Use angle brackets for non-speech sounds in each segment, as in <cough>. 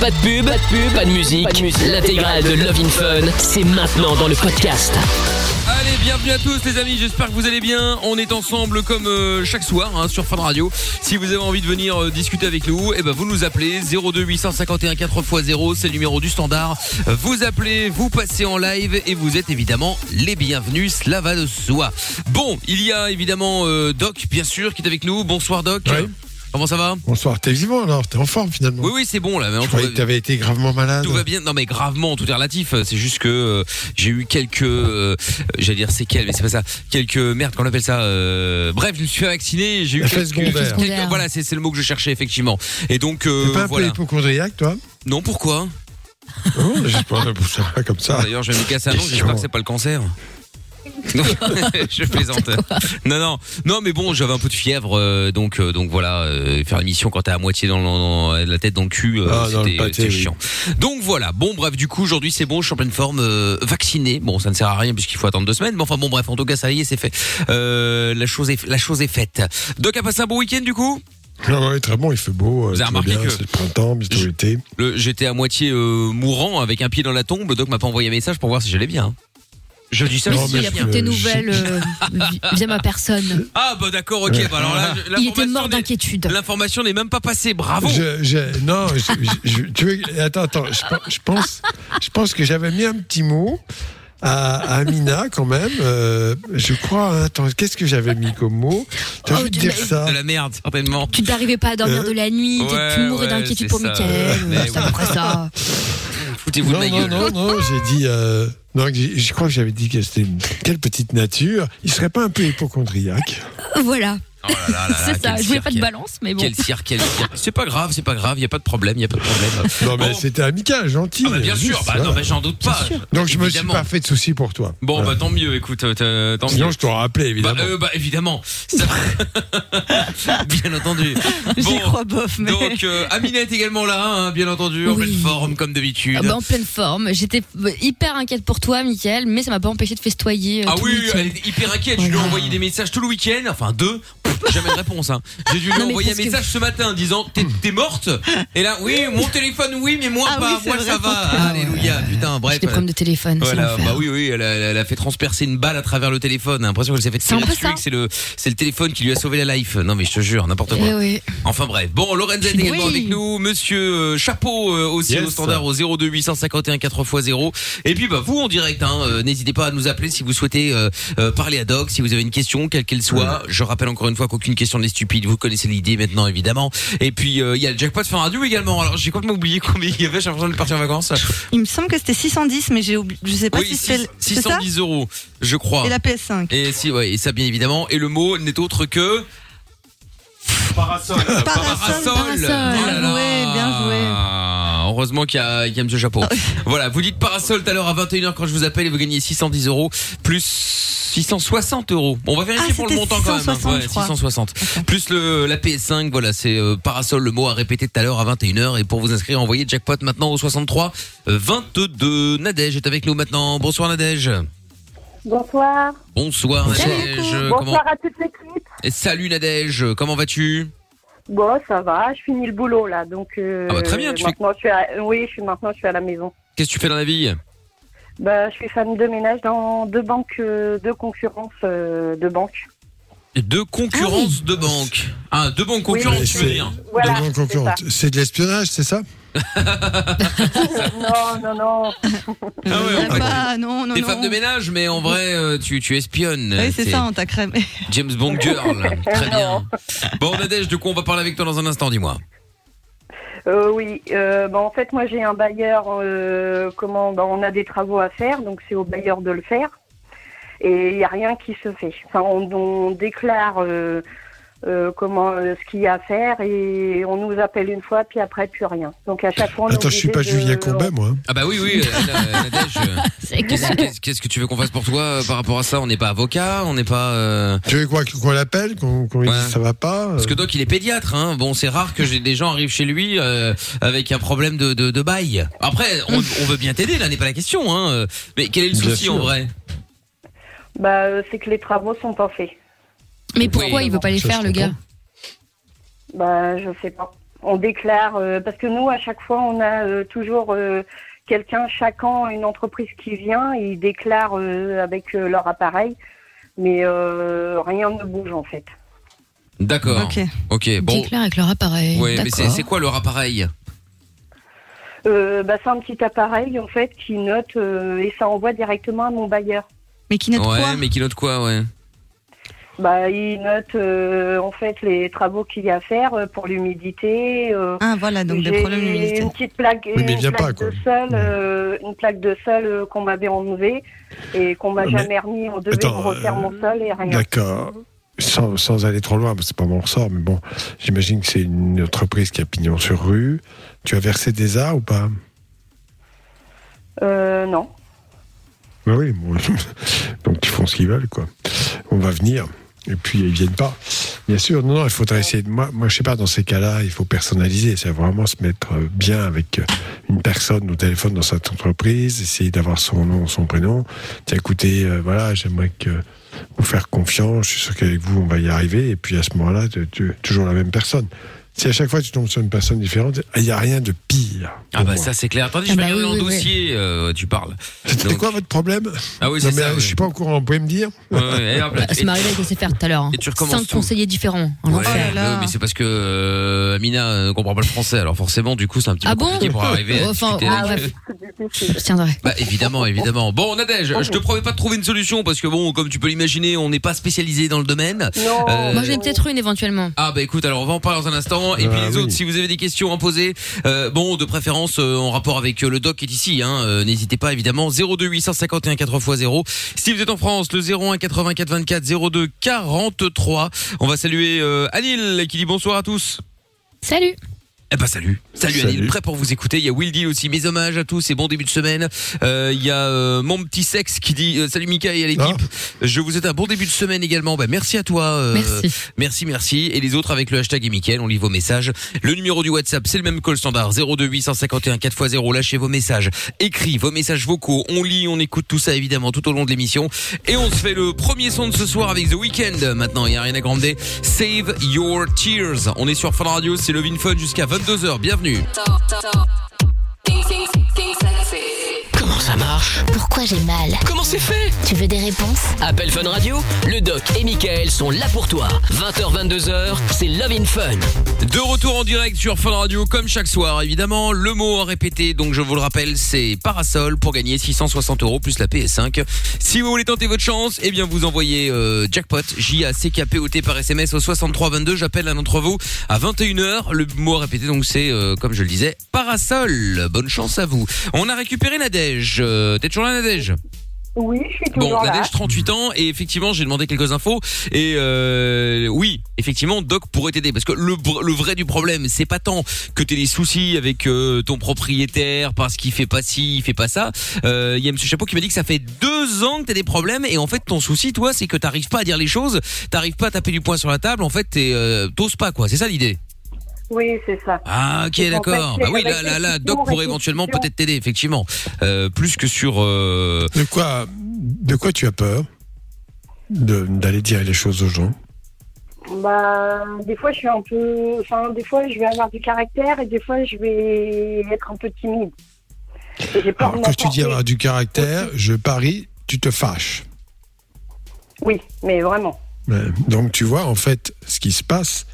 Pas de pub, pas de pub, pas de musique. L'intégrale de Love in Fun, c'est maintenant dans le podcast. Allez, bienvenue à tous les amis, j'espère que vous allez bien. On est ensemble comme euh, chaque soir hein, sur Fun Radio. Si vous avez envie de venir euh, discuter avec nous, eh ben vous nous appelez 02 851 4x0, c'est le numéro du standard. Vous appelez, vous passez en live et vous êtes évidemment les bienvenus, cela va de soi. Bon, il y a évidemment euh, Doc bien sûr qui est avec nous. Bonsoir Doc. Comment ça va Bonsoir, t'es vivant alors, t'es en forme finalement. Oui oui, c'est bon là. mais Je croyais que t'avais été gravement malade. Tout va bien. Non mais gravement, tout est relatif. C'est juste que euh, j'ai eu quelques, euh, j'allais dire séquelles, mais c'est pas ça. Quelques merde, qu'on appelle ça. euh, bref, je me suis fait vacciner. J'ai eu quelques, secondaires. quelques- Voilà, c'est le mot que je cherchais effectivement. Et donc euh, T'es pas un voilà. peu hypochondriaque toi Non, pourquoi Non, je pas comme ça. D'ailleurs, je vais me casser un nom. J'espère que c'est pas le cancer. Non, <laughs> je plaisante. Non, non, non, mais bon, j'avais un peu de fièvre, euh, donc, euh, donc voilà, euh, faire l'émission quand t'es à moitié dans, le- dans la tête dans le cul, euh, Ah, dans le c'était pâté, c'était oui. chiant. Donc voilà, bon, bref, du coup, aujourd'hui c'est bon, je suis en pleine forme, euh, vacciné. Bon, ça ne sert à rien puisqu'il faut attendre deux semaines, mais enfin bon, bref, en tout cas, ça y est, c'est fait. Euh, la chose est, la chose est faite. Doc a passé un bon week-end du coup? Ah ouais, très bon, il fait beau. euh, Vous avez tout va remarqué bien, que- c'est le printemps, bientôt l'été. Le- J'étais à moitié euh, mourant avec un pied dans la tombe. Doc m'a pas envoyé un message pour voir si j'allais bien. Je dis ça. Non, mais il a pris tes nouvelles euh, vi- via ma personne. <laughs> Ah bah d'accord, ok. Bah alors là, Il était mort d'inquiétude. L'information n'est même pas passée. Bravo. Je, je- non, je, je- je- tu veux, attends, attends, je, pe- je pense, je pense que j'avais mis un petit mot à, Amina quand même. euh, je crois, attends, qu'est-ce que j'avais mis comme mot? T'as Oh, dire ça? De la merde, certainement. Tu n'arrivais pas à dormir Euh, de la nuit, ouais, tu mourais ouais, d'inquiétude pour ça. Michael. C'est à peu près ça. <laughs> Foutez-vous de Non, ma non, gueule. non, non, j'ai dit. euh, j'ai- je crois que j'avais dit que c'était une quelle petite nature. Il serait pas un peu hypochondriaque? Voilà, Oh là là là là, c'est ça. Je voulais pas de balance, mais bon. Quel cirque, quel cirque. C'est pas grave, c'est pas grave, y a pas de problème, y a pas de problème. <laughs> Non, mais Bon. c'était amical, gentil. Ah bah bien sûr, bah non, bah j'en doute pas. Donc je me suis pas fait de soucis pour toi. Bon Voilà. bah tant mieux, écoute, euh, tant Sinon mieux. je t'aurais appelé Bah, évidemment. euh, bah évidemment, Ça- <laughs> bien entendu. <laughs> J'y Bon, crois bof, mais. Donc euh, Amina est également là, hein, bien entendu, en Oui. pleine forme comme d'habitude. Ah bah, en pleine forme. J'étais hyper inquiète pour toi, Michael, mais ça m'a pas empêché de festoyer. euh, Ah tout oui, elle est hyper inquiète. Je lui ai envoyé des messages tout le week-end, enfin deux. Pff, Jamais de réponse. Hein. J'ai dû lui Non, mais envoyer un parce que- message ce matin disant t'es t'es morte? Et là, oui, <laughs> mon téléphone, oui, mais moi Ah pas. oui, c'est moi vrai, ça va. Alléluia. Putain, bref. J'ai des problèmes de téléphone. c'est Voilà, l'enfer. bah oui, oui, elle a, elle a fait transpercer une balle à travers le téléphone. J'ai l'impression qu'elle s'est fait C'est un tirer peu dessus ça. que c'est le, c'est le téléphone qui lui a sauvé la life. Non, mais je te jure, n'importe quoi. Eh oui. Enfin bref. Bon, Lorenza est également Oui. avec nous. Monsieur euh, Chapeau euh, aussi Yes. au standard au 02 851 4x0. Et puis bah vous en direct, hein, euh, n'hésitez pas à nous appeler si vous souhaitez euh, euh, parler à Doc, si vous avez une question, quelle qu'elle soit. Je rappelle encore une fois qu'aucune question n'est stupide. Vous connaissez l'idée maintenant évidemment. Et puis euh, il y a le jackpot fin radio également. Alors j'ai complètement oublié combien il y avait. J'ai l'impression de partir en vacances. Il me semble que c'était 610, mais j'ai oublié. Je sais pas oui, si ça 610 euros, je crois. et la PS5. Et si, ouais, et ça bien évidemment. Et le mot n'est autre que Parasol. Parasol, parasol. Oh. Bien joué, bien joué. Heureusement qu'il y a, qu'il y a Monsieur Chapeau. voilà, vous dites parasol tout à l'heure à 21h quand je vous appelle et vous gagnez 610 euros plus 660 euros. Bon, on va vérifier Ah, pour le c'était montant quand même. hein. 660, Ouais, je crois. 660. Plus le, la PS5, voilà, c'est euh, parasol, le mot à répéter tout à l'heure à 21h. Et pour vous inscrire, envoyez jackpot maintenant au 63 euh, 22. Nadège est avec nous maintenant. Bonsoir Nadège. Bonsoir. Bonsoir Nadège. Comment... Bonsoir à toute l'équipe. Et Salut Nadège, comment vas-tu? Bon, ça va, je finis le boulot là, donc. euh, Ah bah, très bien, tu fais- maintenant, je suis à... Oui, je suis maintenant, je suis à la maison. Qu'est-ce que tu fais dans la vie? Bah, je suis femme de ménage dans deux banques euh, de concurrence euh, de banques. Deux concurrences de banques. Ah, deux banques concurrentes, Oui, tu veux dire Voilà. Devant c'est concurrente. C'est de l'espionnage, c'est ça? Non, non, non. Ah ouais, en fait, non, non, T'es non. femme de ménage, mais en vrai, euh, tu, tu espionnes. Oui, c'est T'es ça, on t'a crémé. James Bond Girl. <laughs> Très bien. Bon, Nadège, de quoi on va parler avec toi dans un instant, dis-moi. Euh, oui, euh, bah, en fait, moi j'ai un bailleur. euh, comment bah, On a des travaux à faire, donc c'est au bailleur de le faire. Et il n'y a rien qui se fait. Enfin, on, on déclare euh, comment euh, ce qu'il y a à faire et on nous appelle une fois, puis après plus rien. Donc à chaque fois, on Attends, je suis pas de- Julien Courbet, moi. hein. Ah bah oui, oui, Qu'est-ce que tu veux qu'on fasse pour toi euh, par rapport à ça? On n'est pas avocat, on n'est pas... euh, Tu veux quoi qu'on l'appelle, qu'on qu'on lui Ouais. dise ça va pas euh, Parce que Doc, il est pédiatre. Hein. Bon, c'est rare que j'ai des gens arrivent chez lui euh, avec un problème de, de, de bail. Après, on, on veut bien t'aider, là n'est pas la question. Hein. Mais quel est le Bien souci sûr. en vrai? Bah, euh, c'est que les travaux sont pas faits. Mais pourquoi Oui. il veut pas les faire, le gars. Bah, je sais pas. On déclare euh, parce que nous à chaque fois on a euh, toujours euh, quelqu'un chaque an une entreprise qui vient et ils déclarent euh, avec euh, leur appareil, mais euh, rien ne bouge en fait. D'accord. Ok. Ok. Bon. Déclare avec leur appareil. Ouais, mais c'est quoi leur appareil? Euh, bah, c'est un petit appareil en fait qui note euh, et ça envoie directement à mon bailleur. Mais qui note Ouais, quoi? mais qui note quoi, ouais. Bah, il note euh, en fait les travaux qu'il y a à faire euh, pour l'humidité. euh, Ah voilà, donc des problèmes d'humidité. Une petite plaque, Oui, une plaque pas, de sol, euh, une plaque de sol euh, qu'on m'avait enlevée et qu'on m'a Mais- jamais remis. On devait Attends, refaire euh, mon sol et rien. D'accord. Sans, sans aller trop loin, parce que c'est pas mon ressort, mais bon, j'imagine que c'est une entreprise qui a pignon sur rue. Tu as versé des arts ou pas? Euh, non. Bah oui, bon, <laughs> donc ils font ce qu'ils veulent, quoi. On va venir, et puis ils viennent pas. Bien sûr, non, non, il faudrait essayer. Moi, moi je sais pas, dans ces cas-là, il faut personnaliser. C'est vraiment se mettre euh, bien avec euh, une personne au téléphone dans cette entreprise, essayer d'avoir son nom, son prénom. Tiens, écoutez, euh, voilà, j'aimerais vous faire confiance. Je suis sûr qu'avec vous, on va y arriver. Et puis à ce moment-là, toujours la même personne. Si à chaque fois tu tombes sur une personne différente, il n'y a rien de pire. Ah bah moi. ça c'est clair. Attendez, Ah je vais bah regarder oui, oui, dossier, euh, tu parles. C'était Donc- quoi votre problème Ah oui, c'est ça. euh, ouais. je suis pas au courant, vous pouvez me dire Ouais, ouais, et hop, là, Bah, ça m'est arrivé avec SFR tout à l'heure. hein. Et tu recommences Cinq tout. conseillers différents. En Ouais, enfer. Oh là là. mais c'est parce que euh, Amina euh, comprend pas le français, alors forcément, du coup, c'est un petit peu Ah bon compliqué pour arriver à Enfin, ah, bref. Je tiendrai. Bah évidemment, évidemment. Bon, Nadège, je te promets pas de trouver une solution parce que bon, comme tu peux l'imaginer, on n'est pas spécialisé dans le domaine. Non. Euh, Moi, j'en ai peut-être une éventuellement. Ah bah écoute, alors on va en parler dans un instant. Et Ah, puis les autres, si vous avez des questions à poser, euh, bon, de préférence euh, en rapport avec euh, le doc qui est ici, hein, n'hésitez pas évidemment. 02 851 4x0. Si vous êtes en France, le 01 84 24 02 43. On va saluer Anil qui dit bonsoir à tous. Salut. Eh ben salut, salut, Salut. Anil, prêt pour vous écouter. Il y a Will Deal aussi, mes hommages à tous et bon début de semaine. Euh, il y a euh, mon petit sexe qui dit euh, salut Mika et à l'équipe. Je vous souhaite un bon début de semaine également. Bah, merci à toi. euh, Merci. Merci, merci. Et les autres avec le hashtag et Mickaël, on lit vos messages. Le numéro du WhatsApp, c'est le même call standard 02 851 4x0. Lâchez vos messages, écrit vos messages vocaux. On lit, on écoute tout ça évidemment tout au long de l'émission. Et on se fait le premier son de ce soir avec The Weeknd. Maintenant, il y a rien à Grande. Save Your Tears. On est sur Fun Radio, c'est Love in Fun jusqu'à 22h. Bienvenue. Comment ça marche Pourquoi j'ai mal Comment c'est fait Tu veux des réponses Appel Fun Radio, le doc et Michael sont là pour toi. 20h, 22h, c'est Love in Fun. De retour en direct sur Fun Radio comme chaque soir. Évidemment, le mot à répéter, donc je vous le rappelle, c'est parasol pour gagner 660 euros plus la PS5. Si vous voulez tenter votre chance, eh bien vous envoyez euh, jackpot J-A-C-K-P-O-T par SMS au 6322. J'appelle un d'entre vous à 21h. Le mot à répéter, donc c'est, euh, comme je le disais, parasol. Bonne chance à vous. On a récupéré Nadège. Euh, T'es toujours là Nadège? Oui, je suis Bon, toujours là. Nadège, 38 ans, et effectivement, j'ai demandé quelques infos, et euh, oui, effectivement, Doc pourrait t'aider, parce que le, vrai du problème, c'est pas tant que t'aies des soucis avec euh, ton propriétaire, parce qu'il fait pas ci, il fait pas ça. Euh, Il y a Monsieur Chapeau qui m'a dit que ça fait deux ans que t'as des problèmes, et en fait, ton souci, toi, c'est que t'arrives pas à dire les choses, t'arrives pas à taper du poing sur la table, en fait, t'oses pas, quoi, c'est ça l'idée? Oui, c'est ça. ah ok d'accord. Bah oui là là là Doc pourrait éventuellement peut-être t'aider effectivement euh, plus que sur euh, De quoi, de quoi tu as peur? De- D'aller dire les choses aux gens? Bah, des fois, je suis un peu. Enfin, des fois, je vais avoir du caractère et des fois, je vais être un peu timide. Et j'ai peur Alors, de quand tu dis m'emporter. avoir du caractère, je parie, tu te fâches. Oui, mais vraiment. Donc tu vois, en fait, ce qui se passe,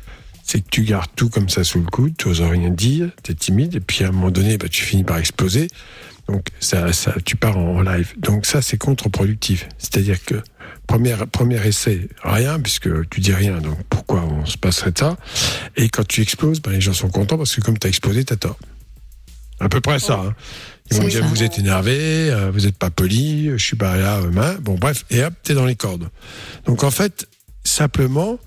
c'est que tu gardes tout comme ça sous le coude, tu n'oses rien dire, tu es timide, et puis à un moment donné, bah, tu finis par exploser. Donc ça, ça, tu pars en live. Donc ça, c'est contre-productif. C'est-à-dire que premier, premier essai, rien, puisque tu dis rien, donc pourquoi on se passerait de ça? Et quand tu exploses, bah, les gens sont contents parce que comme tu as explosé, tu as tort. À peu près ça. hein. Ils vont dire, vous êtes énervé, euh, vous n'êtes pas poli, je suis pas là, euh, main. Bon, bref, et hop, t'es dans les cordes. Donc en fait, simplement,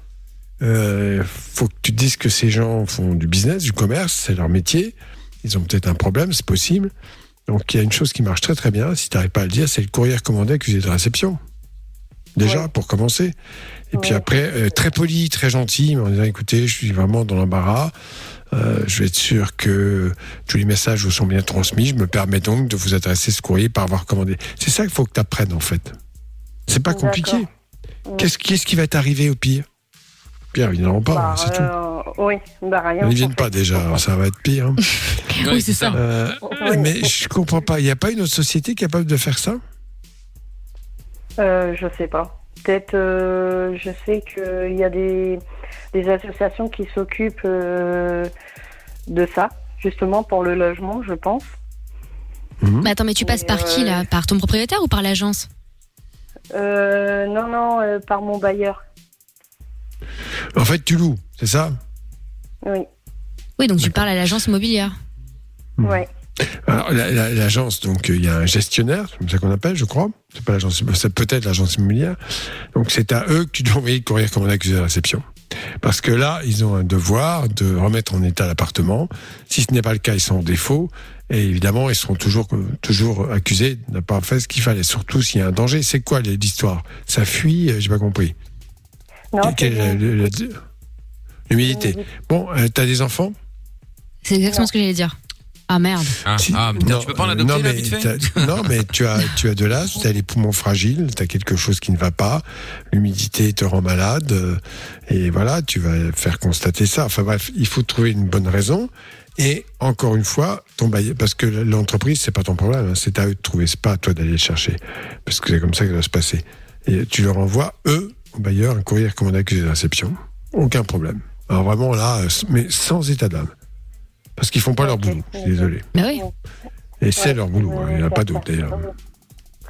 euh, faut que tu te dises que ces gens font du business, du commerce, c'est leur métier. Ils ont peut-être un problème, c'est possible. Donc il y a une chose qui marche très très bien, si tu n'arrives pas à le dire, c'est le courrier commandé accusé de réception. Déjà, Ouais. pour commencer. Et puis après, euh, très poli, très gentil, mais en disant, écoutez, je suis vraiment dans l'embarras. Euh, je vais être sûr que tous les messages vous sont bien transmis. Je me permets donc de vous adresser ce courrier par avoir commandé. C'est ça qu'il faut que tu apprennes, en fait. C'est pas compliqué. Qu'est-ce qu'est-ce qui va t'arriver au pire? Pire, évidemment pas, Bah, c'est tout. euh, Oui, bah rien. Ils viennent en pas déjà, alors ça va être pire. hein. <laughs> Ouais, c'est ça. Euh, Oui. mais je comprends pas. Il n'y a pas une autre société capable de faire ça? Euh, je sais pas. Peut-être, euh, je sais qu'il y a des, des associations qui s'occupent euh, de ça, justement pour le logement, je pense. Mais attends, mais tu passes par qui là? Par ton propriétaire ou par l'agence? Euh, non, non, euh, par mon bailleur. En fait, tu loues, c'est ça? Oui, Oui, donc tu parles à l'agence immobilière. Hmm. ouais. Alors, la- la- l'agence, donc, euh, il y a un gestionnaire, c'est comme ça qu'on appelle, je crois. C'est pas l'agence, c'est peut-être l'agence immobilière. Donc, c'est à eux que tu dois envoyer le courrier commandé accusé de réception. Parce que là, ils ont un devoir de remettre en état l'appartement. Si ce n'est pas le cas, ils sont en défaut. Et évidemment, ils seront toujours, toujours accusés de n'a pas fait ce qu'il fallait. Surtout s'il y a un danger. C'est quoi l'histoire? Ça fuit euh, J'ai pas compris. Non, L'humilité. Bon, euh, t'as des enfants? C'est exactement ce que j'allais dire. Ah merde. Ah, Si- ah, putain, non, tu peux pas en adopter non, là, mais vite fait t'as- Non, mais tu as, tu as de l'asthme, tu as les poumons fragiles, tu as quelque chose qui ne va pas, l'humidité te rend malade, euh, et voilà, tu vas faire constater ça. Enfin bref, il faut trouver une bonne raison. Et encore une fois, ton bailleur, parce que l'entreprise, c'est pas ton problème, hein, c'est à eux de trouver, c'est pas à toi d'aller le chercher, parce que c'est comme ça que ça va se passer. Et tu leur envoies, eux, au bailleur, un courrier recommandé accusé de réception. Aucun problème. Alors vraiment là, mais sans état d'âme. Parce qu'ils font pas leur boulot, je suis désolé. Bah oui. Et c'est Ouais. leur boulot, hein, il n'y en a pas d'autre d'ailleurs.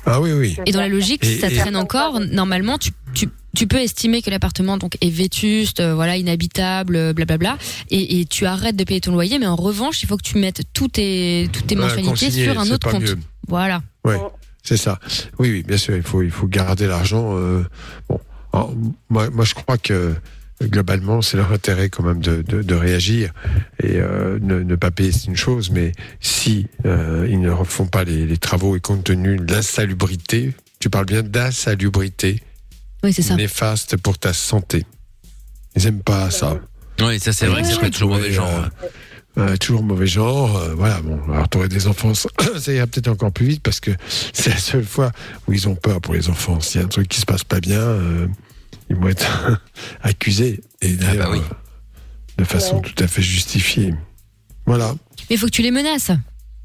Ah oui, oui. Et dans la logique, si Et- ça et- traîne encore, normalement, tu, tu, tu peux estimer que l'appartement donc est vétuste, euh, voilà, inhabitable, euh, blablabla, et, et tu arrêtes de payer ton loyer, mais en revanche, il faut que tu mettes toutes tes, toutes tes Ouais, mensualités sur un autre compte. mieux. Voilà. Ouais, c'est ça. Oui, oui, bien sûr, il faut, il faut garder l'argent. euh, bon, Alors, moi, moi, je crois que globalement, c'est leur intérêt quand même de, de, de réagir et euh, ne, ne pas payer, c'est une chose, mais si euh, ils ne refont pas les, les travaux et compte tenu de l'insalubrité, tu parles bien d'insalubrité Oui, c'est ça. néfaste pour ta santé. Ils aiment pas ça. Oui, ça c'est vrai que ça fait toujours mauvais genre. hein. Euh, toujours mauvais genre. euh, voilà, bon, alors t'aurais des enfants, ça <coughs> ça ira peut-être encore plus vite parce que c'est la seule fois où ils ont peur pour les enfants. S'il y a un truc qui se passe pas bien, euh, ils vont être <laughs> accusés. Et d'ailleurs, bah oui. euh, de façon tout à fait justifiée. Voilà. Mais il faut que tu les menaces.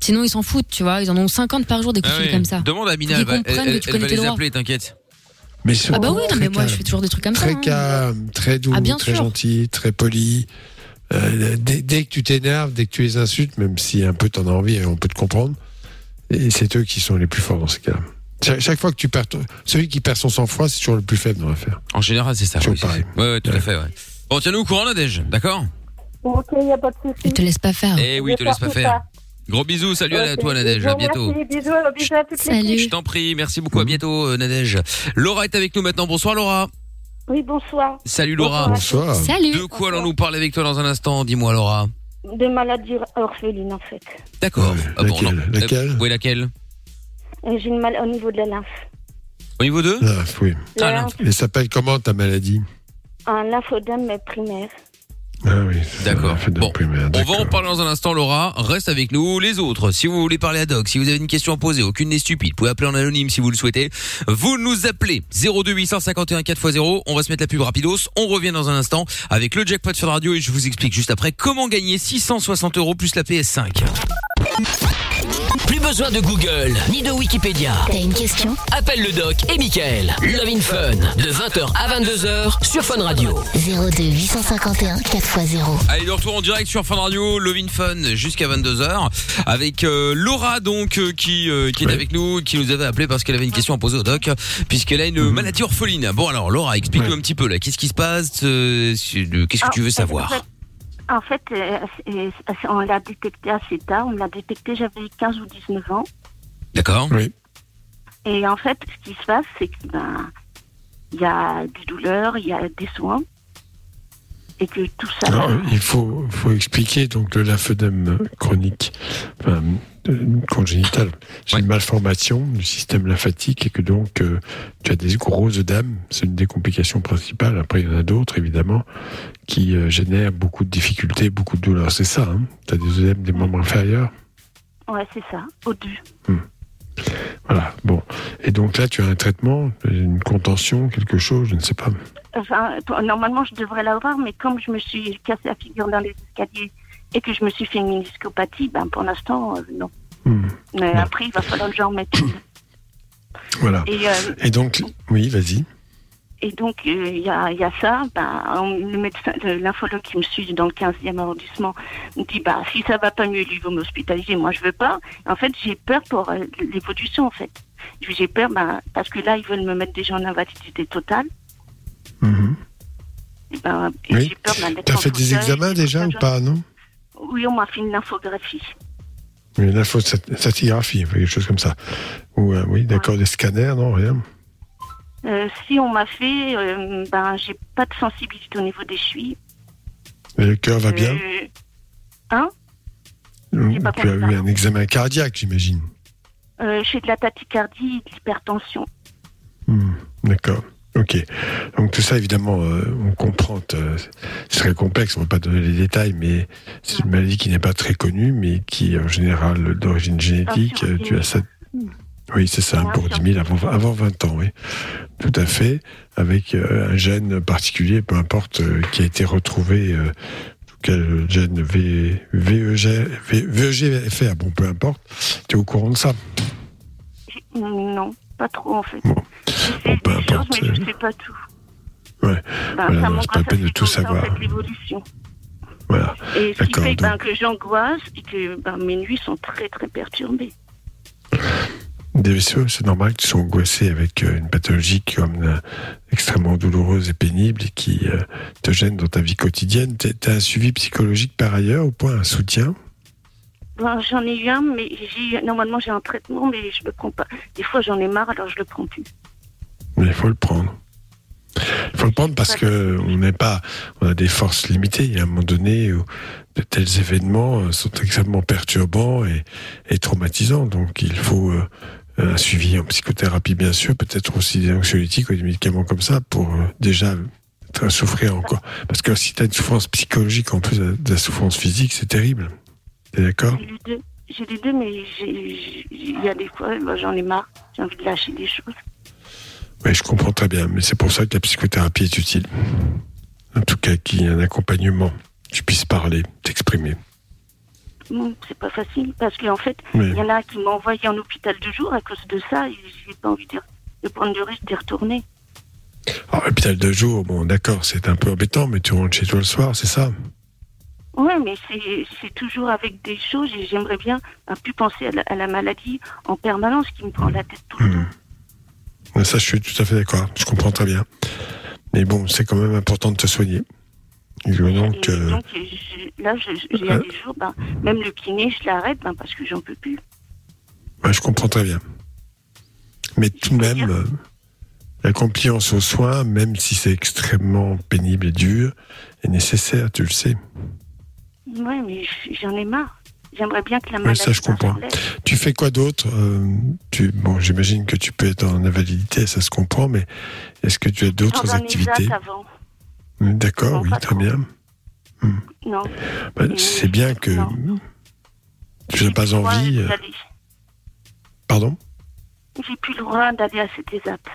Sinon, ils s'en foutent, tu vois. Ils en ont 50 par jour des coups Ah de fil oui. comme ça. Demande à Mina, Faut elle va, elle, elle- tu elle va les droits. appeler, t'inquiète. Mais Ah bah oui, non, très mais moi, calme. je fais toujours des trucs comme ça. Très hein. calme, très doux, Ah, bien très sûr. gentil, très poli. Euh, dès, dès que tu t'énerves, dès que tu les insultes, même si un peu t'en as envie, on peut te comprendre. Et c'est eux qui sont les plus forts dans ces cas-là. Chaque, chaque fois que tu perds, ton- celui qui perd son sang-froid, c'est toujours le plus faible dans l'affaire. En général, c'est ça. Oui, pareil. Ouais, ouais, tout à fait, ouais. Bon, tiens-nous au courant, Nadège, d'accord? Ok, il n'y a pas de souci. Ils te laissent pas faire. Eh oui, te laisse pas faire. Gros bisous, salut à toi, Nadège, à bientôt. Merci, bisous, bisous à toute Salut. Je t'en prie, merci beaucoup, à bientôt, euh, Nadège. Laura est avec nous maintenant. Bonsoir, Laura. Oui, bonsoir. Salut, Laura. Bonsoir. Salut. De quoi allons-nous parler avec toi dans un instant? Dis-moi, Laura. De maladies orphelines, en fait. D'accord. Ouais, Ah bon, laquelle non. Laquelle? Euh, Oui, laquelle? J'ai une mal au niveau de la lymphe. Au niveau 2 Ah, oui. La lymphe, Elle s'appelle comment ta maladie un lymphodème primaire. Ah oui. c'est ça, D'accord. de Bon, On va en parler dans un instant, Laura. Reste avec nous. Les autres, si vous voulez parler à Doc, si vous avez une question à poser, aucune n'est stupide, vous pouvez appeler en anonyme si vous le souhaitez. Vous nous appelez 02 851 4x0. On va se mettre la pub rapidos. On revient dans un instant avec le jackpot sur la radio et je vous explique juste après comment gagner 660 euros plus la PS5. Plus besoin de Google ni de Wikipédia. T'as une question? Appelle le doc et Michael. Love in Fun de 20h à 22h sur Fun Radio. 02 851 4x0. Allez, de retour en direct sur Fun Radio, Love in Fun jusqu'à 22h avec euh, Laura donc euh, qui euh, qui est avec nous, qui nous avait appelé parce qu'elle avait une question à poser au doc puisqu'elle a une maladie orpheline. Bon alors Laura, explique-nous un petit peu là, qu'est-ce qui se passe Qu'est-ce que tu veux en savoir? fait- En fait, euh, on l'a détecté assez tard. On l'a détecté, j'avais 15 ou 19 ans. D'accord Oui. Et en fait, ce qui se passe, c'est que ben, il y a des douleurs, il y a des soins. Et que tout ça. Alors, il faut, faut expliquer donc le lymphodème chronique, enfin, congénital. C'est Ouais. une malformation du système lymphatique et que donc euh, tu as des gros œdèmes. C'est une des complications principales. Après, il y en a d'autres évidemment qui euh, génèrent beaucoup de difficultés, beaucoup de douleurs. C'est ça. Hein tu as des œdèmes des membres inférieurs? Ouais, c'est ça, au début. Voilà, bon. Et donc là, tu as un traitement, une contention, quelque chose, je ne sais pas. Enfin, normalement, je devrais l'avoir, mais comme je me suis cassé la figure dans les escaliers et que je me suis fait une meniscopathie, ben, pour l'instant, euh, non. Hmm, Mais après, il va falloir que j'en mette une. Voilà. Et, euh, Et donc, oui, vas-y. Et donc, euh, il y, a, il y a ça. Ben, on- le médecin, l'infologue qui me suit dans le 15e arrondissement me dit bah, si ça va pas mieux, lui, va m'hospitaliser. Moi, je veux pas. En fait, j'ai peur pour euh, l'évolution, en fait. J'ai peur ben, parce que là, ils veulent me mettre déjà en invalidité totale. Mhm. Et ben, et Oui. j'ai peur T'as fait des examens déjà ou pas, non? Oui, on m'a fait une infographie. Une infostatigraphie, quelque chose comme ça. Ou, euh, oui, d'accord, des scanners, non, rien. Euh, si on m'a fait, euh, ben, j'ai pas de sensibilité au niveau des chevilles. Et le cœur va bien Euh, hein? Hmm, j'ai pas Tu as eu un examen cardiaque, j'imagine. euh, J'ai de la tachycardie et de l'hypertension. Hmm, D'accord. Ok. Donc tout ça, évidemment, euh, on comprend. euh, c'est très complexe. On ne va pas donner les détails, mais c'est une maladie qui n'est pas très connue, mais qui est en général d'origine génétique. Tu as ça. Oui, c'est ça, pour sur 10 000 avant, avant 20 ans, oui. Tout à fait. Avec euh, un gène particulier, peu importe, euh, qui a été retrouvé. euh, en tout cas, le gène v, VEG, V- VEGFR, bon, peu importe. Tu es au courant de ça? Non, pas trop en fait. Bon. Peu des choses, importe, mais je sais pas tout. Ouais. Ben, Voilà, non, c'est pas la peine de tout en savoir. fait, l'évolution. Voilà. Et ce qui fait ben, que j'angoisse et que ben, mes nuits sont très très perturbées. DVCE, c'est normal que tu sois angoissé avec euh, une pathologie comme euh, extrêmement douloureuse et pénible et qui euh, te gêne dans ta vie quotidienne. Tu as un suivi psychologique par ailleurs ou pas Un soutien? Ben, j'en ai eu un, mais j'ai normalement j'ai un traitement, mais je le prends pas. Des fois j'en ai marre, alors je le prends plus. Mais il faut le prendre. Il faut le prendre parce que on n'est pas, on a des forces limitées. Il y a un moment donné où de tels événements sont extrêmement perturbants et, et traumatisants. Donc il faut euh, un suivi en psychothérapie bien sûr, peut-être aussi des anxiolytiques ou des médicaments comme ça pour euh, déjà souffrir encore. Parce que si tu as une souffrance psychologique en plus de la souffrance physique, c'est terrible. T'es d'accord? J'ai les deux, mais il y a des fois j'en ai marre. J'ai envie de lâcher des choses. Oui, je comprends très bien, mais c'est pour ça que la psychothérapie est utile. En tout cas, qu'il y ait un accompagnement, tu puisses parler, t'exprimer. Non, c'est pas facile parce qu'en fait, Oui. il y en a qui m'ont envoyé en hôpital de jour à cause de ça et j'ai pas envie de, de prendre le risque d'y retourner. Alors, l'hôpital de jour, bon, d'accord, c'est un peu embêtant, mais tu rentres chez toi le soir, c'est ça? Ouais, mais c'est toujours avec des choses et j'aimerais bien un plus penser à la, à la maladie en permanence qui me prend la tête tout le temps. Ouais, Ça, je suis tout à fait d'accord, je comprends très bien. Mais bon, c'est quand même important de te soigner. Donc, Et euh, donc, je- là, il y a des jours, ben, même le kiné, je l'arrête ben, parce que j'en peux plus. ouais, je comprends très bien. Mais tout de même, euh, la compliance aux soins, même si c'est extrêmement pénible et dur, est nécessaire, tu le sais. Ouais, mais j'en ai marre. J'aimerais bien que la Ouais, maladie ça, je comprends. Tu fais quoi d'autre Euh, tu, Bon, j'imagine que tu peux être en invalidité, ça se comprend, mais est-ce que tu as d'autres activités? avant. D'accord, Non, oui, très bien. Non. Bah, c'est bien que non. tu n'as pas envie. euh, Pardon? J'ai plus le droit d'aller à cette étape.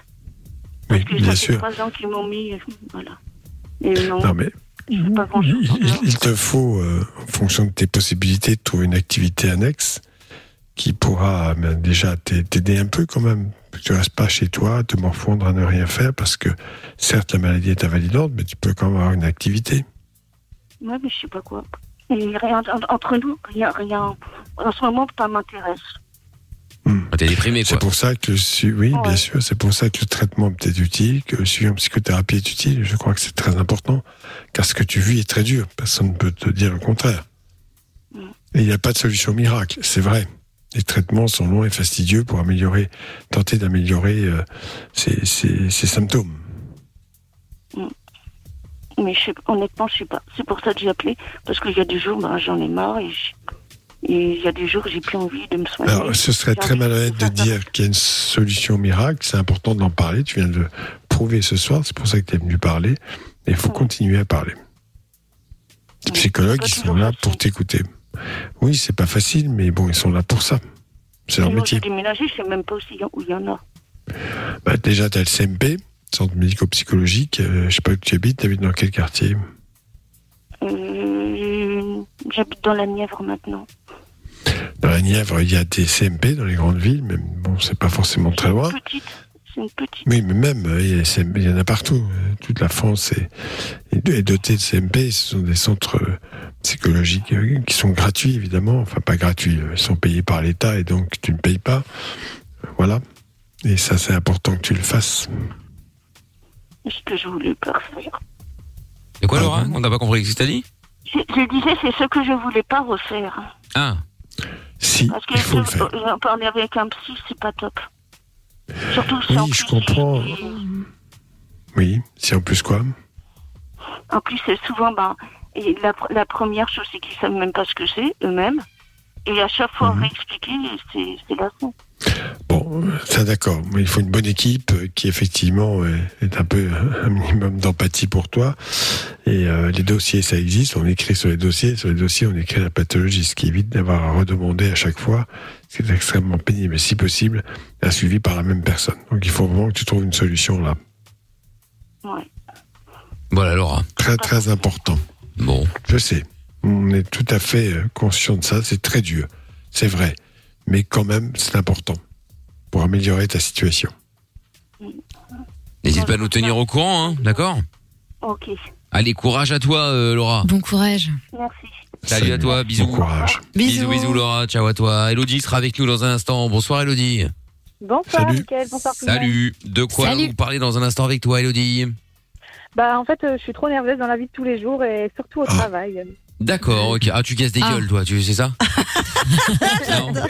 Oui, Parce que bien ça sûr. fait trois ans qu'ils m'ont mis. euh, Voilà. Et non, Non, mais pas il, te faut, euh, en fonction de tes possibilités, de trouver une activité annexe qui pourra ben, déjà t'a- t'aider un peu quand même. Que tu restes pas chez toi, te morfondre à ne rien faire, parce que certes la maladie est invalidante, mais tu peux quand même avoir une activité. Ouais, mais je sais pas quoi. Et rien, en- entre nous, rien, rien. En ce moment, ça m'intéresse. Ah, T'es déprimé, C'est quoi. pour ça que oui, bien sûr, c'est pour ça que le traitement peut être utile, que le suivi en psychothérapie est utile. Je crois que c'est très important, car ce que tu vis est très dur. Personne ne peut te dire le contraire. Mm. Et il n'y a pas de solution miracle, c'est vrai. Les traitements sont longs et fastidieux pour améliorer, tenter d'améliorer euh, ces, ces- ces symptômes. Mais je sais, honnêtement, je sais pas. C'est pour ça que j'ai appelé. Parce qu'il y a des jours, ben, j'en ai marre. Et il y a des jours, j'ai plus envie de me soigner. Alors, ce serait très malhonnête de dire qu'il y a une solution miracle. C'est important d'en parler. Tu viens de le prouver ce soir. C'est pour ça que tu es venu parler. Il faut Ouais. continuer à parler. Les Ouais. psychologues, ils sont là pour t'écouter. Oui, c'est pas facile, mais bon, ils sont là pour ça. C'est leur métier. J'ai déménagé, je sais même pas où il y en- où il y en a. Bah, déjà, tu as le CMP, Centre médico-psychologique. Euh, je sais pas où tu habites. Tu habites dans quel quartier? Euh, J'habite dans la Nièvre maintenant. Dans la Nièvre, il y a des CMP dans les grandes villes, mais bon, c'est pas forcément très loin. Petite, c'est une petite. Oui, mais même, euh, il y, a CMP, il y en a partout. Toute la France est, dotée de CMP. Ce sont des centres euh, psychologiques euh, qui sont gratuits, évidemment. Enfin, pas gratuits. Ils sont payés par l'État et donc tu ne payes pas. Voilà. Et ça, c'est important que tu le fasses. Ce que je voulais pas refaire. Et quoi, Laura? On n'a pas compris ce que t'as dit? Je, je disais, c'est ce que je voulais pas refaire. Ah. Si, Parce que il faut le je- faire. j'en parlais avec un psy, c'est pas top. Surtout en Oui, je plus, comprends. Oui, si en plus quoi En plus, c'est souvent, ben, et la, pr- la première chose, c'est qu'ils savent même pas ce que c'est, eux-mêmes. Et à chaque Mhm. fois, réexpliquer, c'est c'est lassant. Bon, ça d'accord. Mais il faut une bonne équipe qui effectivement est, un peu un minimum d'empathie pour toi. Et euh, les dossiers, ça existe. On écrit sur les dossiers. Sur les dossiers, on écrit la pathologie, ce qui évite d'avoir à redemander à chaque fois. C'est extrêmement pénible. Mais si possible, un suivi par la même personne. Donc il faut vraiment que tu trouves une solution là. Ouais. Voilà, Laura. Très très important. Bon. Je sais. On est tout à fait euh, conscient de ça. C'est très dur. C'est vrai. Mais quand même, c'est important pour améliorer ta situation. N'hésite pas à nous tenir au courant, hein, d'accord Ok. Allez, courage à toi, euh, Laura. Bon courage. Merci. Salut à toi, bisous. Bon courage. Bisous, bisous, Laura. Ciao à toi. Elodie sera avec nous dans un instant. Bonsoir, Elodie. Bonsoir, Salut. Bonsoir tout le monde. Salut. De quoi Salut. vous parlez dans un instant avec toi, Elodie Bah, en fait, euh, je suis trop nerveuse dans la vie de tous les jours et surtout au Ah. travail. D'accord, ok. Ah, tu casses des Ah. gueules, toi, tu sais ça <laughs> Non <laughs>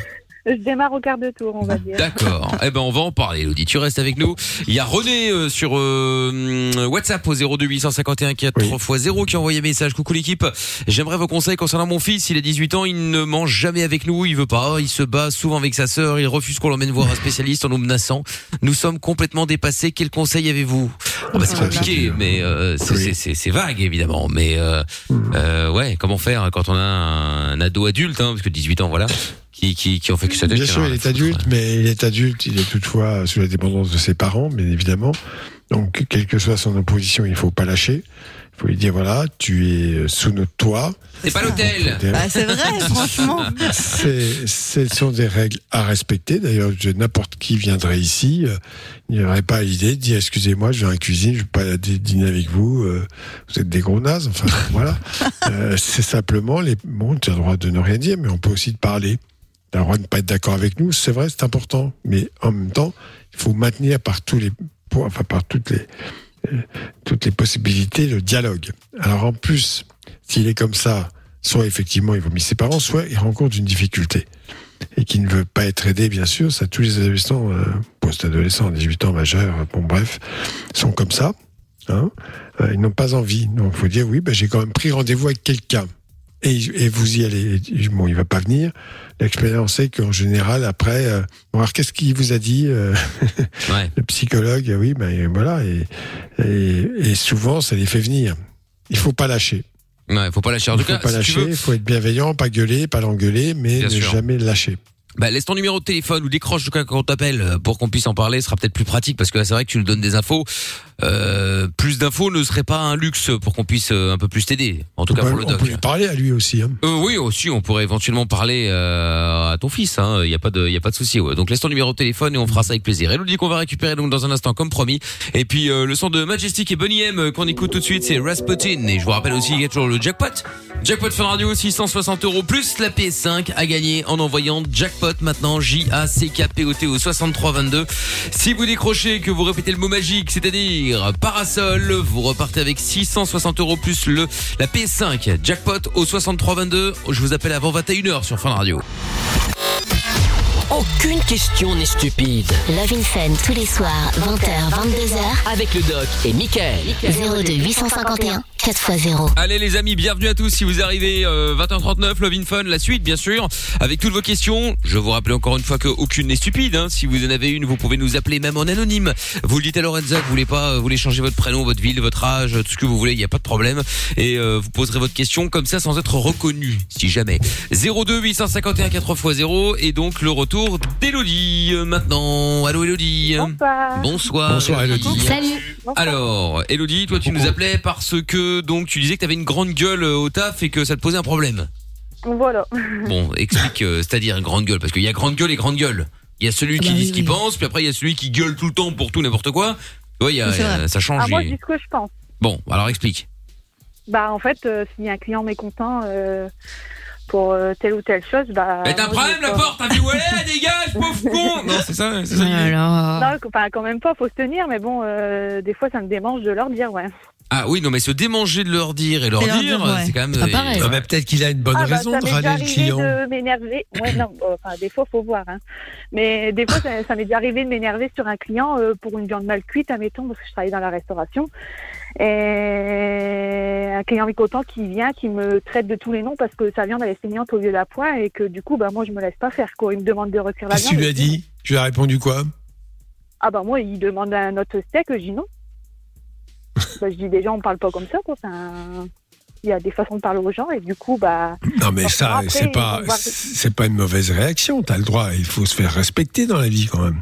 Je démarre au quart de tour, on va dire. D'accord. <laughs> Eh ben, on va en parler, Elodie. Tu restes avec nous. Il y a René euh, sur euh, hum, WhatsApp au 02 851 4 Oui. x 0 qui a envoyé un message. Coucou l'équipe. J'aimerais vos conseils concernant mon fils. Il a 18 ans. Il ne mange jamais avec nous. Il veut pas. Il se bat souvent avec sa sœur. Il refuse qu'on l'emmène voir un spécialiste en nous menaçant. Nous sommes complètement dépassés. Quel conseil avez-vous? Oh, bah, C'est compliqué, mais euh, c'est vague évidemment. Mais euh, euh, ouais, comment faire quand on a un, un ado adulte, hein, parce que 18 ans, voilà, qui qui qui en fait que tête. Bien en sûr, il est foutre. adulte, mais il est adulte, il est toutefois sous la dépendance de ses parents, bien évidemment. Donc, quelle que soit son opposition, il faut pas lâcher. Il faut lui dire voilà, tu es sous notre toit. C'est pas l'hôtel. Bah, c'est vrai, <laughs> franchement. C'est, ce sont des règles à respecter. D'ailleurs, je- n'importe qui viendrait ici, euh, il n'y aurait pas l'idée de dire excusez-moi, je viens à la cuisine, je ne veux pas dî- dîner avec vous. euh, vous êtes des gros nazes. Enfin, <laughs> voilà. Euh, c'est simplement les. Bon, tu as le droit de ne rien dire, mais on peut aussi te parler. Le droit ne pas être d'accord avec nous, c'est vrai, c'est important. Mais en même temps, il faut maintenir par tous les enfin par toutes les euh, toutes les possibilités le dialogue. Alors en plus, s'il est comme ça, soit effectivement il vomit ses parents, soit il rencontre une difficulté et qui ne veut pas être aidé, bien sûr. Ça, tous les adolescents, euh, post-adolescents, 18 ans, majeurs, bon bref, sont comme ça. Hein Euh, ils n'ont pas envie. Donc il faut dire oui, ben, j'ai quand même pris rendez-vous avec quelqu'un. Et, et vous y allez. Bon, il va pas venir. L'expérience c'est qu'en général, après, euh, bon, alors qu'est-ce qu'il vous a dit euh, <laughs> Ouais. Le psychologue, oui, ben voilà. Et, et, et souvent, ça les fait venir. Il faut pas lâcher. Ouais, faut pas lâcher. En Il tout faut cas, pas si tu lâcher. Il faut être bienveillant, pas gueuler, pas l'engueuler, mais Bien ne sûr. jamais lâcher. bah, laisse ton numéro de téléphone ou décroche quand on t'appelle euh, pour qu'on puisse en parler. Ce sera peut-être plus pratique parce que là, c'est vrai que tu nous donnes des infos. Euh, plus d'infos ne serait pas un luxe pour qu'on puisse euh, un peu plus t'aider. En tout On cas peut- pour le on doc. peut lui parler à lui aussi. Hein. Euh, oui, aussi, on pourrait éventuellement parler euh, à ton fils. Il hein. y a pas de, y a pas de souci. Ouais. Donc laisse ton numéro de téléphone et on fera ça avec plaisir. Et nous dit qu'on va récupérer donc dans un instant, comme promis. Et puis euh, le son de Majestic et Bonnie M qu'on écoute tout de suite, c'est Rasputin. Et je vous rappelle aussi qu'il y a toujours le jackpot. Jackpot Fun Radio, 660 euros plus la PS5 à gagner en envoyant jackpot maintenant J A C K P O T au 6322. Si vous décrochez que vous répétez le mot magique, c'est-à-dire parasol, vous repartez avec 660 euros plus le la PS5 jackpot au 6322. Je vous appelle avant 21h sur Fun Radio. Aucune question n'est stupide. Love in Fun tous les soirs, 20h, 22h. Avec le doc et Michael. 02 851 4x0. Allez les amis, bienvenue à tous si vous arrivez euh, 20h39, Love in Fun, la suite bien sûr, avec toutes vos questions. Je vous rappelle encore une fois qu'aucune n'est stupide. Hein. Si vous en avez une, vous pouvez nous appeler même en anonyme. Vous le dites à Lorenza, que vous voulez pas, euh, vous voulez changer votre prénom, votre ville, votre âge, tout ce que vous voulez, il n'y a pas de problème. Et euh, vous poserez votre question comme ça sans être reconnu, si jamais. 02 851 4x0 et donc le retour d'Elodie euh, maintenant. Allô Elodie. Bonsoir. Bonsoir. Salut. Alors, Elodie, toi tu nous appelais parce que donc tu disais que tu avais une grande gueule euh, au taf et que ça te posait un problème. Voilà. Bon, explique, euh, c'est-à-dire une grande gueule, parce qu'il y a grande gueule et grande gueule. Il y a celui Ah qui bah dit oui, ce qu'il oui. pense, puis après il y a celui qui gueule tout le temps pour tout n'importe quoi. Tu vois, il y a, Oui, c'est il y a- vrai. ça change. Ah, moi, je dis ce que je pense. Bon, alors explique. Bah, en fait, euh, s'il y a un client mécontent euh, pour euh, telle ou telle chose, bah. Mais t'as un problème la porte, t'as elle est, dégage, <laughs> pauvre con Non, c'est ça, c'est ça. Alors, Non, enfin, quand même pas, faut se tenir, mais bon, euh, des fois, ça me démange de leur dire, ouais. Ah oui, non, mais se démanger de leur dire et leur Et leur dire, dire, ouais. c'est quand même. C'est pas pareil. Ah, mais peut-être qu'il a une bonne ah, bah, raison ça de m'est râler déjà le arrivé client. de m'énerver. <laughs> Ouais, non, enfin, des fois, faut voir, hein. Mais des fois, ça, ça m'est déjà arrivé de m'énerver sur un client euh, pour une viande mal cuite, admettons, parce que je travaille dans la restauration. Et un client mécontent qui vient, qui me traite de tous les noms parce que sa viande, elle est saignante au lieu de la poire et que du coup, bah, moi, je me laisse pas faire, quoi. Il me demande de retirer la viande. tu lui as dit? Tu lui as répondu quoi? Ah bah moi, il demande un autre steak, je dis non. <laughs> bah, je dis déjà, on parle pas comme ça, quoi. Enfin, il y a des façons de parler aux gens et du coup, bah... Non, mais ça, c'est pas, voir- c'est pas une mauvaise réaction. T'as le droit. Il faut se faire respecter dans la vie quand même.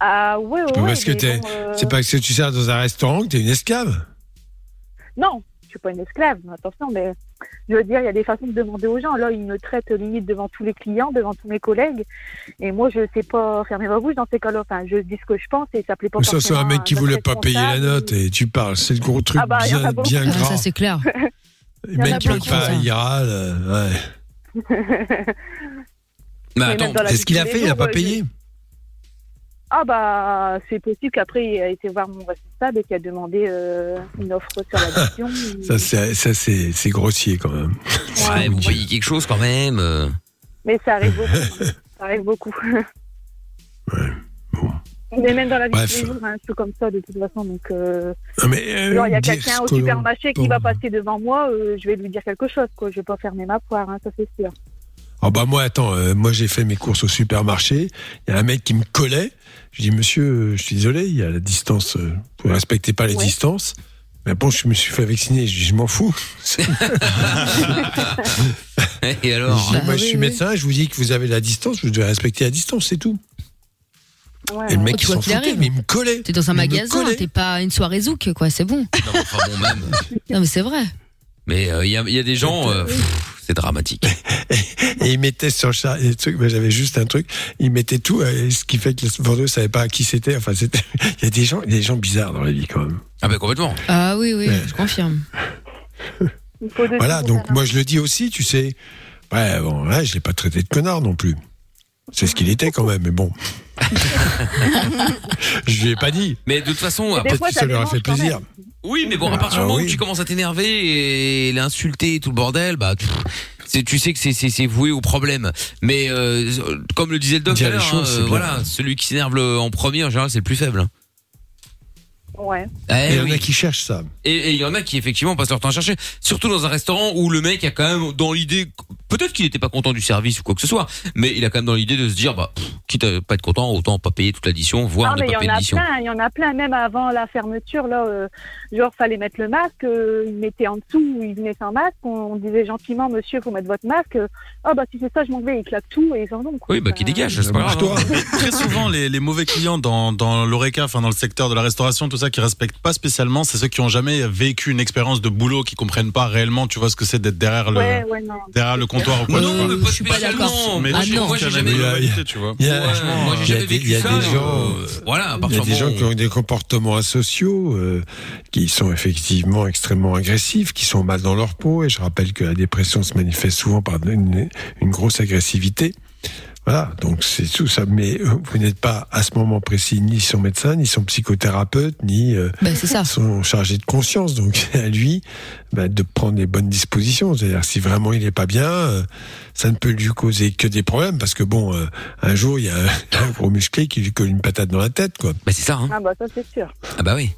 Ah ouais, ouais, pas ouais, parce que t'es- euh, C'est pas parce que tu sers dans un restaurant que t'es une esclave. Non, je suis pas une esclave, attention, mais je veux dire, il y a des façons de demander aux gens. Là, ils me traitent limite devant tous les clients, devant tous mes collègues. Et moi, je sais pas fermer ma bouche dans ces cas-là. Enfin, je dis ce que je pense et ça plaît pas Mais ça, c'est un mec qui voulait pas payer la note et tu parles. C'est le gros truc Ah bah, bien, bien gras. ça c'est clair. <laughs> Le mec qui veut pas, il râle. euh, ouais. <laughs> Mais attends, même dans la C'est vie ce qu'il a fait, il a pas ouais, payé? Ah bah c'est possible qu'après il a été voir mon responsable et qu'il a demandé euh, une offre sur l'addition. <laughs> Ça, c'est, ça, c'est, c'est grossier quand même. ouais, <laughs> vous payez quelque chose quand même. euh. Mais ça arrive beaucoup. <laughs> Ça arrive beaucoup. Mais même dans la vie de tous les jours, hein, je suis comme ça de toute façon. Donc, euh, Non, mais, euh, genre, il y a quelqu'un au supermarché qui va Bon. passer devant moi, euh, je vais lui dire quelque chose. Quoi. Je vais pas fermer ma poire, hein, ça c'est sûr. Ah bah moi attends, euh, moi j'ai fait mes courses au supermarché. Il y a un mec qui me collait. Je dis monsieur, euh, je suis désolé, il y a la distance. euh, vous ne respectez pas les Ouais. distances. Mais bon, je me suis fait vacciner. Je dis je m'en fous. <laughs> Et alors Je dis, moi oui, je suis médecin. Je vous dis que vous avez la distance. Vous devez respecter la distance, c'est tout. Ouais, Et le mec Oh, il s'en foutait, arrive. mais il me collait. T'es dans un magasin, t'es pas une soirée zouk, quoi, c'est bon. Non, enfin bon, même. Non, mais c'est vrai. Mais euh, il y, a, il y a des gens, euh, c'est dramatique. <laughs> Et il mettait sur moi, j'avais juste un truc. Il mettait tout, euh, ce qui fait que le vendeur savait pas à qui c'était. Enfin, c'était. <laughs> Il y a des gens, des gens bizarres dans la vie quand même. Ah bah complètement. Ah oui, oui, je confirme. Voilà, donc moi je le dis aussi, tu sais. Ouais, bon, là, je l'ai pas traité de connard non plus. C'est ce qu'il était quand même, mais bon. <laughs> je lui ai pas dit. Mais de toute façon, après, fois, ça aurait dérange fait plaisir. oui, mais bon, à partir du Ah moment où tu commences à t'énerver et l'insulter et tout le bordel, bah, tu, tu sais que c'est- c'est c'est voué au problème. Mais euh, comme le disait le doc tout à l'heure, hein, euh, voilà, celui qui s'énerve le- en premier, en général, c'est le plus faible. Ouais. Eh Et il y en oui. a qui cherchent ça. Et et il y en a qui effectivement passent leur temps à chercher, surtout dans un restaurant où le mec a quand même dans l'idée, peut-être qu'il n'était pas content du service ou quoi que ce soit, mais il a quand même dans l'idée de se dire, bah, pff, quitte à pas être content, autant pas payer toute l'addition, voire Non, ne mais il y pas en payer a l'addition. plein, il y en a plein, même avant la fermeture, là, euh, genre, fallait mettre le masque, euh, ils mettaient en dessous, ils venaient sans masque, on, on disait gentiment, monsieur, faut mettre votre masque, euh, ah bah si c'est ça, je m'en vais, ils claquent tout et ils en quoi. Oui, bah qui dégage, c'est pas grave. Bouge-toi. hein. Très souvent, les, les mauvais clients dans, dans l'ORECA, enfin dans le secteur de la restauration, tout ça, qui respectent pas spécialement, c'est ceux qui ont jamais vécu une expérience de boulot, qui comprennent pas réellement, tu vois, ce que c'est d'être derrière le, Ouais, ouais, derrière le comptoir ou quoi. Non, mais pas je suis pas spécialement. d'accord. Mais Moi, Ah j'ai- non. moi, j'ai jamais de Il y a- réalité, tu vois. Il y a, Ouais, moi, j'ai il y a jamais des- vécu il y a ça. des gens, euh, voilà, à il y partir a des du gens moment qui ont des comportements asociaux, euh, qui sont effectivement extrêmement agressifs, qui sont mal dans leur peau. Et je rappelle que la dépression se manifeste souvent par une, une grosse agressivité. Voilà, donc c'est tout ça. Mais euh, vous n'êtes pas à ce moment précis ni son médecin, ni son psychothérapeute, ni euh, Ben, c'est ça. son chargé de conscience. Donc c'est <laughs> à lui bah, de prendre les bonnes dispositions. C'est-à-dire si vraiment il n'est pas bien, euh, ça ne peut lui causer que des problèmes parce que bon, euh, un jour il y a un, <laughs> un gros musclé qui lui colle une patate dans la tête, quoi. Bah c'est ça, hein. Ah bah ça c'est sûr. Ah bah oui.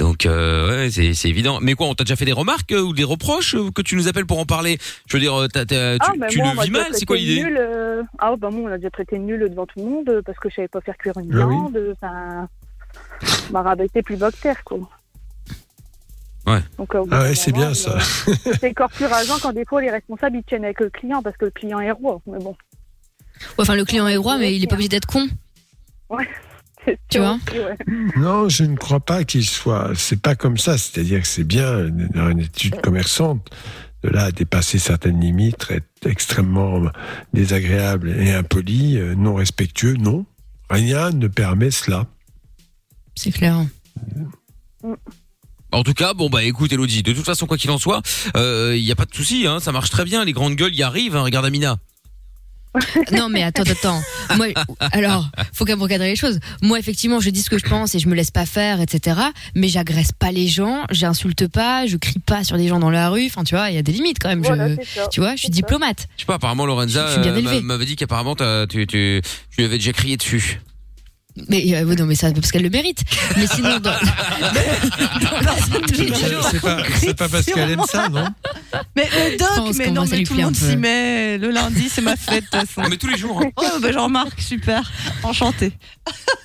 Donc euh, ouais, c'est c'est évident. Mais quoi, on t'a déjà fait des remarques euh, ou des reproches euh, que tu nous appelles pour en parler? Je veux dire, t'as- t'as- tu, ah, ben tu moi, on le m'a vis déjà mal C'est quoi traité l'idée? nul, euh, Ah, bah moi, on a déjà traité nul devant tout le monde euh, parce que je savais pas faire cuire une Ah oui. viande. Enfin, on m'a rabaissé plus bas que terre, quoi. Ouais. Donc, euh, au bout Ah d'un ouais, c'est moment, bien ça. euh, C'est encore plus rageant quand des fois les responsables ils tiennent avec le client parce que le client est roi. Mais bon. Enfin, le client est roi, mais il est pas obligé d'être con. Ouais. <laughs> Tu vois. Non, je ne crois pas qu'il soit. C'est pas comme ça. C'est-à-dire que c'est bien dans une étude commerçante de là à dépasser certaines limites, être extrêmement désagréable et impoli, euh, non respectueux. Non, rien ne permet cela. C'est clair. En tout cas, bon bah écoute Elodie, de toute façon quoi qu'il en soit, il y a pas de souci, hein, ça marche très bien, les grandes gueules y arrivent, hein, regarde Amina. <laughs> Non, mais attends, attends. Moi, alors, faut quand même recadrer les choses. Moi, effectivement, je dis ce que je pense et je me laisse pas faire, etc. Mais j'agresse pas les gens, j'insulte pas, je crie pas sur des gens dans la rue. Enfin, tu vois, il y a des limites quand même. Je, tu vois, je suis diplomate. Je sais pas, apparemment Lorenza Je euh, m'avait dit qu'apparemment tu, tu, tu lui avais déjà crié dessus. Mais euh, oui, non, mais ça parce qu'elle le mérite. Mais sinon, dans, <laughs> dans la vie C'est pas, c'est pas parce qu'elle aime ça, non? Mais le Je doc, mais non, mais tout le monde s'y met. Le lundi, c'est ma fête, de toute <laughs> façon. Mais tous les jours. hein. Oh, bah Jean-Marc, super. Enchanté.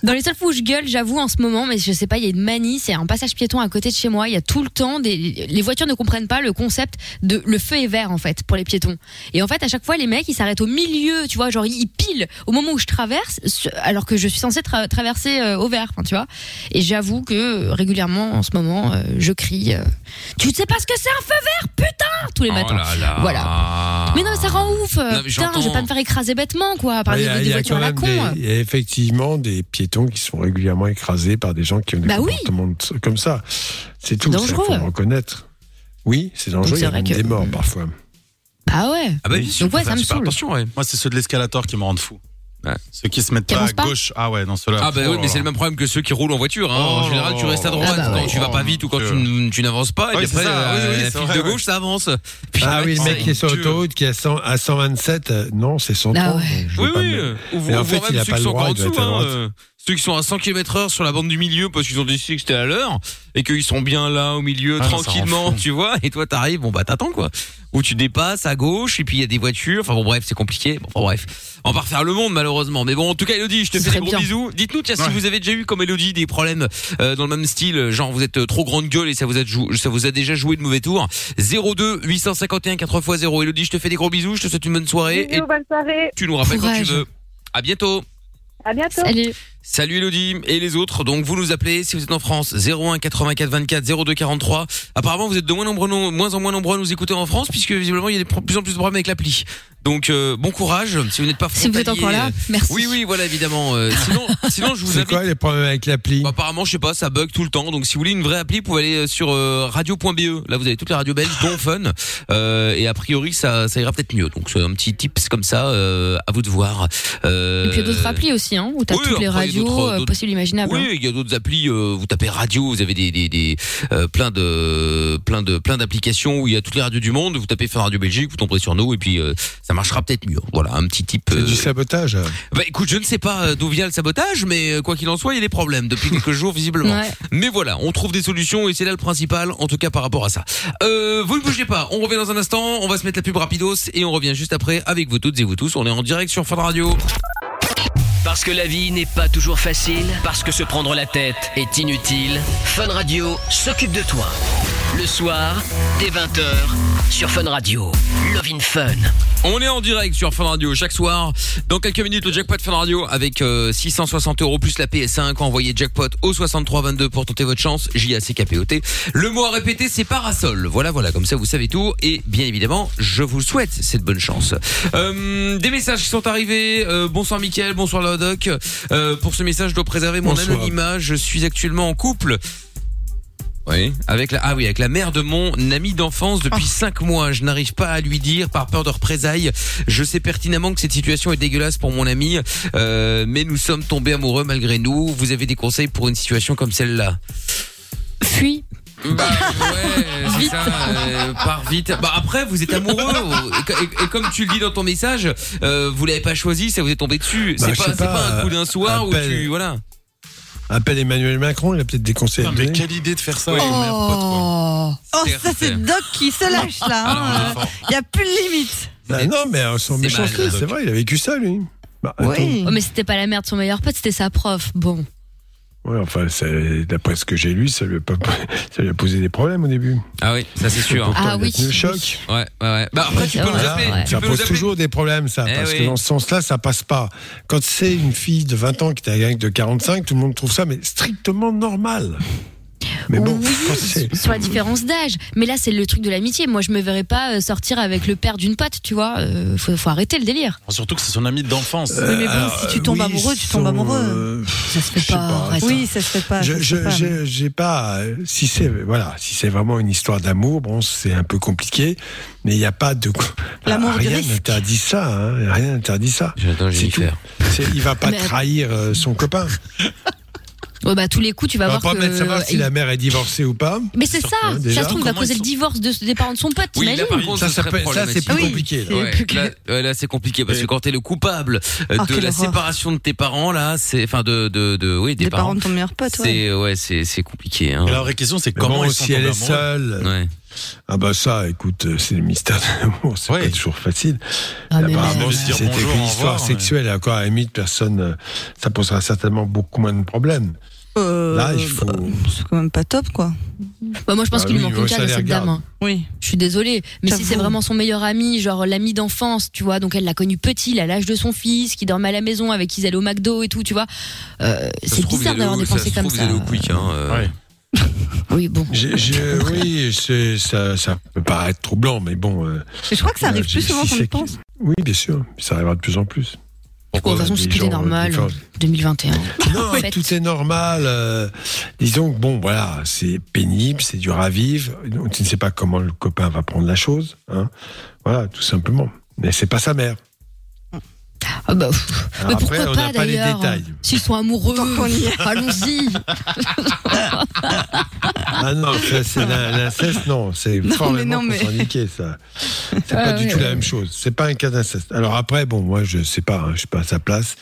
Dans les seules fois où je gueule, j'avoue en ce moment, mais je sais pas, il y a une manie, c'est un passage piéton à côté de chez moi. Il y a tout le temps des, les voitures ne comprennent pas le concept de le feu est vert en fait pour les piétons. Et en fait, à chaque fois, les mecs ils s'arrêtent au milieu, tu vois, genre ils pilent au moment où je traverse, alors que je suis censée tra- traverser euh, au vert, enfin, tu vois. Et j'avoue que euh, régulièrement en ce moment, euh, je crie, euh, tu sais pas ce que c'est un feu vert, putain, tous les matins. Oh là là. Voilà. Mais non, mais ça rend ouf. Non, mais Putain, je vais pas me faire écraser bêtement, quoi, par Il y des, a, des il y a voitures quand à la con. il y a effectivement des piétons qui sont régulièrement écrasés par des gens qui ont des Bah oui. comportements de- comme ça. C'est tout. Ça, dangereux. faut le reconnaître. Oui, c'est dangereux. Donc, Il y a c'est vrai même que- des morts parfois. Ah ouais. Ah bah sûr, Donc ouais, ça me saoule. attention, ouais. Moi, c'est ceux de l'escalator qui me rendent fou. Ouais. Ceux qui se mettent Qui pas à pas gauche. Ah ouais, non, ceux-là. Ah bah oh oui, mais c'est le même problème que ceux qui roulent en voiture. Hein. en Oh général, là tu restes à droite Ah bah quand tu vas pas vite ou quand tu, n- tu n'avances pas. Et Oui, puis après, ça. euh, Oui, oui, la file vrai, de ouais. gauche, ça avance. Puis Ah oui, le mec qui est sur l'autoroute qui est à, 100 à 127, euh, non, c'est 130. Ah ouais. Oui, oui. euh, Ou, en fait, il a pas qui le droit, encore en dessous. Ceux qui sont à 100 km heure sur la bande du milieu parce qu'ils ont décidé que c'était à l'heure et qu'ils sont bien là au milieu Ah, ça rend tranquillement, fou. tu vois, et toi t'arrives, bon bah t'attends quoi. Ou tu dépasses à gauche et puis il y a des voitures, enfin bon bref, c'est compliqué. Bon, enfin, bref, on va refaire le monde malheureusement. Mais bon, en tout cas Elodie, je te Ce fais des serait gros bien. bisous. Dites-nous tiens si Ouais. vous avez déjà eu comme Elodie des problèmes euh, dans le même style, genre vous êtes euh, trop grande gueule et ça vous a jou- ça vous a déjà joué de mauvais tours. 02 851 4x0. Elodie, je te fais des gros bisous, je te souhaite une bonne soirée et Bisous, bonne soirée. tu nous rappelles quand tu Courage. veux. À bientôt. À bientôt. Salut. Salut Elodie et les autres. Donc vous nous appelez si vous êtes en France 01 84 24 02 43. Apparemment vous êtes de moins, nombreux, moins en moins nombreux à nous écouter en France puisque visiblement il y a de plus en plus de problèmes avec l'appli. Donc euh, bon courage si vous n'êtes pas Si vous êtes frontalier, encore là, euh, merci. Oui oui voilà évidemment. euh, <laughs> sinon sinon je vous C'est invite. quoi les problèmes avec l'appli? Bah, apparemment, je sais pas, ça bug tout le temps. Donc, si vous voulez une vraie appli, vous pouvez aller sur euh, radio.be. Là, vous avez toutes les radios belges, dont Fun. Euh, et a priori, ça, ça ira peut-être mieux. Donc, c'est un petit tips comme ça, euh, à vous de voir. Euh, Et puis il y a d'autres applis aussi, hein, où t'as oui, toutes les radios euh, possibles et imaginables. hein. Oui, il y a d'autres applis. euh, vous tapez radio, vous avez des, des, des euh, plein de plein de plein d'applications où il y a toutes les radios du monde. Vous tapez Fun Radio Belgique, vous tomberez sur nous et puis euh, ça marchera peut-être mieux. Voilà, un petit type. C'est du sabotage. Bah écoute, je ne sais pas d'où vient le sabotage, mais quoi qu'il en soit, il y a des problèmes depuis quelques <laughs> jours visiblement. Ouais. Mais voilà, on trouve des solutions et c'est là le principal, en tout cas par rapport à ça. Euh, vous ne bougez pas, on revient dans un instant, on va se mettre la pub rapidos et on revient juste après avec vous toutes et vous tous. On est en direct sur Fun Radio. Parce que la vie n'est pas toujours facile, parce que se prendre la tête est inutile, Fun Radio s'occupe de toi. Le soir, dès 20h, sur Fun Radio. Love in Fun. On est en direct sur Fun Radio chaque soir. Dans quelques minutes, le jackpot Fun Radio avec euh, 660 euros plus la PS5. Envoyez jackpot au 6322 pour tenter votre chance. J-A-C-K-P-O-T. Le mot à répéter, c'est parasol. Voilà, voilà, comme ça vous savez tout. Et bien évidemment, je vous souhaite cette bonne chance. Euh, des messages qui sont arrivés. Euh, bonsoir Mickaël, bonsoir la doc. Euh, pour ce message, je dois préserver mon Bonsoir. anonymat. Je suis actuellement en couple. Oui, avec la ah oui, avec la mère de mon ami d'enfance depuis cinq mois. Je n'arrive pas à lui dire par peur de représailles. Je sais pertinemment que cette situation est dégueulasse pour mon ami, euh, mais nous sommes tombés amoureux malgré nous. Vous avez des conseils pour une situation comme celle-là? Fuis. Bah ouais, c'est ça. euh, part vite. Bah après, vous êtes amoureux et, et- et comme tu le dis dans ton message, euh, vous l'avez pas choisi, ça vous est tombé dessus. Bah, c'est pas, pas pas, un coup d'un soir où appelle- tu voilà. Appelle Emmanuel Macron, il a peut-être des conseils. à Putain, mais quelle idée de faire ça Oui. pote, quoi. Oh, C'est ça c'est. Doc qui se lâche là. Alors, hein. Il n'y a plus de limite. Bah non, mais euh, C'est méchanceté, c'est Doc. vrai, il a vécu ça, lui. Bah. Oui. Oh, mais c'était pas la mère de son meilleur pote, c'était sa prof. Bon. Ouais, enfin, c'est- d'après ce que j'ai lu, ça lui, a pas, <laughs> ça lui a posé des problèmes au début. Ah oui, ça c'est sûr. Pourtant, Ah oui, le choc. Ouais, ouais, ouais. Bah après, tu C'est peux nous appeler. ouais. Ça pose toujours des problèmes, ça, Eh parce oui. que dans ce sens-là, ça passe pas. Quand c'est une fille de 20 ans qui est un gang de 45, tout le monde trouve ça mais strictement normal. Mais bon, oui, <laughs> sur la différence d'âge. Mais là, c'est le truc de l'amitié. Moi, je me verrais pas euh, sortir avec le père d'une pote, tu vois. Euh, faut, faut arrêter le délire. Surtout que c'est son ami d'enfance. Oui, mais bon, si tu tombes oui, amoureux, tu tombes amoureux. euh, Ça se fait pas. Oui, ça se fait pas. Je, pas. je- j'ai pas. euh, Si c'est voilà, si c'est vraiment une histoire d'amour, bon, c'est un peu compliqué, mais il n'y a pas de. <laughs> L'amour du rien n'interdit ça. Hein, rien n'interdit ça. J'attends, C'est tout. Jennifer. C'est- Il va pas Mais- trahir euh, son copain. <laughs> Ouais, bah, tous les coups, tu vas On va voir pas que. mettre savoir si il- la mère est divorcée ou pas. Mais c'est ça. hein, ça se trouve, va causer le divorce de- des parents de son pote, Oui, là, t'imagines par contre, Ça, c'est plus Oui. compliqué. là. Ouais, là, c'est compliqué parce que quand t'es le coupable Oh, de la séparation de tes parents là, c'est enfin de de de oui des, Des parents de ton meilleur pote, ouais. C'est ouais, c'est compliqué hein. Et la vraie question, c'est comment bon, ils sont si elle est seule, Ouais. Ah bah ça, écoute, euh, c'est le mystère de l'amour, c'est pas toujours facile. Ah, mais Apparemment, si c'était au histoire revoir, sexuelle, et encore à la limite, personne, euh, ça posera certainement beaucoup moins de problèmes. Euh, Là, il faut- bah, c'est quand même pas top, quoi. Bah, moi, je pense Ah qu'il lui oui, manque une ça case à cette dame. hein. Oui. Je suis désolée. Mais si c'est vraiment son meilleur ami, genre l'ami d'enfance, tu vois, donc elle l'a connu petit, il a l'âge de son fils, qui dormait à la maison, avec qui ils allaient au McDo et tout, tu vois. Euh, c'est bizarre d'avoir des ça pensées comme ça. allaient au quick hein. euh. Ouais. Oui, bon. J'ai- j'ai- <laughs> oui, c'est- ça, ça peut paraître troublant, mais bon. euh, Mais je crois que ça arrive euh, plus souvent qu'on le pense. Oui, bien sûr, ça arrivera de plus en plus. De toute façon, c'est des tout est euh, normal. fois- 2021. <laughs> Non, Faites. tout est normal. euh, disons que bon, voilà, c'est pénible, c'est dur à vivre. Donc, tu ne sais pas comment le copain va prendre la chose. Hein. Voilà, tout simplement. Mais c'est pas sa mère. Ah bah, mais après, pourquoi on pas n'a pas les d'ailleurs détails. S'ils sont amoureux, allons-y. <laughs> Ah non, ça, c'est l'in- l'inceste, non, c'est Non, formellement mais ça. C'est Ah pas du tout la même chose. C'est pas un cas d'inceste. Alors après, bon, moi, je sais pas, hein, je suis pas à sa place.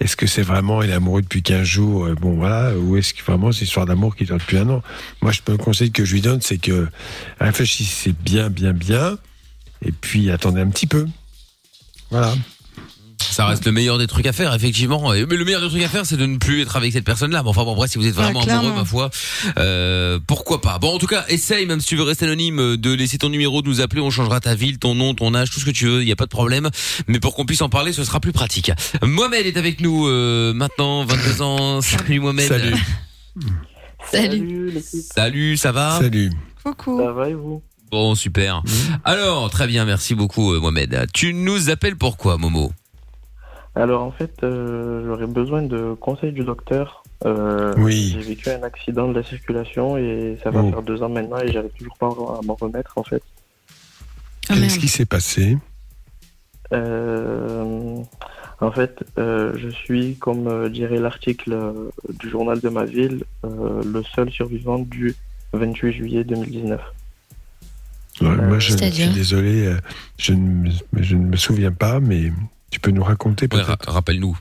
Est-ce que c'est vraiment, il est amoureux depuis 15 jours, euh, bon, voilà, ou est-ce que vraiment c'est une histoire d'amour qui dure depuis un an? Moi, je peux le conseil que je lui donne, c'est que réfléchissez bien, bien, bien, et puis attendez un petit peu. Voilà. Ça reste le meilleur des trucs à faire, effectivement. Et- Mais le meilleur des trucs à faire, c'est de ne plus être avec cette personne-là. Bon, enfin bon, après, si vous êtes vraiment Ouais, amoureux, ma foi, euh, pourquoi pas? Bon, en tout cas, essaye, même si tu veux rester anonyme, de laisser ton numéro, de nous appeler. On changera ta ville, ton nom, ton âge, tout ce que tu veux. Il n'y a pas de problème. Mais pour qu'on puisse en parler, ce sera plus pratique. Mohamed est avec nous euh, maintenant, 22 ans. <laughs> Salut Mohamed. Salut. Salut. Salut, ça va? Salut. Coucou. Ça va et vous? Bon, super. Alors, très bien, merci beaucoup euh, Mohamed. Tu nous appelles pourquoi, Momo? Alors en fait, euh, j'aurais besoin de conseils du docteur. Euh, Oui. J'ai vécu un accident de la circulation et ça va Oh. faire deux ans maintenant et j'arrive toujours pas à m'en remettre en fait. Ah, Qu'est-ce qui s'est passé? Euh, en fait, euh, je suis, comme dirait l'article du journal de ma ville, euh, le seul survivant du 28 juillet 2019. Ouais, Moi, je, suis désolé, je ne, me, je ne me souviens pas, mais tu peux nous raconter Ouais, peut-être ra- Rappelle-nous.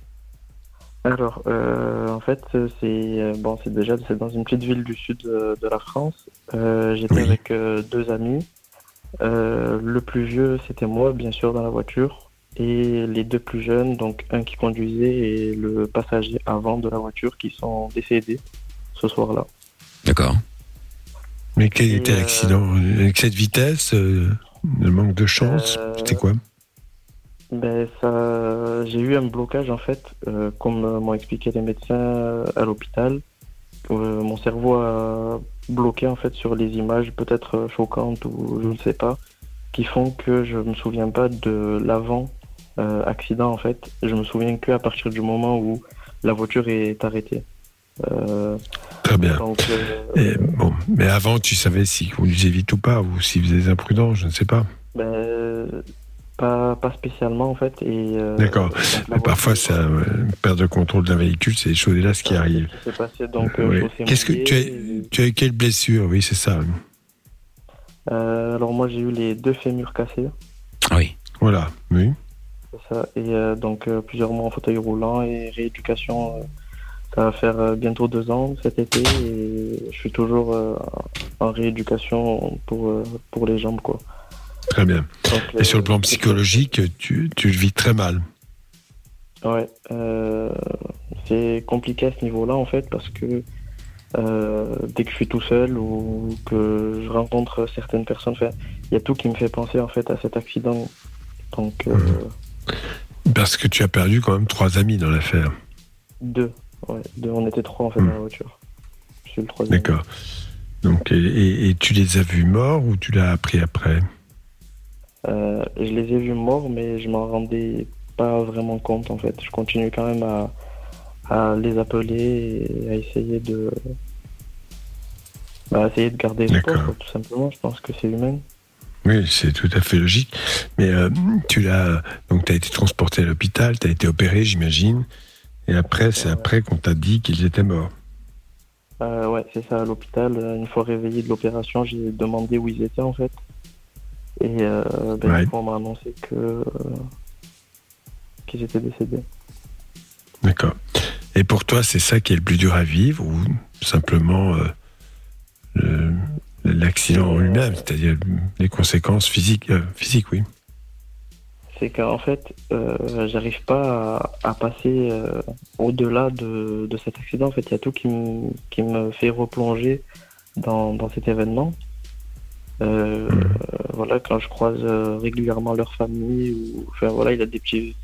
Alors, euh, en fait, c'est euh, bon, c'est déjà c'est dans une petite ville du sud de, de la France. Euh, J'étais Oui. avec euh, deux amis. Euh, le plus vieux, c'était moi, bien sûr, dans la voiture, et les deux plus jeunes, donc un qui conduisait et le passager avant de la voiture, qui sont décédés ce soir-là. D'accord. Mais quel Et, était euh, l'accident? Avec cette vitesse, euh, le manque de chance, Euh, c'était quoi? Ben ça, j'ai eu un blocage en fait, euh, comme euh, m'ont expliqué les médecins euh, à l'hôpital. Euh, mon cerveau a bloqué en fait sur les images peut-être choquantes ou je ne sais pas, qui font que je me souviens pas de l'avant euh, accident en fait. Je me souviens que à partir du moment où la voiture est arrêtée. Euh, Très bien. donc, euh, Et, bon, mais avant, tu savais si conduisait vite ou pas, ou s'il faisait des imprudents, je ne sais pas. ben, pas, pas spécialement en fait. Et euh, D'accord. Mais parfois, c'est une perte de contrôle d'un véhicule, c'est des choses là ce qui arrive. qui s'est passé donc euh, Oui. chaussée Qu'est-ce que tu as, et- tu as eu quelle blessure? Oui, c'est ça. Euh, alors moi j'ai eu les deux fémurs cassés, Oui. Voilà. Oui. c'est ça, et euh, donc euh, plusieurs mois en fauteuil roulant et rééducation euh, Ça va faire euh, bientôt deux ans cet été et je suis toujours euh, en rééducation pour, euh, pour les jambes. Quoi. Très bien. Donc, Et sur le euh, plan psychologique, tu, tu le vis très mal. Ouais, euh, c'est compliqué à ce niveau-là en fait parce que euh, dès que je suis tout seul ou que je rencontre certaines personnes, il y a tout qui me fait penser en fait à cet accident. Donc euh, Parce que tu as perdu quand même trois amis dans l'affaire. deux, ouais, deux, on était trois en fait dans la voiture. Je suis le troisième. D'accord. Donc, et, et- et tu les as vus morts ou tu l'as appris après? Euh, je les ai vus morts, mais je m'en rendais pas vraiment compte en fait. Je continue quand même à, à les appeler et à essayer de, bah, essayer de garder espoir, tout simplement. Je pense que c'est humain. Oui, c'est tout à fait logique. Mais euh, tu l'as donc tu as été transporté à l'hôpital, tu as été opéré, j'imagine. Et après, c'est après qu'on t'a dit qu'ils étaient morts. Euh, ouais, c'est ça, à l'hôpital. Euh, Une fois réveillé de l'opération, j'ai demandé où ils étaient en fait. Et euh, ben, Ouais. on m'a annoncé que euh, qu'ils étaient décédés. D'accord. Et pour toi, c'est ça qui est le plus dur à vivre ou simplement euh, l'accident en lui-même, c'est-à-dire les conséquences physiques, euh, physiques, oui. C'est qu'en fait, euh, j'arrive pas à, à passer au-delà de, de cet accident. En fait, il y a tout qui me, qui me fait replonger dans, dans cet événement. Euh, euh, voilà, quand je croise euh, régulièrement leur famille, ou enfin voilà, il a des petits,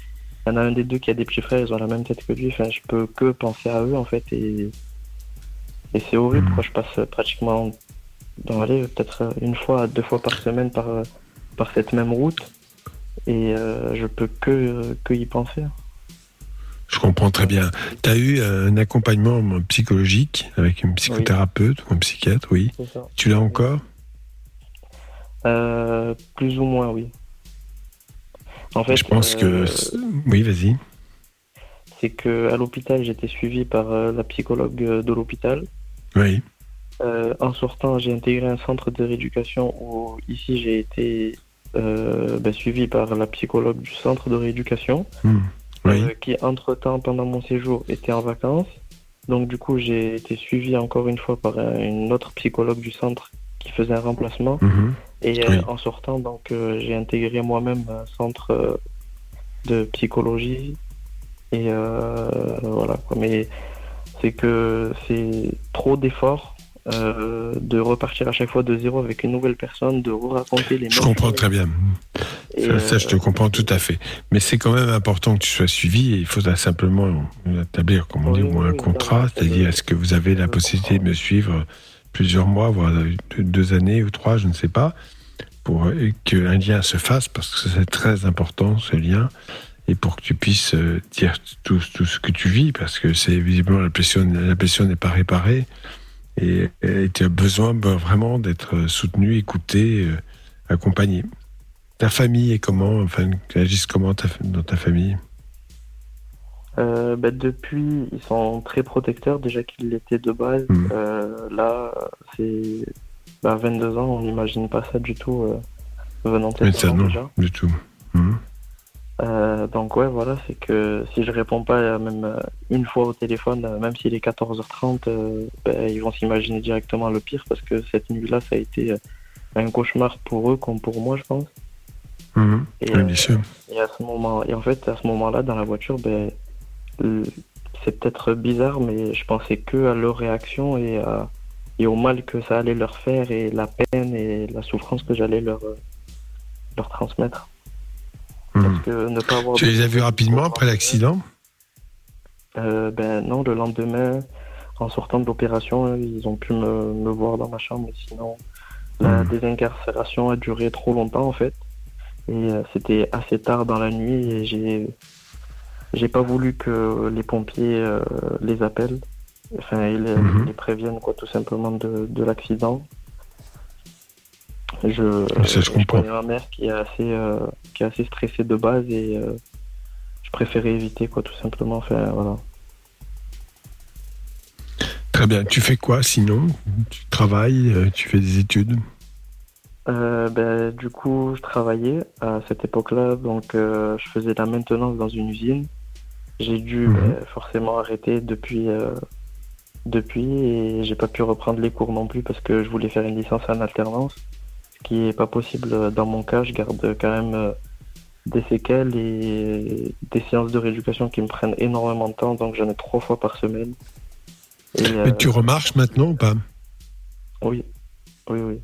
il y en a un des deux qui a des petits frères, ils ont la même tête que lui. Enfin, je peux que penser à eux en fait, et, et c'est horrible. Quoi. Je passe pratiquement, dans, allez, peut-être une fois, deux fois par semaine par, par cette même route. Et euh, je peux que, que y penser. Je comprends très bien. Tu as eu un accompagnement psychologique avec une psychothérapeute ou un psychiatre, oui. Tu l'as encore? Euh, plus ou moins, oui. En fait, Je pense que... euh, Oui, vas-y. c'est que à l'hôpital, j'étais suivi par euh, la psychologue de l'hôpital. Oui. Euh, en sortant, j'ai intégré un centre de rééducation où ici j'ai été euh, ben, suivi par la psychologue du centre de rééducation, Hmm. Oui. euh, qui entre-temps, pendant mon séjour, était en vacances. Donc du coup, j'ai été suivi encore une fois par un- une autre psychologue du centre qui faisait un remplacement. Mhm. Et euh, Oui. en sortant, donc euh, j'ai intégré moi-même un centre euh, de psychologie. Et voilà. quoi. Mais c'est que c'est trop d'efforts euh, de repartir à chaque fois de zéro avec une nouvelle personne, de raconter les Je mêmes comprends choses. très bien. Ça, ça, je te comprends tout à fait. Mais c'est quand même important que tu sois suivi et il faudra simplement établir, comme on dit, moins un contrat. C'est-à-dire, est-ce que vous avez la possibilité de me suivre plusieurs mois, voire deux- années ou trois, je ne sais pas, pour euh, qu'un lien se fasse, parce que c'est très important, ce lien, et pour que tu puisses euh, dire tout, tout ce que tu vis, parce que c'est visiblement la blessure, la blessure n'est pas réparée. Et, et tu as besoin ben, vraiment d'être soutenu, écouté, euh, accompagné. Ta famille est comment Enfin, tu agis comment dans ta famille? Euh, bah, depuis, ils sont très protecteurs, déjà qu'ils l'étaient de base. Mm. Euh, là, c'est bah, 22 ans, on n'imagine pas ça du tout euh, venant de ça, non, déjà. du tout. Mhm. Euh, donc ouais, voilà, c'est que si je réponds pas euh, même une fois au téléphone, même s'il est 14h30, euh, ben, ils vont s'imaginer directement le pire parce que cette nuit-là, ça a été un cauchemar pour eux comme pour moi, je pense. Mhm. Et, Oui, bien sûr. et à ce moment, et en fait, à ce moment-là, dans la voiture, ben, c'est peut-être bizarre, mais je pensais que à leur réaction et, à- et au mal que ça allait leur faire et la peine et la souffrance que j'allais leur, euh, leur transmettre. Mhm. Que ne pas avoir Tu les as vus rapidement après l'accident? Euh, ben non, le lendemain, en sortant de l'opération, euh, ils ont pu me, me voir dans ma chambre, mais sinon, la désincarcération a duré trop longtemps en fait. Et c'était assez tard dans la nuit et j'ai j'ai pas voulu que les pompiers euh, les appellent, enfin ils les, Mhm. les préviennent quoi tout simplement de, de l'accident. Je, Ça, je comprends. ma mère qui est assez euh, qui est assez stressée de base et euh, je préférais éviter quoi tout simplement. Enfin voilà. Très bien. Tu fais quoi sinon? Tu travailles euh, Tu fais des études? Euh, ben, du coup, je travaillais à cette époque-là, donc euh, je faisais de la maintenance dans une usine. J'ai dû Mhm. ben, forcément arrêter depuis, euh, depuis et j'ai pas pu reprendre les cours non plus parce que je voulais faire une licence en alternance, ce qui est pas possible euh, dans mon cas. Je garde quand même euh, des séquelles et des séances de rééducation qui me prennent énormément de temps, donc j'en ai trois fois par semaine. Et, euh, Mais tu remarches maintenant ou pas? Oui, oui, oui.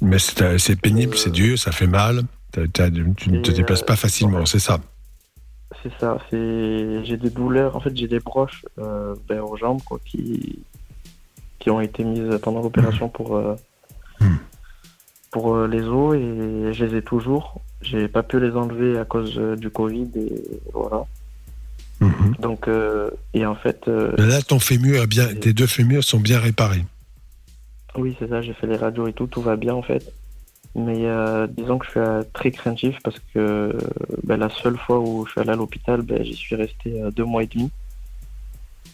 Mais c'est pénible, c'est dur, ça fait mal. Tu ne te déplaces euh, pas facilement, c'est ça. C'est ça, c'est j'ai des douleurs, en fait j'ai des broches euh, ben, aux jambes quoi, qui, qui ont été mises pendant l'opération pour, euh, pour euh, les os et je les ai toujours. J'ai pas pu les enlever à cause du Covid et voilà. Donc euh, et en fait Là, ton fémur est bien, tes deux fémurs sont bien réparés. oui c'est ça, j'ai fait les radios et tout, tout va bien en fait. Mais euh, disons que je suis euh, très craintif parce que euh, ben, la seule fois où je suis allé à l'hôpital, ben, j'y suis resté euh, deux mois et demi.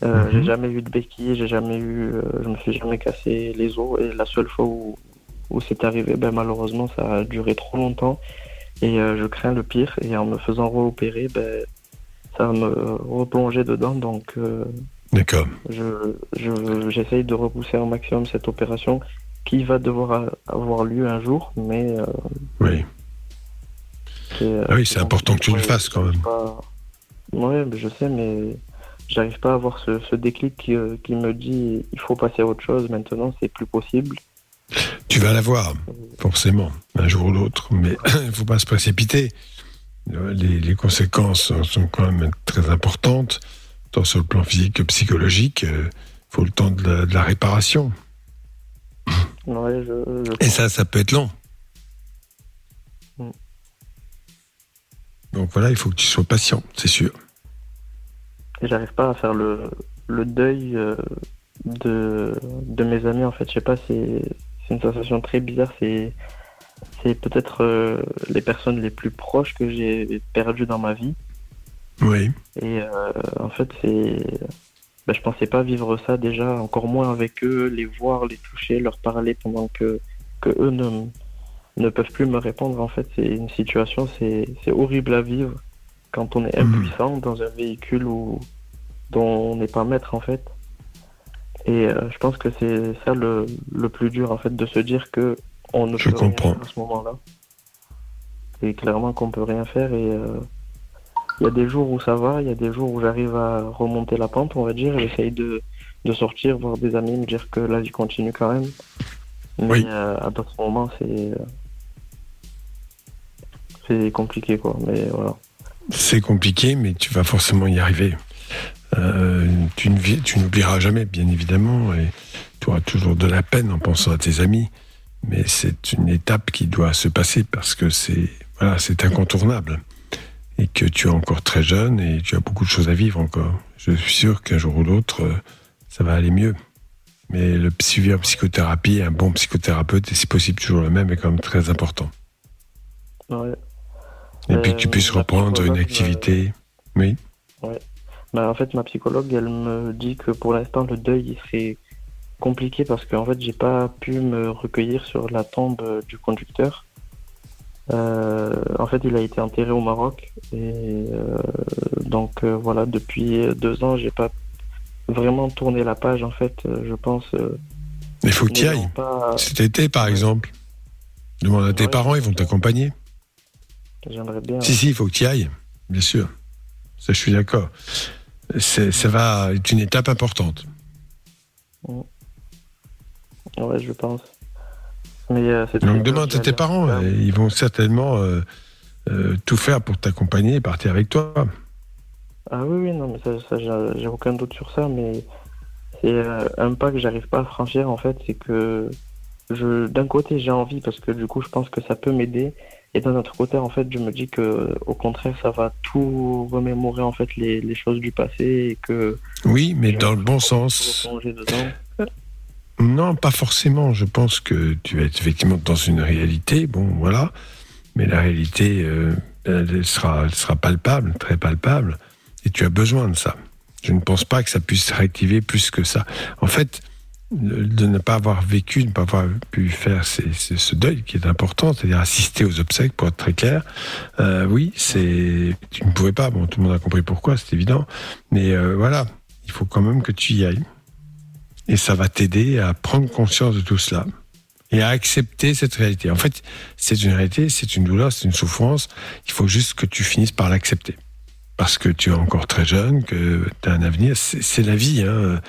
Euh, J'ai jamais eu de béquille, j'ai jamais eu, euh, je me suis jamais cassé les os. Et la seule fois où, où c'est arrivé, ben, malheureusement ça a duré trop longtemps. Et euh, je crains le pire. Et en me faisant réopérer, ben, ça va me replonger dedans. Donc euh, D'accord. je, je, j'essaye de repousser au maximum cette opération qui va devoir avoir lieu un jour, mais euh, Oui. euh, Ah oui, c'est important que tu le fasses quand même. pas- mais je sais, mais j'arrive pas à avoir ce, ce déclic qui, euh, qui me dit il faut passer à autre chose maintenant, c'est plus possible. Tu vas l'avoir, forcément, un jour ou l'autre, mais <coughs> il ne faut pas se précipiter. Les, les conséquences sont- sont quand même très importantes, tant sur le plan physique que psychologique. Il faut le temps de la, de la réparation. Ouais, je, je- Et ça, ça peut être long. Mm. Donc voilà, il faut que tu sois patient, c'est sûr. et j'arrive pas à faire le, le deuil euh, de, de mes amis en fait. Je sais pas, c'est c'est une sensation très bizarre. C'est c'est peut-être euh, les personnes les plus proches que j'ai perdues dans ma vie. Oui. Et euh, en fait, c'est. Ben, je pensais pas vivre ça déjà, encore moins avec eux, les voir, les toucher, leur parler pendant que, que eux ne, ne peuvent plus me répondre. En fait, c'est une situation, c'est c'est horrible à vivre quand on est impuissant dans un véhicule où, dont on n'est pas maître en fait. Et euh, je pense que c'est ça le, le plus dur en fait, de se dire que on ne Je peut rien comprends. faire à ce moment-là. Et clairement qu'on peut rien faire et euh, il y a des jours où ça va, il y a des jours où j'arrive à remonter la pente, on va dire, j'essaye de, de sortir, voir des amis, me dire que la vie continue quand même. Mais euh, à d'autres moments, c'est euh, c'est compliqué, quoi. Mais voilà. C'est compliqué, mais tu vas forcément y arriver. Euh, tu n'oublieras jamais, bien évidemment, et tu auras toujours de la peine en pensant à tes amis. Mais c'est une étape qui doit se passer parce que c'est voilà, c'est incontournable et que tu es encore très jeune et tu as beaucoup de choses à vivre encore. Je suis sûr qu'un jour ou l'autre, euh, ça va aller mieux. Mais le suivi en psychothérapie, un bon psychothérapeute, et si possible toujours le même, est quand même très important. Ouais. Et puis Euh, que tu puisses ma reprendre une activité. Oui. Ouais. Bah, en fait, ma psychologue, elle me dit que pour l'instant, le deuil, il serait compliqué parce qu'en fait, j'ai pas pu me recueillir sur la tombe euh, du conducteur. Euh, en fait, il a été enterré au Maroc et euh, donc euh, voilà, depuis deux ans, j'ai pas vraiment tourné la page. En fait, je pense. Il faut que tu ailles. pas- Cet été, par exemple. Demande à tes parents, ils vont t'accompagner. J'aimerais bien. Si, si, il faut que tu ailles, bien sûr. Ça, je suis d'accord. Ça va être une étape importante. Ouais, je pense. Mais euh, Donc demande à tes parents, euh, ils vont certainement euh, euh, tout faire pour t'accompagner et partir avec toi. Ah oui, oui, non, mais ça, ça, j'ai aucun doute sur ça, mais c'est euh, un pas que j'arrive pas à franchir en fait, c'est que je, d'un côté j'ai envie parce que du coup je pense que ça peut m'aider, et d'un autre côté en fait je me dis que au contraire ça va tout remémorer en fait les, les choses du passé et que Oui, mais dans le bon sens. dedans. Non, pas forcément. Je pense que tu être effectivement dans une réalité, bon, voilà. Mais la réalité, euh, elle sera, sera palpable, très palpable. Et tu as besoin de ça. Je ne pense pas que ça puisse se réactiver plus que ça. En fait, de ne pas avoir vécu, de ne pas avoir pu faire ce deuil qui est important, c'est-à-dire assister aux obsèques, pour être très clair. Euh, oui, c'est tu ne pouvais pas. Bon, tout le monde a compris pourquoi, c'est évident. Mais euh, voilà, il faut quand même que tu y ailles. Et ça va t'aider à prendre conscience de tout cela et à accepter cette réalité. En fait, c'est une réalité, c'est une douleur, c'est une souffrance. Il faut juste que tu finisses par l'accepter. Parce que tu es encore très jeune, que tu as un avenir. C'est la vie. Hein.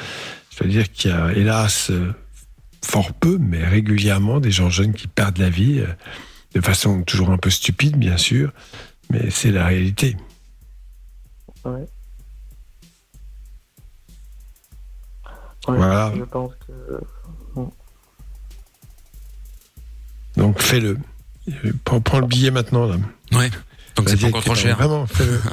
C'est-à-dire qu'il y a, hélas, fort peu, mais régulièrement, des gens jeunes qui perdent la vie euh, de façon toujours un peu stupide, bien sûr. Mais c'est la réalité. Ouais. Ouais, Voilà. Je pense que. Donc fais-le. Prends, le billet maintenant. Là. Ouais. Donc c'est pas encore trop cher. Vraiment, fais-le. <laughs>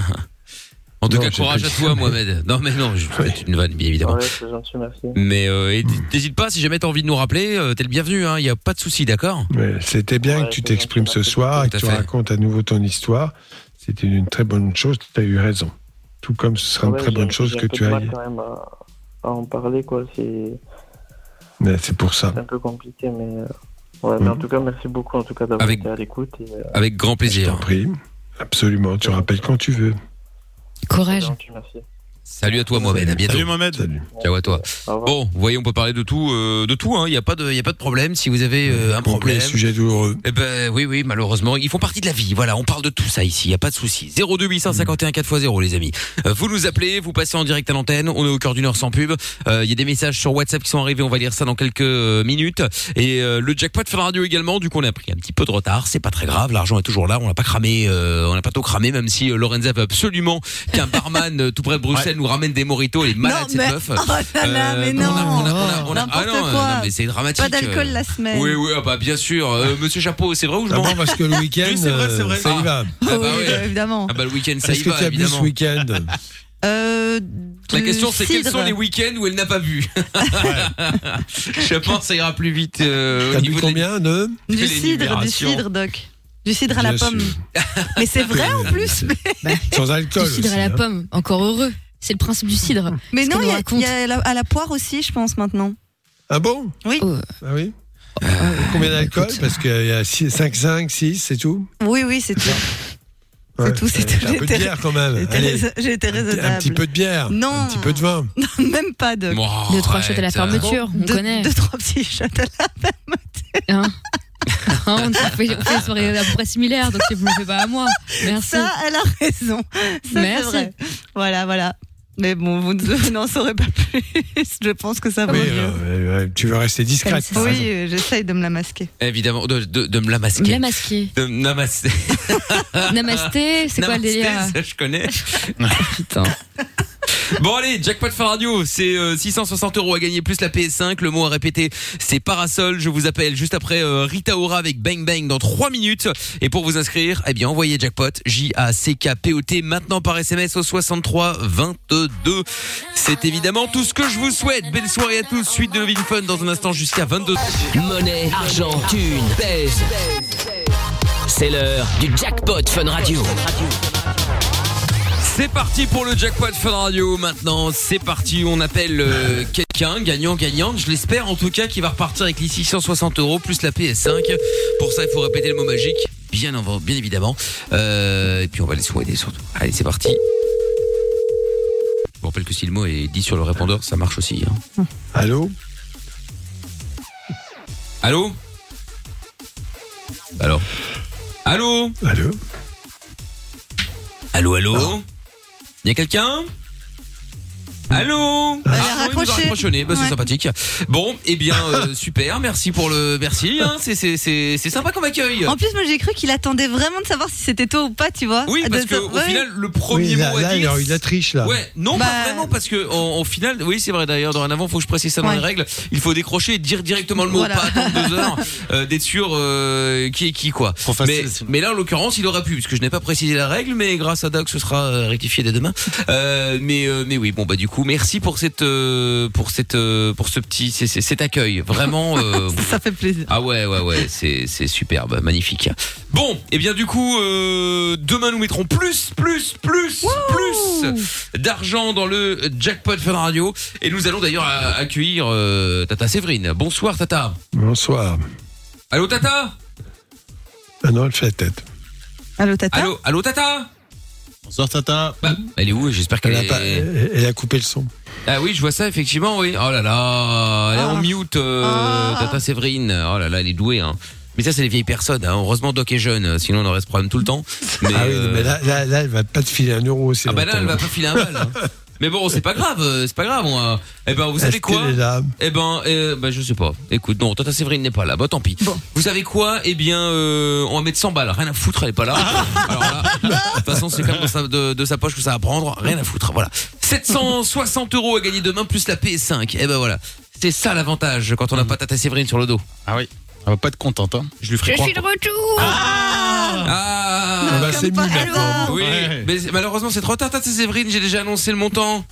En tout Non, cas, courage à toi, Mohamed. Non, mais non, je fais une vanne, bien évidemment. Ouais, c'est gentil, merci. Mais euh, et n'hésite pas, si jamais t'as envie de nous rappeler, euh, t'es le bienvenu, hein. Il y a pas de souci, d'accord? C'était bien que tu t'exprimes ce soir et que tu fait. racontes à nouveau ton histoire. C'était une très bonne chose, tu as eu raison. Tout comme ce sera une très bonne chose que tu ailles. quand même à, à en parler, quoi. C'est Mais C'est pour ça. c'est un peu compliqué, mais. euh, Ouais, mais en Mhm. tout cas, merci beaucoup en tout cas d'avoir Avec- été à l'écoute. et, euh, Avec grand plaisir. Je t'en prie. Absolument, tu rappelles quand tu veux. Courage. merci. Salut à toi, Mohamed. À bientôt. Salut Mohamed. Salut. Ciao à toi. Bon, vous voyez, on peut parler de tout, euh, de tout. Il n'y a pas de, il y a pas de problème. Si vous avez euh, un problème, sujet douloureux. eh ben oui, oui, malheureusement, ils font partie de la vie. Voilà, on parle de tout ça ici. Il y a pas de souci. 02 851 4x0, les amis. Euh, vous nous appelez, vous passez en direct à l'antenne. On est au cœur d'une heure sans pub. Euh, Il y a des messages sur WhatsApp qui sont arrivés. On va lire ça dans quelques euh, minutes. Et euh, le jackpot fait la radio également. Du coup, on a pris un petit peu de retard. C'est pas très grave. L'argent est toujours là. On l'a pas cramé. euh, on n'a pas tout cramé, même si Lorenza veut absolument qu'un barman tout près de Bruxelles nous ramène des moritos. Elle est malade Non, cette mais- meuf. <laughs> oh là là, mais on a- non. on a- on a- on a- N'importe ah non, quoi. non, mais c'est dramatique. Pas d'alcool euh. la semaine. Oui, oui, ah bah bien sûr. Euh, <laughs> Monsieur Chapeau, c'est vrai ou je Ah mens bon, parce que le week-end, Oui, c'est vrai, c'est vrai. euh, ça y va. Ah bah oui, ouais. euh, évidemment. Ah bah le week-end, ça y va tu as bu ce évidemment. week-end <laughs> Euh, La question c'est quels sont les week-ends où elle n'a pas bu Je pense que ça ira plus vite euh, au T'as bu niveau de combien de Du cidre, du cidre, Doc. Du cidre à la Bien pomme. sûr. Mais c'est vrai en plus. Mais, Sans alcool Du cidre aussi, à la hein. pomme, encore heureux. C'est le principe du cidre. mais Ce non, il y a, raconte. il y a la- à la poire aussi, je pense, maintenant. Ah bon? Oui. Oh. Ah oui? Combien d'alcool. Parce qu'il y a 5, 5, 6, c'est tout? Oui, oui, c'est tout. Ouais. tout, c'est tout. Un peu de bière quand même. J'ai été raisonnable. un petit peu de bière. Non. Un petit peu de vin. <laughs> Même pas, Doc. Bon, Deux, trois shots à la fermeture, on deux, connaît. deux, trois petits <laughs> shots à la Hein <laughs> Hein, on, fait, on fait soirées à peu près similaires, donc vous ne le faites pas à moi. Merci. Ça, elle a raison. Ça, c'est Merci. vrai. Voilà, voilà. Mais bon, vous ne- <laughs> n'en saurez pas plus. <laughs> Je pense que ça va Oui, mieux. euh, euh, tu veux rester discrète. Oui, raison. euh, j'essaye de me la masquer. Évidemment, de, de, de me la masquer. La masquer. De me la masquer. <laughs> Namasté, c'est quoi le Namasté, délire ça, je connais. Putain. Bon allez, jackpot Fun Radio, c'est euh, 660 euros à gagner plus la PS5. Le mot à répéter, c'est parasol. Je vous appelle juste après euh, Rita Ora avec Bang Bang dans 3 minutes. Et pour vous inscrire, eh bien envoyez jackpot J A C K P O T maintenant par SMS au 63 22. C'est évidemment tout ce que je vous souhaite. Belle soirée à tous. Suite de Loving Fun dans un instant jusqu'à 22. Monnaie, argent, thune, pèse. C'est l'heure du jackpot Fun Radio. C'est parti pour le jackpot Fun Radio maintenant. C'est parti, on appelle euh, quelqu'un, gagnant, gagnante. Je l'espère en tout cas qui va repartir avec les 660 euros plus la PS5. Pour ça, il faut répéter le mot magique, bien, en- bien évidemment. Euh, et puis on va les souhaiter surtout. Allez, c'est parti. Je vous rappelle que si le mot est dit sur le répondeur, ça marche aussi. hein. Allô? Allô? Alors? Allô? Allô? Allô, allô? Y a quelqu'un? Allô Elle a Ah, il raccroché. Bah, c'est Ouais. sympathique. Bon, eh bien, euh, <laughs> super. Merci pour le, merci. Hein, c'est c'est c'est c'est sympa comme accueil. En plus, moi, j'ai cru qu'il attendait vraiment de savoir si c'était toi ou pas, tu vois. Oui, De parce que au ouais. final, le premier Oui, là, mot à là, il dire. a eu de la triche, là. Ouais, non, Bah- pas vraiment, parce que en, oui, c'est vrai d'ailleurs, dorénavant, faut que je précise ça dans Ouais. les règles. Il faut décrocher et dire directement le mot, Voilà. pas attendre deux heures, <laughs> euh, d'être sûr euh, qui est qui, quoi. Mais, mais là, en l'occurrence, il aurait pu, puisque je n'ai pas précisé la règle, mais grâce à Doc, ce sera euh, rectifié dès demain. Euh, mais, euh, mais oui, bon, bah, du coup, merci pour cette, euh, pour cette, euh, pour ce petit, c'est- c'est- cet accueil. Vraiment, <laughs> euh, Ça fait plaisir. ah ouais, ouais, ouais, c'est, c'est superbe, magnifique. Bon, et bien du coup, euh, demain nous mettrons plus, plus, plus, plus d'argent dans le jackpot Fun Radio. Et nous allons d'ailleurs accueillir euh, Tata Séverine. Bonsoir Tata. Bonsoir. Allô Tata? Ah non, elle fait la tête. Allô, Tata? Allô, allô Tata? Bonsoir Tata. Bah, elle est où? J'espère qu'elle Elle a, est... pas- elle- a coupé le son. Ah oui, je vois ça effectivement, oui. Oh là là, elle est en mute, euh, Tata Séverine. Oh là là, elle est douée. Hein. Mais ça, c'est les vieilles personnes. hein. Heureusement, Doc est jeune, euh, sinon on aurait ce problème tout le temps. Mais, ah oui, euh, mais là, là, là, elle va pas te filer un euro aussi. ah bah là, elle va pas filer un bal. hein. <laughs> Mais bon, c'est pas grave, euh, c'est pas grave. on va- Eh ben, vous savez quoi Eh ben, euh, bah, je sais pas. Écoute, non, Tata Séverine n'est pas là. Bah, tant pis. Vous savez quoi Eh bien, euh, on va mettre 100 balles. Rien à foutre, elle est pas là. Alors là, de toute façon, c'est comme dans sa, de, de sa poche que ça va prendre. Rien à foutre. Voilà. 760 euros à gagner demain plus la PS5. Eh ben voilà. C'est ça l'avantage quand on n'a pas Tata Séverine sur le dos. Ah oui. Elle va pas être contente, hein. Je lui ferai croire. retour Ah, Ah bah, c'est mieux maintenant. Oui, Ouais. mais c'est- malheureusement c'est trop tard, Tata Séverine. J'ai déjà annoncé le montant.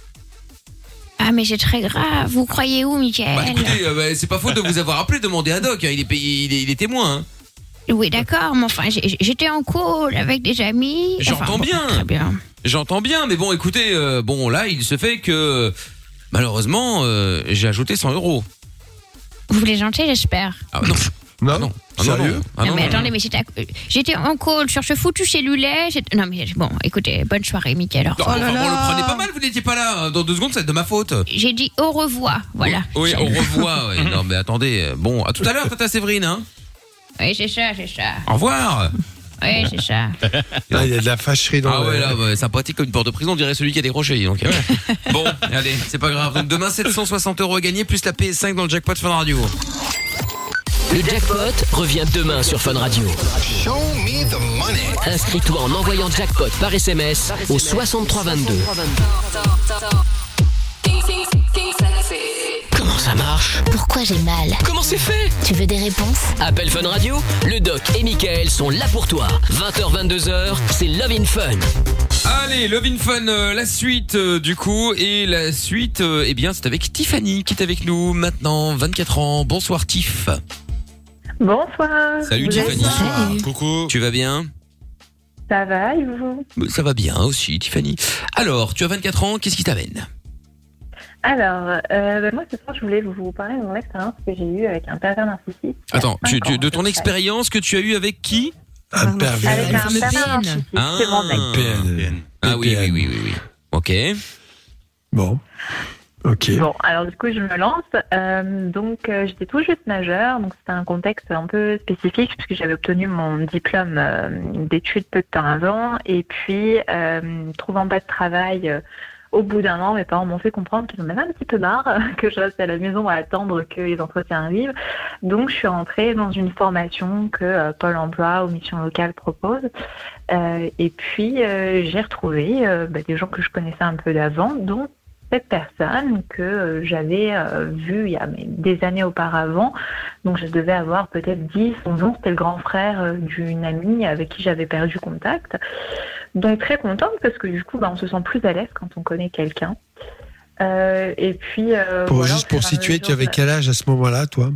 Ah, mais c'est très grave. Vous croyez où, Bah Michael écoutez, euh, bah, c'est pas faute de vous avoir appelé. Demandez à Doc. hein. Il est payé, il est, il est témoin. hein. Oui, d'accord, mais enfin, j'ai- j'étais en call avec des amis. J'entends Enfin, bon, bien. Très bien. J'entends bien, mais bon, écoutez, euh, bon là, il se fait que malheureusement, euh, j'ai ajouté 100 euros. Vous plaisanter, j'espère. Ah non, Non, ah non, ah non, Sérieux non. Ah non, non, mais attendez, mais j'étais, à- j'étais en call sur ce foutu cellulaire. j'étais- Non, mais bon, écoutez, bonne soirée, Michael. Au Non, revoir. enfin, bon, le prenez pas mal, vous n'étiez pas là. Dans deux secondes, c'est de ma faute. J'ai dit au revoir, voilà. Oui, au revoir. ouais. <laughs> Non, mais attendez. euh, Bon, à tout à l'heure, Tata Séverine. Hein. Oui, c'est ça, c'est ça. Au revoir. Oui, c'est ça. Ah, il y a de la fâcherie dans Ah le- ouais, là, bah, sympathique comme une porte de prison, on dirait celui qui a décroché. Donc, euh, bon, allez, c'est pas grave. Donc demain, 760 euros à gagner, plus la PS5 dans le jackpot Fun Radio. Le jackpot revient demain sur Fun Radio. Inscris-toi en envoyant jackpot par SMS au 6322. Comment ça marche Pourquoi j'ai mal Comment c'est fait Tu veux des réponses Appel Fun Radio, le doc et Michael sont là pour toi. 20h, 22h, c'est Love in Fun. Allez, Love in Fun, euh, la suite euh, du coup. Et la suite, euh, eh bien, c'est avec Tiffany qui est avec nous maintenant, 24 ans. Bonsoir Tiff. Bonsoir. Salut Vous Tiffany. bien Coucou. Tu vas bien Ça va, et vous? Ça va bien aussi, Tiffany. Alors, tu as 24 ans, qu'est-ce qui t'amène? Alors, euh, ben moi ce soir, je voulais vous parler de mon expérience que j'ai eue avec un pervers narcissique. Attends, tu- tu- de ton expérience que tu as eu avec qui? Un pervers. Avec un fameux pervers PN. narcissique, Ah. c'est mon mec. PN. Ah oui, oui, oui, oui, oui. Ok. Bon. Ok. Bon, alors du coup, je me lance. Euh, donc, euh, j'étais tout juste majeure, donc c'était un contexte un peu spécifique puisque j'avais obtenu mon diplôme euh, d'études peu de temps avant. Et puis, euh, trouvant pas de travail, euh, au bout d'un an, mes parents m'ont fait comprendre qu'ils en avaient un petit peu marre <laughs> que je reste à la maison à attendre que les entretiens arrivent. Donc, je suis rentrée dans une formation que euh, Pôle Emploi ou Mission Locale propose. Euh, et puis, euh, j'ai retrouvé bah, des gens que je connaissais un peu d'avant, dont cette personne que j'avais vue il y a des années auparavant. Donc je devais avoir peut-être 10, 11 ans. C'était le grand frère d'une amie avec qui j'avais perdu contact. Donc très contente parce que du coup, bah, on se sent plus à l'aise quand on connaît quelqu'un. Euh, et puis... euh, Pour, voilà, juste pour situer, tu avais quel âge à ce moment-là, toi?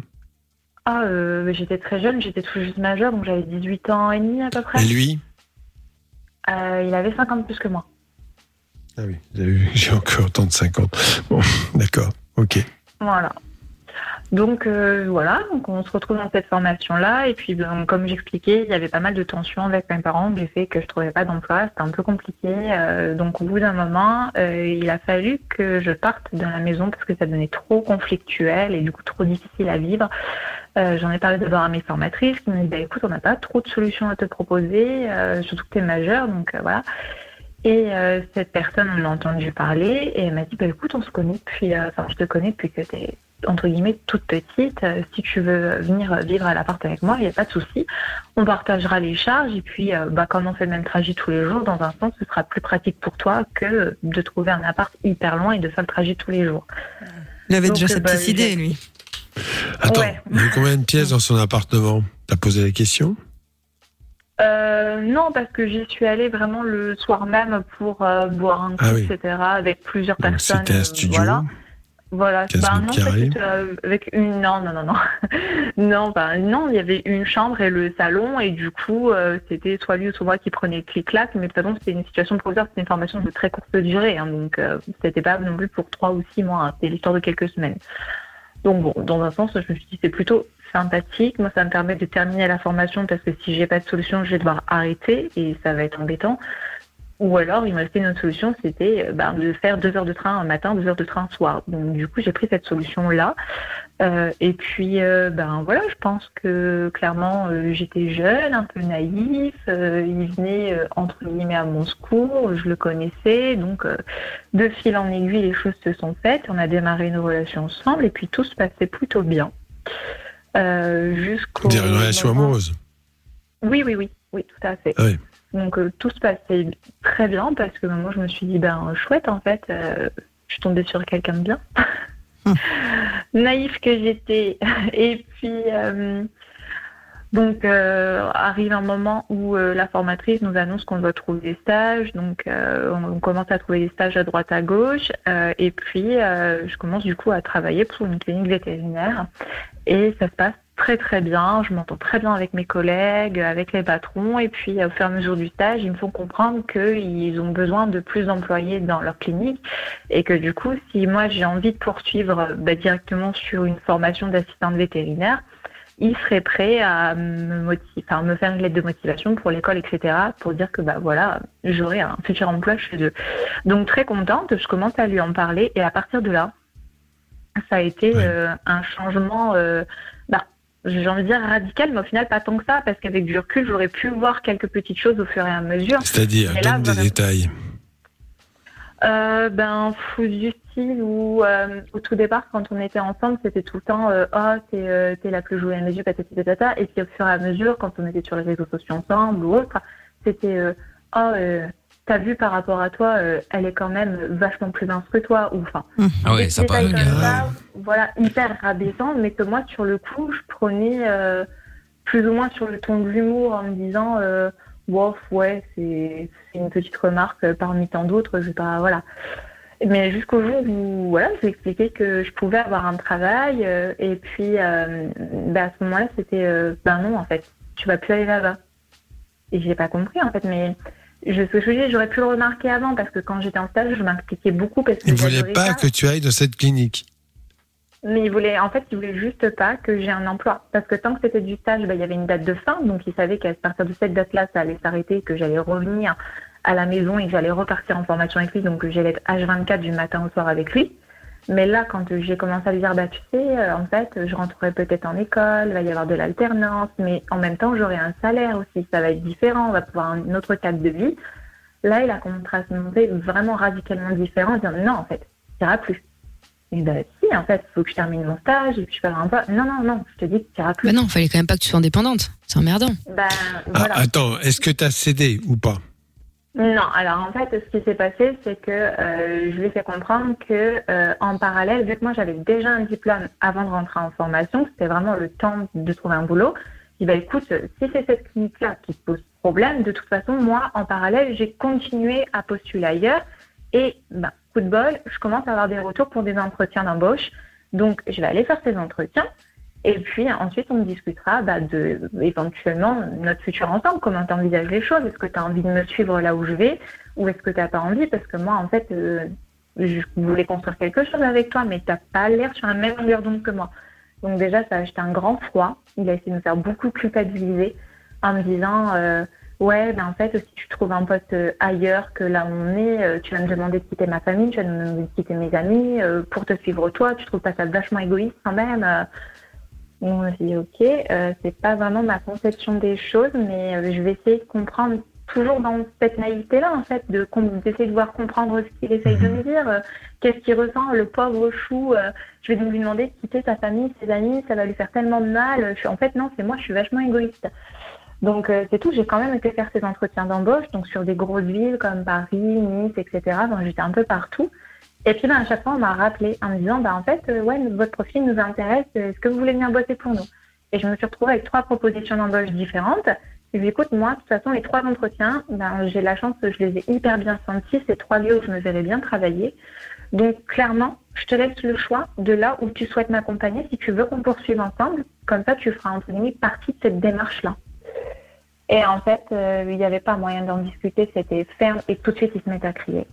Ah, euh, j'étais très jeune, j'étais tout juste majeure, donc j'avais 18 ans et demi à peu près. Et lui? Il avait 50 plus que moi. Ah oui, <laughs> j'ai encore autant de 50. Bon, d'accord. Ok. Voilà. Donc euh, voilà, on se retrouve dans cette formation-là et puis ben, comme j'expliquais, il y avait pas mal de tensions avec mes parents du fait que je trouvais pas d'emploi, c'était un peu compliqué. euh, donc au bout d'un moment, euh, il a fallu que je parte de la maison parce que ça devenait trop conflictuel et du coup trop difficile à vivre. J'en ai parlé d'abord à mes formatrices qui m'ont dit bah, écoute, on n'a pas trop de solutions à te proposer, surtout que tu es majeur, donc voilà. Et cette personne, on a entendu parler et elle m'a dit bah, écoute, on se connaît depuis, enfin, je te connais depuis que tu es entre guillemets toute petite. Euh, si tu veux venir vivre à l'appart avec moi, il n'y a pas de souci. On partagera les charges et puis, euh, bah, comme on fait le même trajet tous les jours, dans un sens, ce sera plus pratique pour toi que de trouver un appart hyper loin et de faire le trajet tous les jours. Il avait Donc, déjà cette bah, petite idée, lui. Attends, Ouais. il y a combien de pièces dans son appartement? T'as posé la question? Euh, non, parce que j'y suis allée vraiment le soir même pour euh, boire un coup, Ah oui. etc., avec plusieurs Donc personnes. c'était un studio. Voilà. Voilà, bah, non, c'était, euh, avec une non non non non. <laughs> Non bah, non il y avait une chambre et le salon et du coup euh, c'était soit lui ou soit moi qui prenait clic-clac mais de toute façon c'était une situation provisoire c'était une formation de très courte durée hein, donc euh, c'était pas non plus pour trois ou six mois hein, c'était l'histoire de quelques semaines. Donc bon dans un sens je me suis dit c'est plutôt sympathique. Moi ça me permet de terminer la formation parce que si j'ai pas de solution je vais devoir arrêter et ça va être embêtant ou alors, il me restait une autre solution, c'était euh, ben, de faire deux heures de train un matin, deux heures de train un soir. Donc, du coup, j'ai pris cette solution-là. Euh, et puis, euh, ben voilà, je pense que clairement, euh, j'étais jeune, un peu naïf. il venait entre guillemets à mon secours, je le connaissais. Donc, de fil en aiguille, les choses se sont faites. On a démarré une relation ensemble, et puis tout se passait plutôt bien. Euh, jusqu'au Dire une relation moment- amoureuse. oui, oui, oui, oui, tout à fait. Ah oui. Donc euh, tout se passait très bien parce que moi je me suis dit ben chouette en fait, euh, je suis tombée sur quelqu'un de bien. <laughs> Naïf que j'étais. <laughs> Et puis euh, donc arrive un moment où la formatrice nous annonce qu'on doit trouver des stages. Donc on, on commence à trouver des stages à droite à gauche. et puis je commence du coup à travailler pour une clinique vétérinaire. Et ça se passe très très bien, je m'entends très bien avec mes collègues, avec les patrons, et puis au fur et à mesure du stage, ils me font comprendre qu'ils ont besoin de plus d'employés dans leur clinique, et que du coup, si moi j'ai envie de poursuivre bah, directement sur une formation d'assistante vétérinaire, ils seraient prêts à me, motiver, enfin, me faire une lettre de motivation pour l'école, etc., pour dire que bah voilà, j'aurai un futur emploi chez eux. Donc très contente, je commence à lui en parler, et à partir de là, ça a été euh, un changement, euh, j'ai envie de dire radical, mais au final pas tant que ça, parce qu'avec du recul, j'aurais pu voir quelques petites choses au fur et à mesure. C'est-à-dire, donne des détails. euh, ben, style où, euh, au tout départ, quand on était ensemble, c'était tout le temps euh, Oh, t'es euh, t'es la plus jolie à mes yeux, patati patata. Et puis, au fur et à mesure, quand on était sur les réseaux sociaux ensemble ou autre, c'était euh, Oh, euh, t'as vu par rapport à toi, euh, elle est quand même vachement plus mince que toi. Ou enfin, Ah ouais, des sympa, détails le comme gars. ça, voilà, hyper rabaissant, mais que moi, sur le coup, je prenais euh, plus ou moins sur le ton de l'humour en me disant euh, Wow, ouais, c'est une petite remarque euh, parmi tant d'autres, je vais pas, voilà. Mais jusqu'au jour où, voilà, j'ai expliqué que je pouvais avoir un travail, euh, et puis, euh, bah, à ce moment-là, c'était, euh, ben non, en fait, tu vas plus aller là-bas. Et j'ai pas compris, en fait, mais je, ce que je dis, j'aurais pu le remarquer avant, parce que quand j'étais en stage, je m'impliquais beaucoup, parce que Il voulait j'adorais pas ça. que tu ailles dans cette clinique. Mais il voulait, en fait, il voulait juste pas que j'ai un emploi. Parce que tant que c'était du stage, bah, il y avait une date de fin. Donc, il savait qu'à partir de cette date-là, ça allait s'arrêter, que j'allais revenir à la maison et que j'allais repartir en formation avec lui. Donc, j'allais être H24 du matin au soir avec lui. Mais là, quand j'ai commencé à lui dire, bah, tu sais, euh, en fait, je rentrerai peut-être en école, il va y avoir de l'alternance, mais en même temps, j'aurai un salaire aussi. Ça va être différent. On va pouvoir avoir un autre cadre de vie. Là, il a commencé à se monter vraiment radicalement différent, en disant, non, en fait, ça ira plus. Et ben si, en fait, il faut que je termine mon stage et puis je peux avoir un poste. Non, non, non, je te dis que tu iras plus. Bah non, fallait quand même pas que tu sois indépendante. C'est emmerdant. Ben, Ah, voilà. attends, est-ce que tu as cédé ou pas? Non, alors en fait, ce qui s'est passé, c'est que euh, je lui ai fait comprendre que euh, en parallèle, vu que moi j'avais déjà un diplôme avant de rentrer en formation, c'était vraiment le temps de trouver un boulot. Il bah écoute, si c'est cette clinique-là qui pose problème, de toute façon, moi, en parallèle, j'ai continué à postuler ailleurs. Et ben, coup de bol, je commence à avoir des retours pour des entretiens d'embauche. Donc, je vais aller faire ces entretiens. Et puis ensuite, on discutera bah, de éventuellement notre futur ensemble. Comment tu envisages les choses Est-ce que tu as envie de me suivre là où je vais Ou est-ce que tu n'as pas envie? Parce que moi, en fait, euh, je voulais construire quelque chose avec toi, mais tu n'as pas l'air sur la même longueur d'onde que moi. Donc déjà, ça a acheté un grand froid. Il a essayé de me faire beaucoup culpabiliser en me disant euh, Ouais, ben en fait, si tu trouves un poste euh, ailleurs que là où on est, euh, tu vas me demander de quitter ma famille, tu vas me demander de quitter mes amis euh, pour te suivre toi. Tu trouves pas ça vachement égoïste quand même on a dit ok, euh, c'est pas vraiment ma conception des choses, mais euh, je vais essayer de comprendre toujours dans cette naïveté-là, en fait, de d'essayer de voir comprendre ce qu'il essaye de me dire, euh, qu'est-ce qu'il ressent, le pauvre chou. je vais donc lui demander de quitter sa famille, ses amis, ça va lui faire tellement de mal. Je suis, en fait, non, c'est moi, je suis vachement égoïste. Donc c'est tout, j'ai quand même été faire ces entretiens d'embauche, donc sur des grosses villes comme Paris, Nice, etc. Donc j'étais un peu partout. Et puis ben, à chaque fois, on m'a rappelé en me disant, bah, en fait, euh, ouais, votre profil nous intéresse, est-ce que vous voulez venir bosser pour nous? Et je me suis retrouvée avec trois propositions d'embauche différentes. Et puis, écoute, moi, de toute façon, les trois entretiens, ben, j'ai la chance, je les ai hyper bien sentis. C'est trois lieux où je me verrais bien travailler. Donc clairement, je te laisse le choix de là où tu souhaites m'accompagner. Si tu veux qu'on poursuive ensemble, comme ça tu feras entre guillemets partie de cette démarche-là. Et en fait, euh, il n'y avait pas moyen d'en discuter, c'était ferme et tout de suite il se met à crier.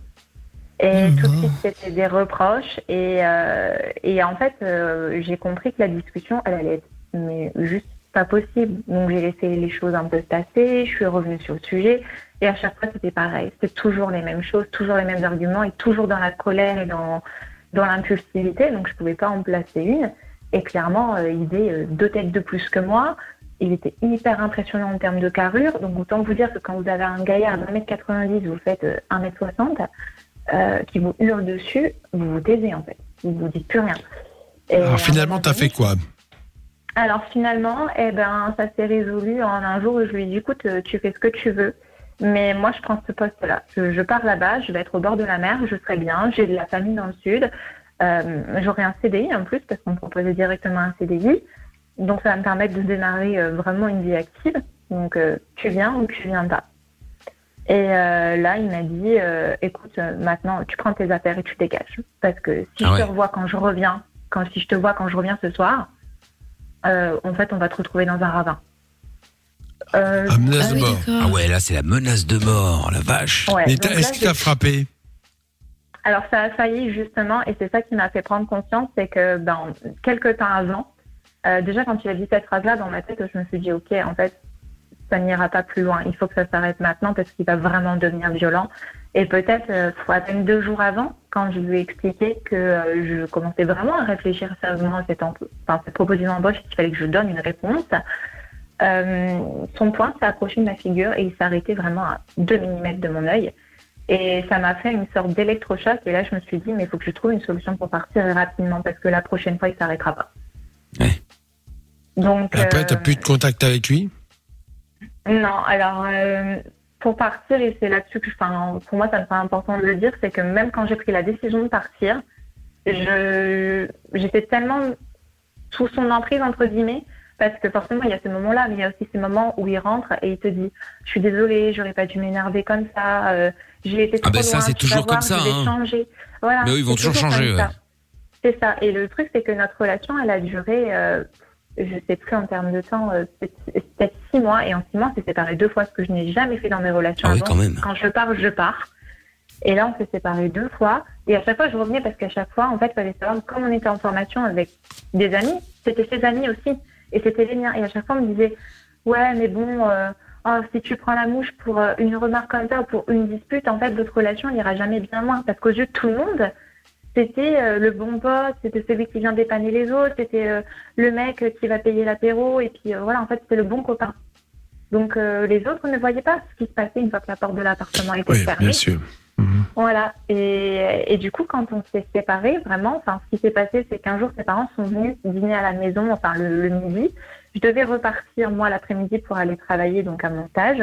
Et tout de suite c'était des reproches et, euh, et en fait euh, j'ai compris que la discussion elle allait être mais juste pas possible. Donc j'ai laissé les choses un peu se passer, je suis revenue sur le sujet et à chaque fois c'était pareil, c'était toujours les mêmes choses, toujours les mêmes arguments et toujours dans la colère et dans dans l'impulsivité. Donc je pouvais pas en placer une et clairement euh, il avait euh, deux têtes de plus que moi. Il était hyper impressionnant en termes de carrure. Donc autant vous dire que quand vous avez un gaillard de 1m90, vous faites euh, 1m60, euh, qui vous hurle dessus, vous vous taisez en fait. Vous vous dites plus rien. Et Alors finalement, t'as donné- fait quoi alors finalement, eh ben, ça s'est résolu en un jour où je lui ai dit, écoute, euh, tu fais ce que tu veux, mais moi je prends ce poste-là. Je, je pars là-bas, je vais être au bord de la mer, je serai bien, j'ai de la famille dans le sud, euh, j'aurai un CDI en plus parce qu'on me proposait directement un CDI, donc ça va me permettre de démarrer euh, vraiment une vie active. Donc euh, tu viens ou tu viens pas. Et euh, là, il m'a dit, euh, écoute, euh, maintenant tu prends tes affaires et tu dégages, parce que si Ah je ouais. te revois quand je reviens, quand si je te vois quand je reviens ce soir, euh, en fait, on va te retrouver dans un ravin. Euh, Ah, menace de mort. Ah ouais, là c'est la menace de mort, la vache. Ouais, Mais est-ce qu'il t'a frappé? Alors ça a failli justement, et c'est ça qui m'a fait prendre conscience, c'est que ben, quelques temps avant, euh, déjà quand il a dit cette phrase-là dans ma tête, je me suis dit ok, en fait, ça n'ira pas plus loin. Il faut que ça s'arrête maintenant parce qu'il va vraiment devenir violent. Et peut-être euh, à peine deux jours avant, quand je lui ai expliqué que euh, je commençais vraiment à réfléchir sérieusement à cette, enfin, cette proposition d'embauche, qu'il fallait que je donne une réponse, euh, son poing s'est approché de ma figure et il s'est arrêté vraiment à 2 mm de mon œil. Et ça m'a fait une sorte d'électrochoc. Et là, je me suis dit, mais il faut que je trouve une solution pour partir rapidement parce que la prochaine fois, il s'arrêtera pas. Donc, Après, euh, t'as plus de contact avec lui? Non, alors euh, pour partir, et c'est là-dessus que, enfin, pour moi, ça me paraît important de le dire, c'est que même quand j'ai pris la décision de partir, je j'étais tellement sous son emprise entre guillemets, parce que forcément il y a ces moments-là, mais il y a aussi ces moments où il rentre et il te dit, je suis désolée, j'aurais pas dû m'énerver comme ça, euh, j'ai été Ah trop ben ça, loin, c'est tu vas toujours comme ça, hein. Voilà, Mais oui, ils vont c'est toujours changer, ouais. C'est ça. Et le truc, c'est que notre relation, elle a duré, euh, je sais plus en termes de temps, euh, peut-être six mois. Et en six mois, on s'est séparés deux fois, ce que je n'ai jamais fait dans mes relations Ah oui, avant. quand même. Quand je pars, je pars. Et là, on s'est séparés deux fois. Et à chaque fois, je revenais parce qu'à chaque fois, en fait, il fallait savoir, comme on était en formation avec des amis, c'était ses amis aussi. Et c'était les miens. Et à chaque fois, on me disait, ouais, mais bon, euh, oh, si tu prends la mouche pour euh, une remarque comme ça ou pour une dispute, en fait, votre relation n'ira jamais bien loin. Parce qu'aux yeux de tout le monde, c'était euh, le bon pote, c'était celui qui vient dépanner les autres, c'était euh, le mec qui va payer l'apéro, et puis euh, voilà, en fait, c'était le bon copain. Donc les autres ne voyaient pas ce qui se passait une fois que la porte de l'appartement était Oui, fermée. bien sûr. Voilà. Et, et du coup, quand on s'est séparés, vraiment, enfin, ce qui s'est passé, c'est qu'un jour, ses parents sont venus dîner à la maison, enfin, le, le midi. Je devais repartir, moi, l'après-midi pour aller travailler, donc, à mon stage.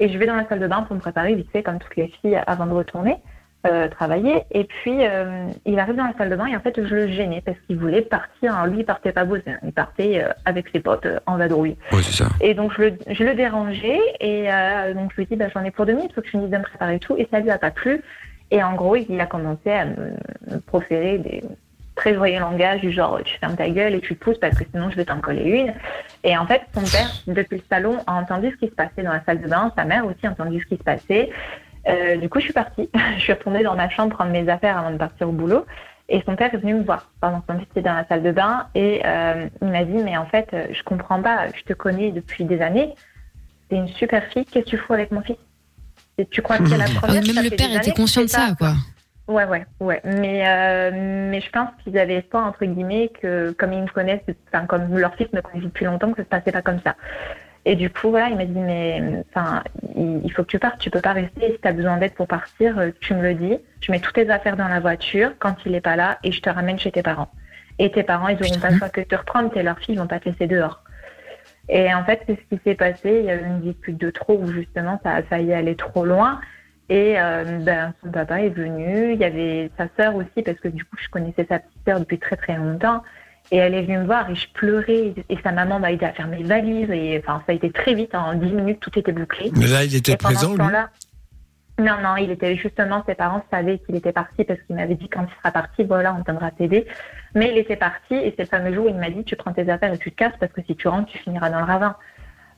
Et je vais dans la salle de bain pour me préparer, vite fait, comme toutes les filles, avant de retourner euh, travailler. Et puis, euh, il arrive dans la salle de bain et en fait, je le gênais parce qu'il voulait partir. Alors, lui, il partait pas bosser, hein. il partait euh, avec ses potes en vadrouille. Ouais, c'est ça. Et donc, je le, je le dérangeais. Et donc, je lui dit, bah, j'en ai pour deux minutes, il faut que je finisse de me préparer et tout. Et ça lui a pas plu. Et en gros, il a commencé à me, me proférer des très joyeux langages du genre, tu fermes ta gueule et tu pousses parce que sinon je vais t'en coller une. Et en fait, son père, depuis le salon, a entendu ce qui se passait dans la salle de bain. Sa mère aussi a entendu ce qui se passait. Euh, du coup, je suis partie. <laughs> je suis retournée dans ma chambre prendre mes affaires avant de partir au boulot. Et son père est venu me voir pendant qu'on était dans la salle de bain et euh, il m'a dit mais en fait euh, je comprends pas, je te connais depuis des années, t'es une super fille, qu'est-ce que tu fous avec mon fils? Et Tu crois que c'est la <laughs> Ah première ça même le père était années conscient de ça, quoi. Ouais, ouais, ouais. Mais, euh, mais je pense qu'ils avaient espoir, entre guillemets, que comme ils me connaissent, enfin, comme leur fils me connaissait depuis longtemps, que ça se passait pas comme ça. Et du coup, voilà, il m'a dit, mais enfin, il faut que tu partes, tu peux pas rester. Si tu as besoin d'aide pour partir, euh, tu me le dis. Je mets toutes tes affaires dans la voiture quand il est pas là et je te ramène chez tes parents. Et tes parents, ils auront pas le choix que de te reprendre, t'es leur fille, ils vont pas te laisser dehors. Et en fait, c'est ce qui s'est passé. Il y a eu une dispute de trop où justement ça a failli aller trop loin. Et euh, ben, son papa est venu. Il y avait sa sœur aussi, parce que du coup, je connaissais sa petite sœur depuis très très longtemps. Et elle est venue me voir et je pleurais. Et sa maman m'a aidé à faire mes valises. Et enfin, ça a été très vite. En 10 minutes, tout était bouclé. Mais là, il était Et présent, lui? Non, non, il était justement, ses parents savaient qu'il était parti parce qu'il m'avait dit quand il sera parti, voilà, on viendra t'aider. Mais il était parti et c'est le fameux jour où il m'a dit tu prends tes affaires et tu te casses parce que si tu rentres, tu finiras dans le ravin.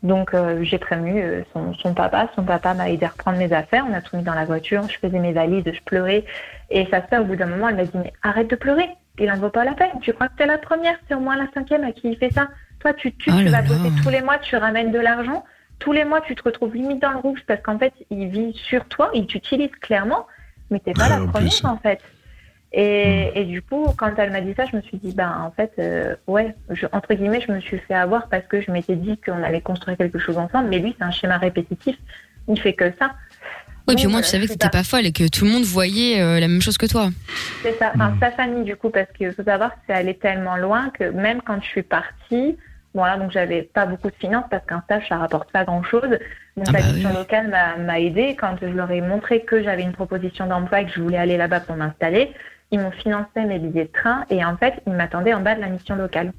Donc euh, j'ai prévenu euh, son, son papa. Son papa m'a aidé à reprendre mes affaires. On a tout mis dans la voiture. Je faisais mes valises, je pleurais. Et sa sœur, au bout d'un moment, elle m'a dit mais arrête de pleurer. Il en vaut pas la peine. Tu crois que t'es la première C'est au moins la cinquième à qui il fait ça. Toi, tu tues, Oh tu là vas bosser tous les mois, tu ramènes de l'argent. Tous les mois, tu te retrouves limite dans le rouge parce qu'en fait, il vit sur toi, il t'utilise clairement, mais t'es pas la en première plus. en fait. Et, et du coup, quand elle m'a dit ça, je me suis dit, ben en fait, euh, ouais, je, entre guillemets, je me suis fait avoir parce que je m'étais dit qu'on allait construire quelque chose ensemble, mais lui, c'est un schéma répétitif, il fait que ça. Ouais, puis au moins euh, tu savais que c'est t'étais pas folle et que tout le monde voyait euh, la même chose que toi. C'est ça, enfin, sa famille du coup, parce qu'il faut savoir que c'est allé tellement loin que même quand je suis partie, voilà, donc j'avais pas beaucoup de finances parce qu'un stage ça rapporte pas grand chose. Donc Ah bah la mission oui. locale m'a aidé quand je leur ai montré que j'avais une proposition d'emploi et que je voulais aller là-bas pour m'installer. Ils m'ont financé mes billets de train et en fait ils m'attendaient en bas de la mission locale.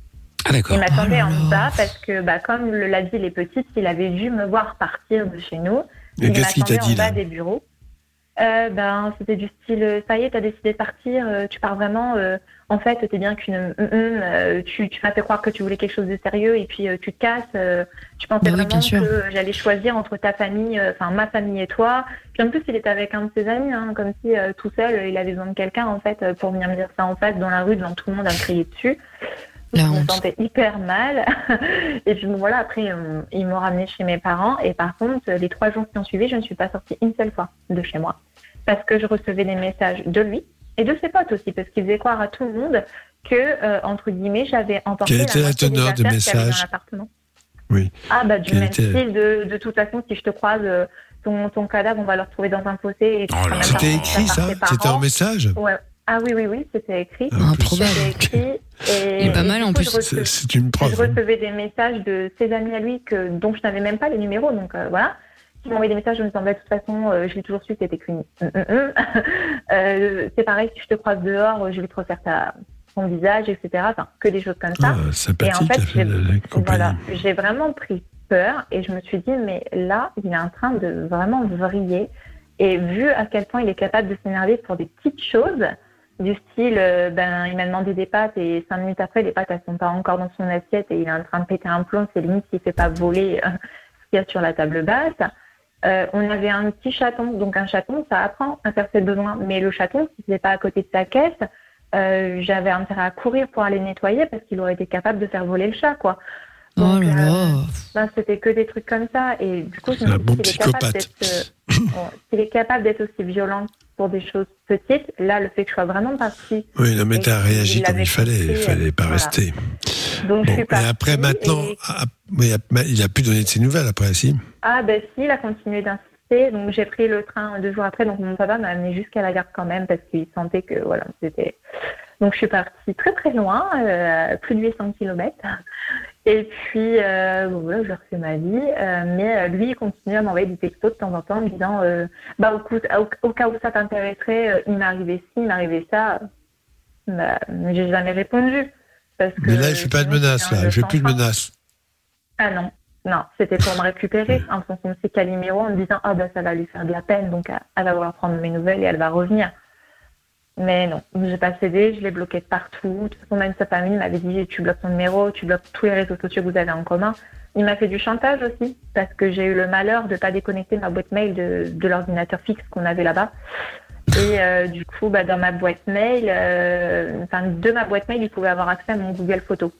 Ah d'accord. Il m'attendait Oh en bas parce que bah, comme le- la ville est petite, il avait dû me voir partir de chez nous. Et qu'est-ce qu'il t'a dit là des bureaux. Euh, ben, c'était du style, euh, ça y est, t'as décidé de partir, euh, tu pars vraiment. euh, en fait, t'es bien qu'une, hum, euh, tu, tu m'as fait croire que tu voulais quelque chose de sérieux et puis tu te casses. tu pensais Bah oui, vraiment que j'allais choisir entre ta famille, enfin ma famille et toi. Puis en plus, il était avec un de ses amis, hein, comme si tout seul, il avait besoin de quelqu'un en fait pour venir me dire ça en face dans la rue devant tout le monde à me crier dessus. La je me sentais hyper mal. <laughs> et puis bon, voilà, après, euh, ils m'ont ramené chez mes parents. Et par contre, les trois jours qui ont suivi, je ne suis pas sortie une seule fois de chez moi. Parce que je recevais des messages de lui et de ses potes aussi, parce qu'il faisait croire à tout le monde que, euh, entre guillemets, j'avais emporté Quelle était la des teneur des dans messages l'appartement. Oui. Ah, bah, du Quelle même était- style, de, de toute façon, si je te croise, euh, ton, ton cadavre, on va le retrouver dans un fossé. Oh C'était écrit ça C'était en message Ouais. Ah oui, oui, oui, c'était écrit. Ah, Improbable. C'était écrit. <laughs> Et, Il est pas et mal, en coup, plus. je C'est une preuve. je hein. recevais des messages de ses amis à lui que, dont je n'avais même pas les numéros, donc euh, voilà. Qui m'envoyaient des messages en me disant, bah, de toute façon, euh, je l'ai toujours su que t'étais qu'une. Hum, hum, hum. Euh, c'est pareil, si je te croise dehors, je vais te refaire ta, ton visage, etc. Enfin, que des choses comme ça. Ah, sympathique, fait, la, j'ai- la- la compagnie. Voilà, j'ai vraiment pris peur et je me suis dit, mais là, il est en train de vraiment vriller. Et vu à quel point il est capable de s'énerver pour des petites choses, du style, euh, ben, il m'a demandé des pâtes et cinq minutes après, les pâtes, elles sont pas encore dans son assiette et il est en train de péter un plomb, c'est limite s'il fait pas voler euh, ce qu'il y a sur la table basse. Euh, on avait un petit chaton, donc un chaton, ça apprend à faire ses besoins. Mais le chaton, si c'était pas à côté de sa caisse, euh, j'avais intérêt à courir pour aller nettoyer parce qu'il aurait été capable de faire voler le chat, quoi. Oh là euh, là. ben, c'était que des trucs comme ça. Et du coup, je C'est me dis s'il est capable d'être aussi violent pour des choses petites, là, le fait que je sois vraiment partie. Oui, non, mais t'as qu'il réagi comme il fallait. Il compris, fallait pas voilà. rester. Donc, je Bon, et partie. après, maintenant, et- ah, mais il a plus donné de ses nouvelles après, si Ah ben si, il a continué d'insister. Donc j'ai pris le train deux jours après. Donc mon papa m'a amené jusqu'à la gare quand même parce qu'il sentait que voilà, c'était. Donc je suis partie très très loin, euh, plus de 800 km. Et puis euh, bon, voilà, je refais ma vie. Euh, mais euh, lui, il continue à m'envoyer des textos de temps en temps en me disant euh, bah au, coup- au, au cas où ça t'intéresserait, il arrivé ci, il arrivé ça. Bah, j'ai jamais répondu. Parce que Mais là, il fait pas de c'est un là. Fait jeu plus de menaces. Ah non, non, c'était pour me récupérer en fonction de ses caliméros en me disant ah ben ça va lui faire de la peine donc elle va vouloir prendre mes nouvelles et elle va revenir. Mais non, j'ai pas cédé, je l'ai bloqué de partout. De toute façon, même sa famille m'avait dit tu bloques ton numéro, tu bloques tous les réseaux sociaux que vous avez en commun. Il m'a fait du chantage aussi parce que j'ai eu le malheur de pas déconnecter ma boîte mail de, de l'ordinateur fixe qu'on avait là-bas. Et euh, du coup, bah, dans ma boîte mail, euh, enfin de ma boîte mail, il pouvait avoir accès à mon Google Photos.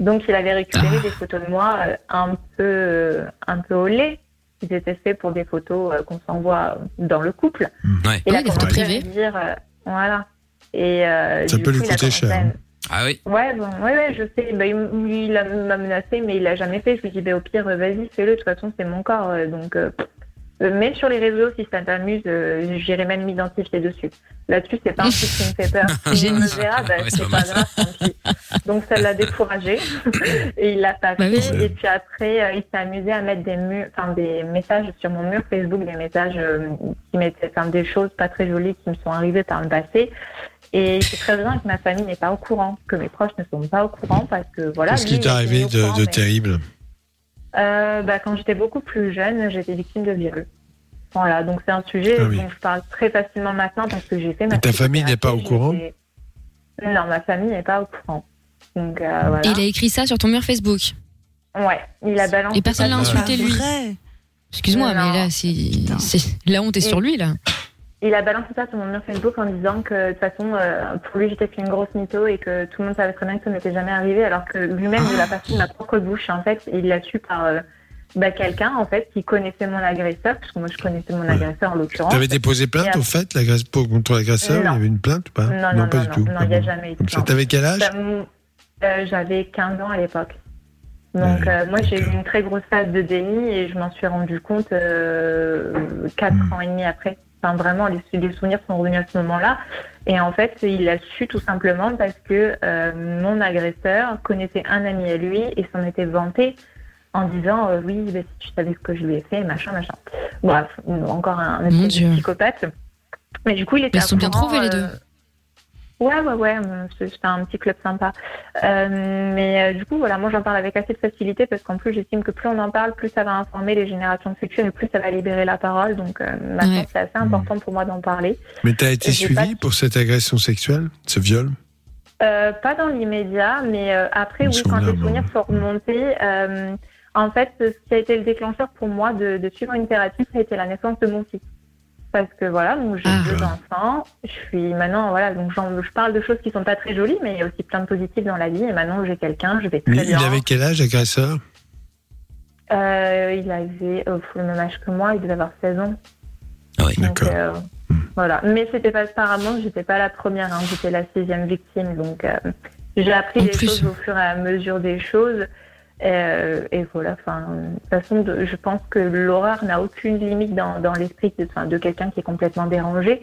Donc, il avait récupéré des photos de moi euh, un peu, euh, un peu au lait. Ils étaient faits pour des photos euh, qu'on s'envoie dans le couple. Ouais. Et il a Oui, dire, euh, voilà. Et euh, Ça du peut lui coup, coûter cher. Ah oui. Ouais, bon, ouais, ouais, je sais. Bah, il, m- il a- m'a menacé, mais il l'a jamais fait. Je lui dis, bah, au pire, vas-y, fais-le. De toute façon, c'est mon corps. euh, donc, euh, euh, mets sur les réseaux si ça t'amuse. euh, J'irai même m'identifier dessus. Là-dessus, c'est pas un truc qui me fait peur. <laughs> Si on verra, bah, Ouais, c'est pas grave. tant pis. Donc, ça l'a découragé. <laughs> et il l'a pas Bah fait. oui. Et puis après, euh, il s'est amusé à mettre des, mu- enfin, des messages sur mon mur Facebook, des messages euh, qui mettaient enfin, des choses pas très jolies qui me sont arrivées par le passé. Et c'est très bien que ma famille n'est pas au courant, que mes proches ne sont pas au courant parce que voilà. Qu'est-ce qui t'est arrivé de, courant, de mais- terrible Euh, bah, Quand j'étais beaucoup plus jeune, j'étais victime de viol. Voilà, donc c'est un sujet Ah oui. dont je parle très facilement maintenant parce que j'ai fait ma Et ta famille n'est pas au courant Non, ma famille n'est pas au courant. Donc euh, voilà. Et il a écrit ça sur ton mur Facebook. Ouais, il a balancé. Et personne l'a insulté lui. Excuse-moi, mais là, c'est, c'est- la honte est sur lui là. Il a balancé ça sur mon mur Facebook en disant que de toute façon, euh, pour lui, j'étais fait une grosse mytho et que tout le monde savait très bien que ça m'était jamais arrivé, alors que lui-même, Ah. de la partie de ma propre bouche, en fait, il l'a su par euh, bah, quelqu'un, en fait, qui connaissait mon agresseur, parce que moi, je connaissais mon agresseur en l'occurrence. T'avais déposé Et plainte au fait l'agresse- contre l'agresseur Il y avait une plainte ou pas? Non, non, pas non, du tout. non, Ah il n'y a jamais eu de plainte. t'avais quel âge? Euh, J'avais 15 ans à l'époque. Donc, euh, moi, j'ai eu une très grosse phase de déni et je m'en suis rendu compte euh, 4 Hmm. ans et demi après. Enfin, vraiment, les, les souvenirs sont revenus à ce moment-là. Et en fait, il l'a su tout simplement parce que euh, mon agresseur connaissait un ami à lui et s'en était vanté en disant euh, Oui, bah, si tu savais ce que je lui ai fait, machin, machin. Bref, encore un, psychopathe. Mais du coup, il était Ils sont bien trouvés, les euh, deux. Ouais, ouais, ouais, euh, c'est un petit club sympa. Euh, mais euh, du coup, voilà, moi j'en parle avec assez de facilité parce qu'en plus, j'estime que plus on en parle, plus ça va informer les générations futures et plus ça va libérer la parole. Donc euh, maintenant, Ouais. c'est assez important pour moi d'en parler. Mais t'as été J'ai suivi pas- pour cette agression sexuelle, ce viol? Euh, pas dans l'immédiat, mais euh, après, Une oui, quand les souvenir, souvenirs sont remontés, euh, en fait, ce qui a été le déclencheur pour moi de, de suivre une thérapie, ça a été la naissance de mon fils. Parce que voilà, donc j'ai Ah. deux enfants, je suis maintenant, voilà, donc j'en- je parle de choses qui sont pas très jolies, mais il y a aussi plein de positifs dans la vie, et maintenant j'ai quelqu'un, je vais très bien. il avait quel âge, l'agresseur? Euh, il avait euh, le même âge que moi, il devait avoir 16 ans. Ah oui. Donc, euh, voilà. Mais c'était pas apparemment, j'étais pas la première, hein, j'étais la sixième victime. Donc j'ai appris En plus. choses au fur et à mesure des choses. Euh, et voilà, enfin, de toute façon, de- je pense que l'horreur n'a aucune limite dans, dans l'esprit de, de quelqu'un qui est complètement dérangé.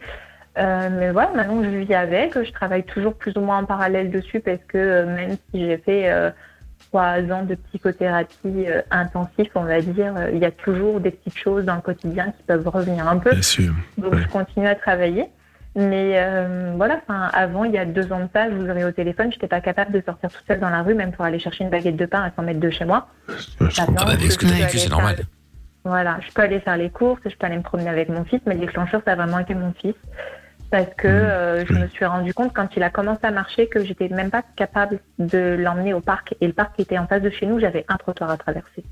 Euh, mais voilà, maintenant je vis avec, je travaille toujours plus ou moins en parallèle dessus parce que euh, même si j'ai fait euh, trois ans de psychothérapie euh, intensif, on va dire, il y a toujours des petites choses dans le quotidien qui peuvent revenir un peu. Bien sûr. Donc je continue à travailler. Mais euh, voilà, enfin, avant, il y a deux ans de ça, je vous aurais au téléphone, je n'étais pas capable de sortir toute seule dans la rue, même pour aller chercher une baguette de pain à 100 mètres de chez moi. Ah bah, avec ce que je t'as peux vécu, c'est faire- normal. Voilà, je peux aller faire les courses, je peux aller me promener avec mon fils, mais le déclencheur, ça a vraiment été mon fils. Parce que euh, je me suis rendu compte quand il a commencé à marcher que j'étais même pas capable de l'emmener au parc. Et le parc était en face de chez nous, j'avais un trottoir à traverser.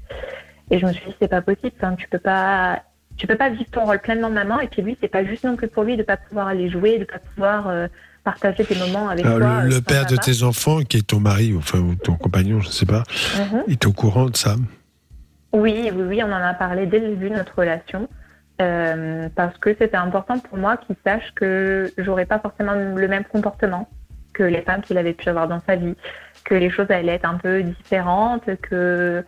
Et je me suis dit, c'est pas possible, enfin, tu peux pas, tu peux pas vivre ton rôle pleinement de maman. Et puis lui, c'est pas juste non plus pour lui de pas pouvoir aller jouer, de pas pouvoir euh, partager tes moments avec Alors, toi. Le, euh, le père de papa. tes enfants, qui est ton mari, enfin, ou ton compagnon, je sais pas, Mhm. il est au courant de ça Oui, oui, oui, on en a parlé dès le début de notre relation. euh, parce que c'était important pour moi qu'il sache que j'aurais pas forcément le même comportement que les femmes qu'il avait pu avoir dans sa vie, que les choses allaient être un peu différentes, que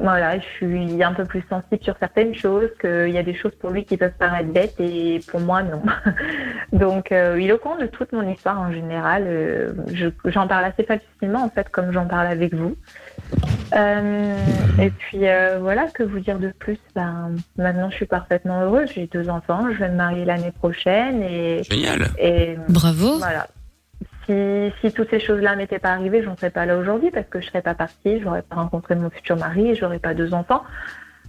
voilà, je suis un peu plus sensible sur certaines choses, qu'il y a des choses pour lui qui peuvent paraître bêtes et pour moi non. <laughs> Donc euh, il est au courant de toute mon histoire en général. euh, je- J'en parle assez facilement en fait, comme j'en parle avec vous. Euh, et puis euh, voilà, que vous dire de plus? Ben, Maintenant, je suis parfaitement heureuse. J'ai deux enfants. Je vais me marier l'année prochaine. Et, Génial. et Bravo. voilà. Si, toutes ces choses-là m'étaient pas arrivées, j'en serais pas là aujourd'hui parce que je serais pas partie, je n'aurais pas rencontré mon futur mari et j'aurais pas deux enfants.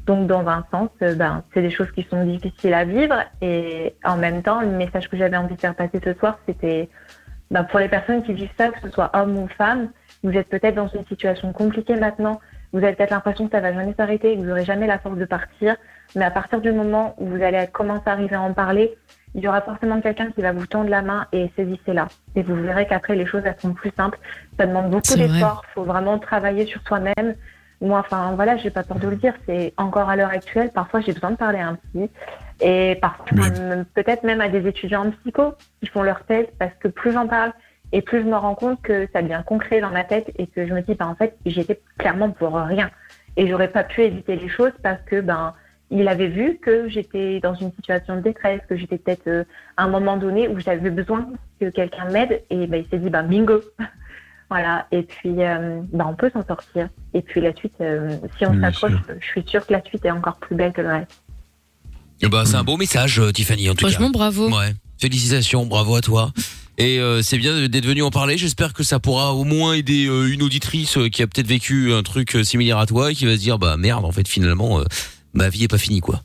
Donc, dans un sens, euh, ben, c'est des choses qui sont difficiles à vivre. Et en même temps, le message que j'avais envie de faire passer ce soir, c'était ben, pour les personnes qui vivent ça, que ce soit homme ou femme, vous êtes peut-être dans une situation compliquée maintenant. Vous avez peut-être l'impression que ça va jamais s'arrêter, que vous n'aurez jamais la force de partir. Mais à partir du moment où vous allez commencer à arriver à en parler, il y aura forcément quelqu'un qui va vous tendre la main et saisissez-la. Et vous verrez qu'après, les choses elles sont plus simples. Ça demande beaucoup d'efforts. Il faut vraiment travailler sur soi-même. Moi, enfin, voilà, j'ai pas peur de le dire. C'est encore à l'heure actuelle. Parfois, j'ai besoin de parler à un psy. Et parfois, peut-être même à des étudiants en psycho qui font leur thèse parce que plus j'en parle et plus je me rends compte que ça devient concret dans ma tête et que je me dis, bah, en fait, j'étais clairement pour rien. Et j'aurais pas pu éviter les choses parce que, ben, il avait vu que j'étais dans une situation de détresse, que j'étais peut-être euh, à un moment donné où j'avais besoin que quelqu'un m'aide et ben, il s'est dit, ben, bingo. <laughs> voilà. Et puis, euh, ben, on peut s'en sortir. Et puis la suite, euh, si on s'accroche, je suis sûre que la suite est encore plus belle que le reste. Eh ben, c'est un beau message, euh, Tiffany, en tout Franchement, cas. bravo. Ouais. Félicitations, bravo à toi. Et euh, c'est bien d'être venu en parler. J'espère que ça pourra au moins aider euh, une auditrice euh, qui a peut-être vécu un truc euh, similaire à toi et qui va se dire bah merde en fait finalement euh, ma vie est pas finie quoi.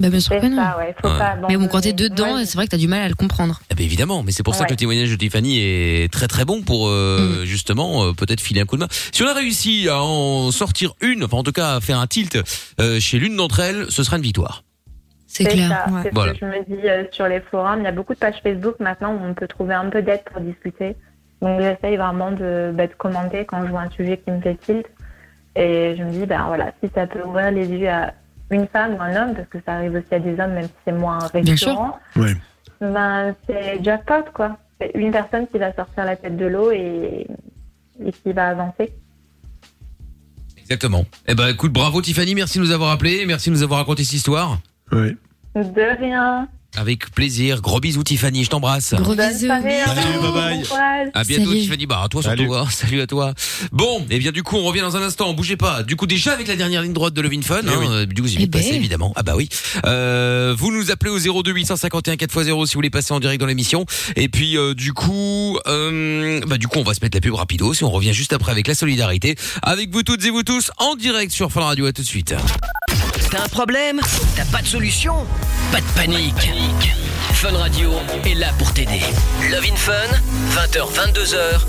Bah, bien sûr que non. ça, ouais. Faut Ouais. pas Mais bon, quand t'es dedans, Ouais. c'est vrai que t'as du mal à le comprendre. Eh ben, évidemment, mais c'est pour ça que le témoignage de Tiffany est très très bon pour euh, justement euh, peut-être filer un coup de main. Si on a réussi à en sortir une, enfin en tout cas à faire un tilt euh, chez l'une d'entre elles, ce sera une victoire. C'est clair. ça. Ouais. C'est ce Voilà. que je me dis euh, sur les forums. Il y a beaucoup de pages Facebook maintenant où on peut trouver un peu d'aide pour discuter. Donc j'essaye vraiment de, bah, de commenter quand je vois un sujet qui me fait tilt. Et je me dis, ben voilà, si ça peut ouvrir les yeux à une femme ou un homme, parce que ça arrive aussi à des hommes, même si c'est moins Bien sûr. récurrent, Ouais. ben c'est jackpot quoi. C'est une personne qui va sortir la tête de l'eau et, et qui va avancer. Exactement. Eh ben écoute, bravo Tiffany, merci de nous avoir appelé, merci de nous avoir raconté cette histoire. De rien. Avec plaisir. Gros bisous Tiffany, je t'embrasse. Gros bisous. Salut, bye bye. À bientôt Salut. Tiffany. Bah à toi Salut. surtout. hein. <laughs> Salut à toi. Bon, et bien du coup on revient dans un instant. Bougez pas. Du coup déjà avec la dernière ligne droite de Levin Fun. hein, oui. euh, Du coup j'ai Eh vite passé ben. évidemment. Ah bah oui. Euh, vous nous appelez au 02 851 4x0 si vous voulez passer en direct dans l'émission. Et puis euh, du coup, euh, bah du coup on va se mettre la pub rapido. Si on revient juste après avec la solidarité, avec vous toutes et vous tous en direct sur Fun Radio. À tout de suite. T'as un problème? T'as pas de solution? Pas de panique. Fun Radio est là pour t'aider. Love in Fun, 20h, 22h,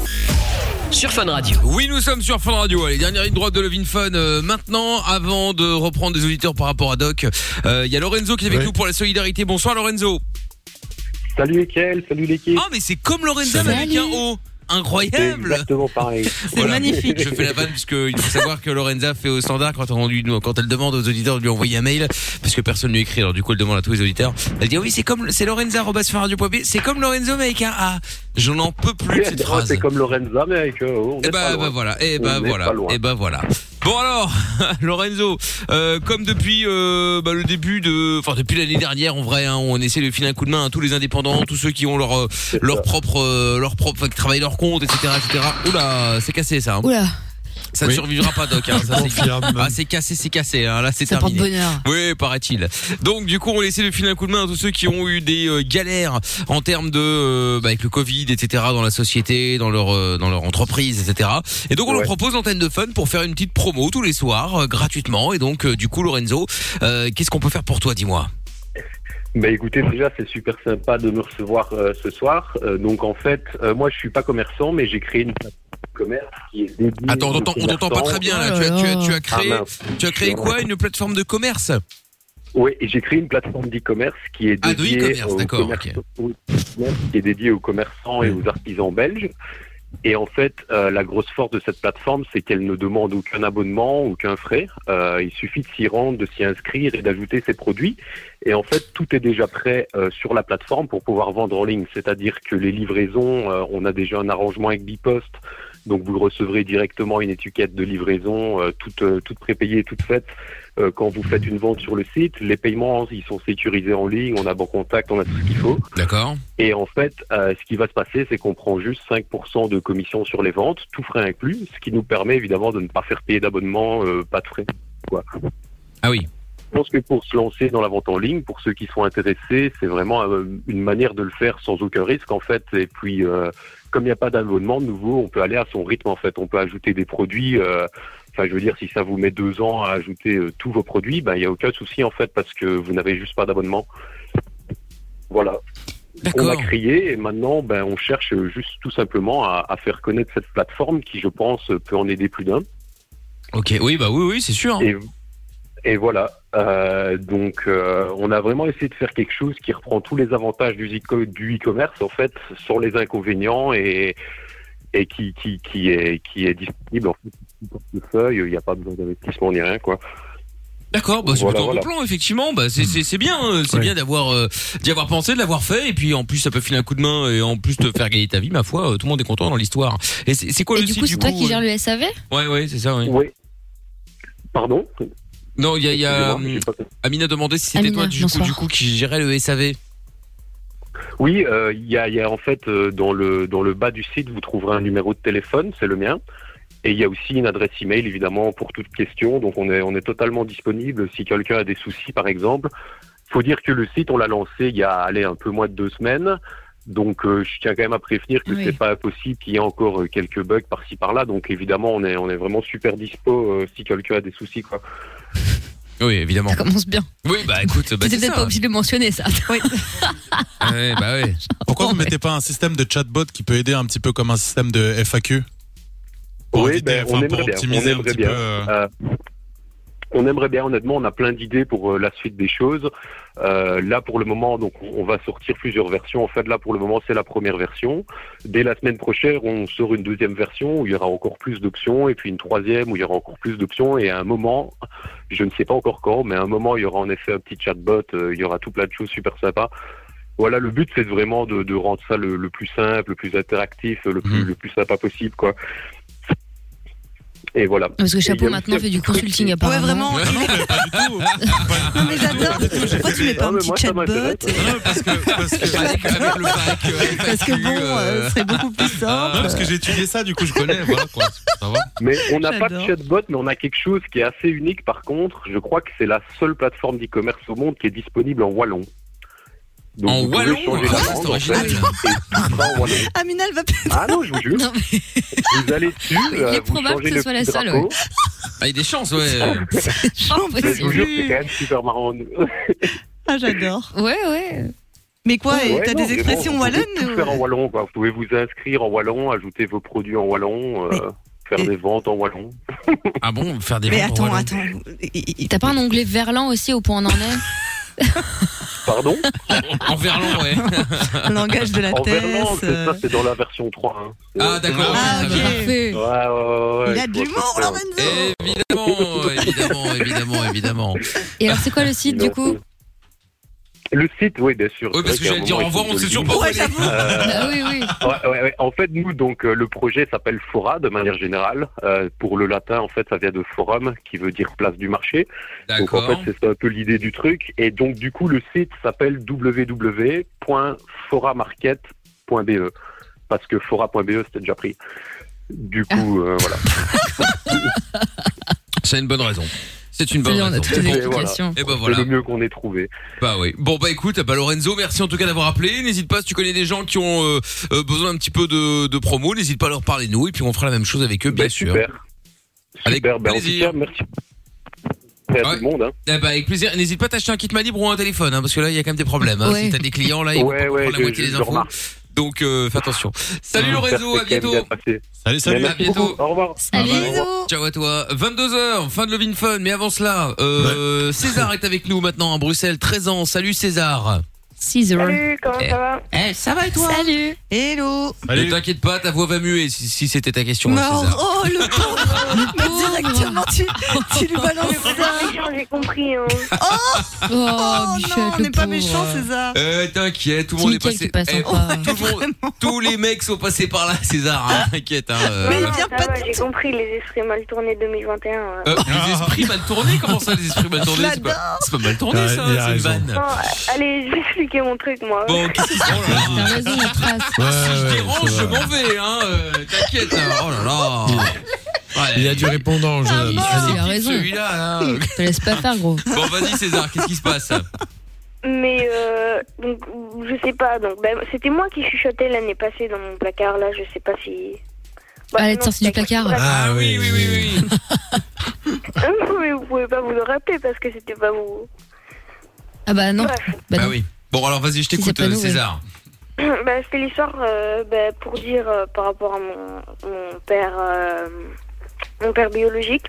sur Fun Radio. Oui, nous sommes sur Fun Radio. Allez, dernière ligne droite de Levin Fun. euh, maintenant, avant de reprendre des auditeurs par rapport à Doc, euh, il y a Lorenzo qui est avec Ouais. nous pour la solidarité. Bonsoir Lorenzo. Salut Mickaël, salut l'équipe. Ah, mais c'est comme Lorenzo mais avec un O. C'est Incroyable. exactement pareil. <laughs> C'est magnifique. Je fais la vanne parce qu'il faut savoir que Lorenza fait au standard quand, on lui, quand elle demande aux auditeurs de lui envoyer un mail parce que personne ne lui écrit. Alors du coup, elle demande à tous les auditeurs. Elle dit ah oui, c'est comme c'est Lorenza c'est comme Lorenzo mais avec un A. Je n'en peux plus de cette phrase. C'est comme Lorenza, mais avec euh, on Et est pas bah, bah voilà, et On bah n'est voilà, et bah voilà. Bon alors, <laughs> Lorenzo, euh, comme depuis euh, bah, le début de, enfin depuis l'année dernière, en vrai, hein, on essaie de filer un coup de main à tous les indépendants, tous ceux qui ont leur euh, leur ça. propre, euh, leur propre, enfin, qui travaillent leur compte, etc., etc. Oula, c'est cassé ça. hein. Oula, Ça ne survivra pas, Doc. Hein, <laughs> ça, c'est- ah, c'est cassé, c'est cassé. Hein, là, c'est ça porte terminé. bonheur. Oui, paraît-il. Donc du coup, on essaie de filer un coup de main à tous ceux qui ont eu des euh, galères en termes de euh, bah, avec le Covid, etc. dans la société, dans leur euh, dans leur entreprise, etc. Et donc on leur propose l'antenne de fun pour faire une petite promo tous les soirs euh, gratuitement. Et donc euh, du coup, Lorenzo, euh, qu'est-ce qu'on peut faire pour toi, dis-moi? Bah écoutez, déjà c'est super sympa de me recevoir euh, ce soir. Euh, donc en fait, euh, moi je suis pas commerçant, mais j'ai créé une plateforme de commerce qui est dédiée. Attends, on aux t'entend- pas très bien là. Tu as, là tu as, là. tu as Ah, créé, tu as créé quoi Une plateforme de commerce? Oui, j'ai créé une plateforme d'e-commerce qui est Ah, de dédiée e-commerce, aux d'accord, commerçants- oui, qui est dédiée aux commerçants et aux artisans belges. Et en fait, euh, la grosse force de cette plateforme, c'est qu'elle ne demande aucun abonnement, aucun frais. Euh, il suffit de s'y rendre, de s'y inscrire et d'ajouter ses produits. Et en fait, tout est déjà prêt euh, sur la plateforme pour pouvoir vendre en ligne. C'est-à-dire que les livraisons, euh, on a déjà un arrangement avec Bipost. Donc vous recevrez directement une étiquette de livraison, euh, toute, toute prépayée, toute faite euh, quand vous faites une vente sur le site. Les paiements, ils sont sécurisés en ligne, on a bon contact, on a tout ce qu'il faut. D'accord. Et en fait, euh, ce qui va se passer, c'est qu'on prend juste 5% de commission sur les ventes, tout frais inclus, ce qui nous permet évidemment de ne pas faire payer d'abonnement, euh, pas de frais. Quoi. Ah oui. Je pense que pour se lancer dans la vente en ligne, pour ceux qui sont intéressés, c'est vraiment une manière de le faire sans aucun risque en fait. Et puis, comme il n'y a pas d'abonnement de nouveau, on peut aller à son rythme en fait. On peut ajouter des produits. Enfin, je veux dire, si ça vous met deux ans à ajouter euh, tous vos produits, ben il n'y a aucun souci en fait parce que vous n'avez juste pas d'abonnement. Voilà. On a crié et maintenant, ben on cherche juste tout simplement à, à faire connaître cette plateforme qui, je pense, peut en aider plus d'un. Ok. Oui, bah oui, oui, c'est sûr. Et, et voilà. Euh, donc, euh, on a vraiment essayé de faire quelque chose qui reprend tous les avantages du e-commerce, en fait, sans les inconvénients et, et qui, qui, qui, est, qui est disponible en fait, portefeuille. Il n'y a pas besoin d'investissement ni rien, quoi. D'accord, bah c'est Voilà, plutôt un bon voilà. plan effectivement. Bah c'est bien, euh, c'est Ouais. bien d'avoir euh, d'y avoir pensé, de l'avoir fait, et puis en plus ça peut filer un coup de main et en plus te faire gagner ta vie, ma foi, euh, tout le monde est content dans l'histoire. Et c'est quoi Et le du site coup, c'est toi qui euh gères le SAV Ouais ouais, c'est ça. Ouais. Oui. Pardon? Non, il y a, y a hum, Amina demandait si c'était toi du coup, du coup qui gérait le SAV. Oui, euh, il y, a, il y a en fait euh, dans le dans le bas du site, vous trouverez un numéro de téléphone, c'est le mien. Et il y a aussi une adresse email, évidemment, pour toute question. Donc on est on est totalement disponible si quelqu'un a des soucis, par exemple. Faut dire que le site, on l'a lancé il y a allez, un peu moins de deux semaines. Donc euh, je tiens quand même à prévenir que Oui. c'est pas impossible qu'il y ait encore euh, quelques bugs par-ci par-là. Donc évidemment, on est on est vraiment super dispo euh, si quelqu'un a des soucis quoi. <laughs> Oui, évidemment. Ça commence bien. Oui, bah écoute, bah, <laughs> c'est peut-être pas obligé de le mentionner, ça. <laughs> Oui. Ouais, bah ouais. Pourquoi vous mettez pas un système de chatbot qui peut aider un petit peu comme un système de FAQ Pour Oui, éviter- ben, on pour aimerait bien. optimiser on un aimerait petit bien. peu, euh, Euh, on aimerait bien, honnêtement, on a plein d'idées pour euh, la suite des choses. Euh, là, pour le moment, donc, on va sortir plusieurs versions. En fait, là, pour le moment, c'est la première version. Dès la semaine prochaine, on sort une deuxième version où il y aura encore plus d'options, et puis une troisième où il y aura encore plus d'options. Et à un moment, je ne sais pas encore quand, mais à un moment, il y aura en effet un petit chatbot. euh, il y aura tout plein de choses super sympas. Voilà, le but, c'est vraiment de, de rendre ça le, le plus simple, le plus interactif, le plus, le plus sympa possible, quoi. Et voilà. Parce que Chapeau maintenant fait du consulting apparemment. vraiment. Non, mais j'adore. Pourquoi tu mets pas Non, un mais petit chatbot parce que, parce que, avec, avec le euh, Parce que bon, euh, ce serait beaucoup plus simple. Non, parce que j'ai étudié ça, du coup je connais, voilà quoi. Ça va. Mais on n'a pas de J'adore. chatbot, mais on a quelque chose qui est assez unique par contre. Je crois que c'est la seule plateforme d'e-commerce au monde qui est disponible en wallon. Donc, En vous pouvez wallon changer Ah, la c'est langue, en original. wallon. <laughs> Aminal va Ah non, je vous jure. Non, mais Vous allez dessus, il est euh, vous probable que ce soit la seule, drapeau. Ah, il y a des chances, ouais. Mais <laughs> je vous jure, c'est quand même super marrant. Ah, j'adore. <laughs> Ouais, ouais. Mais quoi, Ouais, t'as des expressions vous pouvez wallonnes tout ou- faire en wallon, quoi. Vous pouvez vous inscrire en wallon, ajouter vos produits en wallon, euh, faire des ventes en wallon. Ah bon, faire des Mais ventes attends, en wallon. attends. T'as pas un onglet verlan aussi au point on en est? Pardon En verlan, ouais. <laughs> Langage de la En verlan, c'est euh. ça, c'est dans la version 3. hein. Ah d'accord. Ah, ok. bien. Parfait. Ouais, ouais, ouais, ouais, Il a je de vois l'humour, ce que Lorenzo. Évidemment, évidemment, évidemment, évidemment. Et alors, c'est quoi le site du coup? euh, Le site, oui, bien sûr. Oui, parce que j'allais dire au revoir, on pas où Ouais, j'avoue. Euh, Bah oui, oui. <laughs> Ouais, ouais, ouais. En fait, nous, donc, euh, le projet s'appelle Fora de manière générale. Euh, pour le latin, en fait, ça vient de forum, qui veut dire place du marché. Donc, en D'accord. fait, c'est ça un peu l'idée du truc. Et donc, du coup, le site s'appelle www.foramarket.be. Parce que fora.be, c'était déjà pris. Du coup, euh, voilà. <laughs> <laughs> C'est une bonne raison. C'est une bonne voilà. explications. Et ben C'est voilà. le mieux qu'on ait trouvé. Bah oui. Bon bah écoute, bah Lorenzo, merci en tout cas d'avoir appelé. N'hésite pas si tu connais des gens qui ont euh, euh, besoin un petit peu de, de promo, n'hésite pas à leur parler de nous et puis on fera la même chose avec eux, bien Bah, sûr. Super. Avec Super. Ben, en tout plaisir. cas, merci. Et à Ouais. tout le monde. Hein. Eh bah avec plaisir. N'hésite pas à t'acheter un kit Manib ou un téléphone, hein, parce que là il y a quand même des problèmes. Hein. Ouais. Si t'as des clients là, ils vont Ouais, pas ouais, prendre la je- moitié je- des je infos. Donc euh, fais attention. Salut à J'espère que c'est quand bientôt. Salut, salut. À bientôt. Au revoir. Salut. Ciao à toi. 22h, fin de Levin Fun. Mais avant cela, euh, César est avec nous maintenant à Bruxelles. 13 ans. Salut César. Caesar. Salut, comment Eh. ça va Eh, ça va et toi Salut. Hello. Ne t'inquiète pas, ta voix va muer si, si c'était ta question, hein, Non, César. oh, le pauvre. <laughs> Mais directement, tu, tu lui balances ça. j'ai compris. Hein. Oh, Oh Bichette, non, on le n'est pas pauvre. méchant, César. Euh, t'inquiète, tout le C'est monde est Mickaël passé. qui passe Eh, sympa. <laughs> tout le monde- tous les mecs sont passés par là, César. hein, <laughs> T'inquiète. Hein, euh. Mais il vient ça pas va, de- j'ai compris, les esprits mal tournés 2021. euh. Euh, les esprits mal tournés Comment ça, les esprits mal tournés C'est pas, J'adore. c'est pas mal tourné, Ah, ça, il a c'est une raison. vanne. Non, allez, je vais expliquer mon truc, moi. Bon, qu'est-ce qui se passe. T'as raison, on trace. Ouais, Si je dérange, je m'en vais, hein. euh, T'inquiète. hein. Oh là là. Ouais. Il y a du répondant, Jonathan. Il Allez. a raison. Celui-là, là. <laughs> Te laisse pas faire, gros. Bon, vas-y, César, qu'est-ce qui se passe? Mais euh, donc je sais pas. Donc ben, c'était moi qui chuchotais l'année passée dans mon placard là. Je sais pas si. Bah, Ah, elle est non, sortie du placard. Ah oui, oui, oui, oui. Mais <laughs> vous pouvez pas vous le rappeler parce que c'était pas vous. Ah bah non. Bref. Bah Ah non. oui. Bon, alors vas-y, je t'écoute, euh, César. <clears throat> bah, c'était l'histoire euh, bah, pour dire euh, par rapport à mon, mon père, euh, mon père biologique,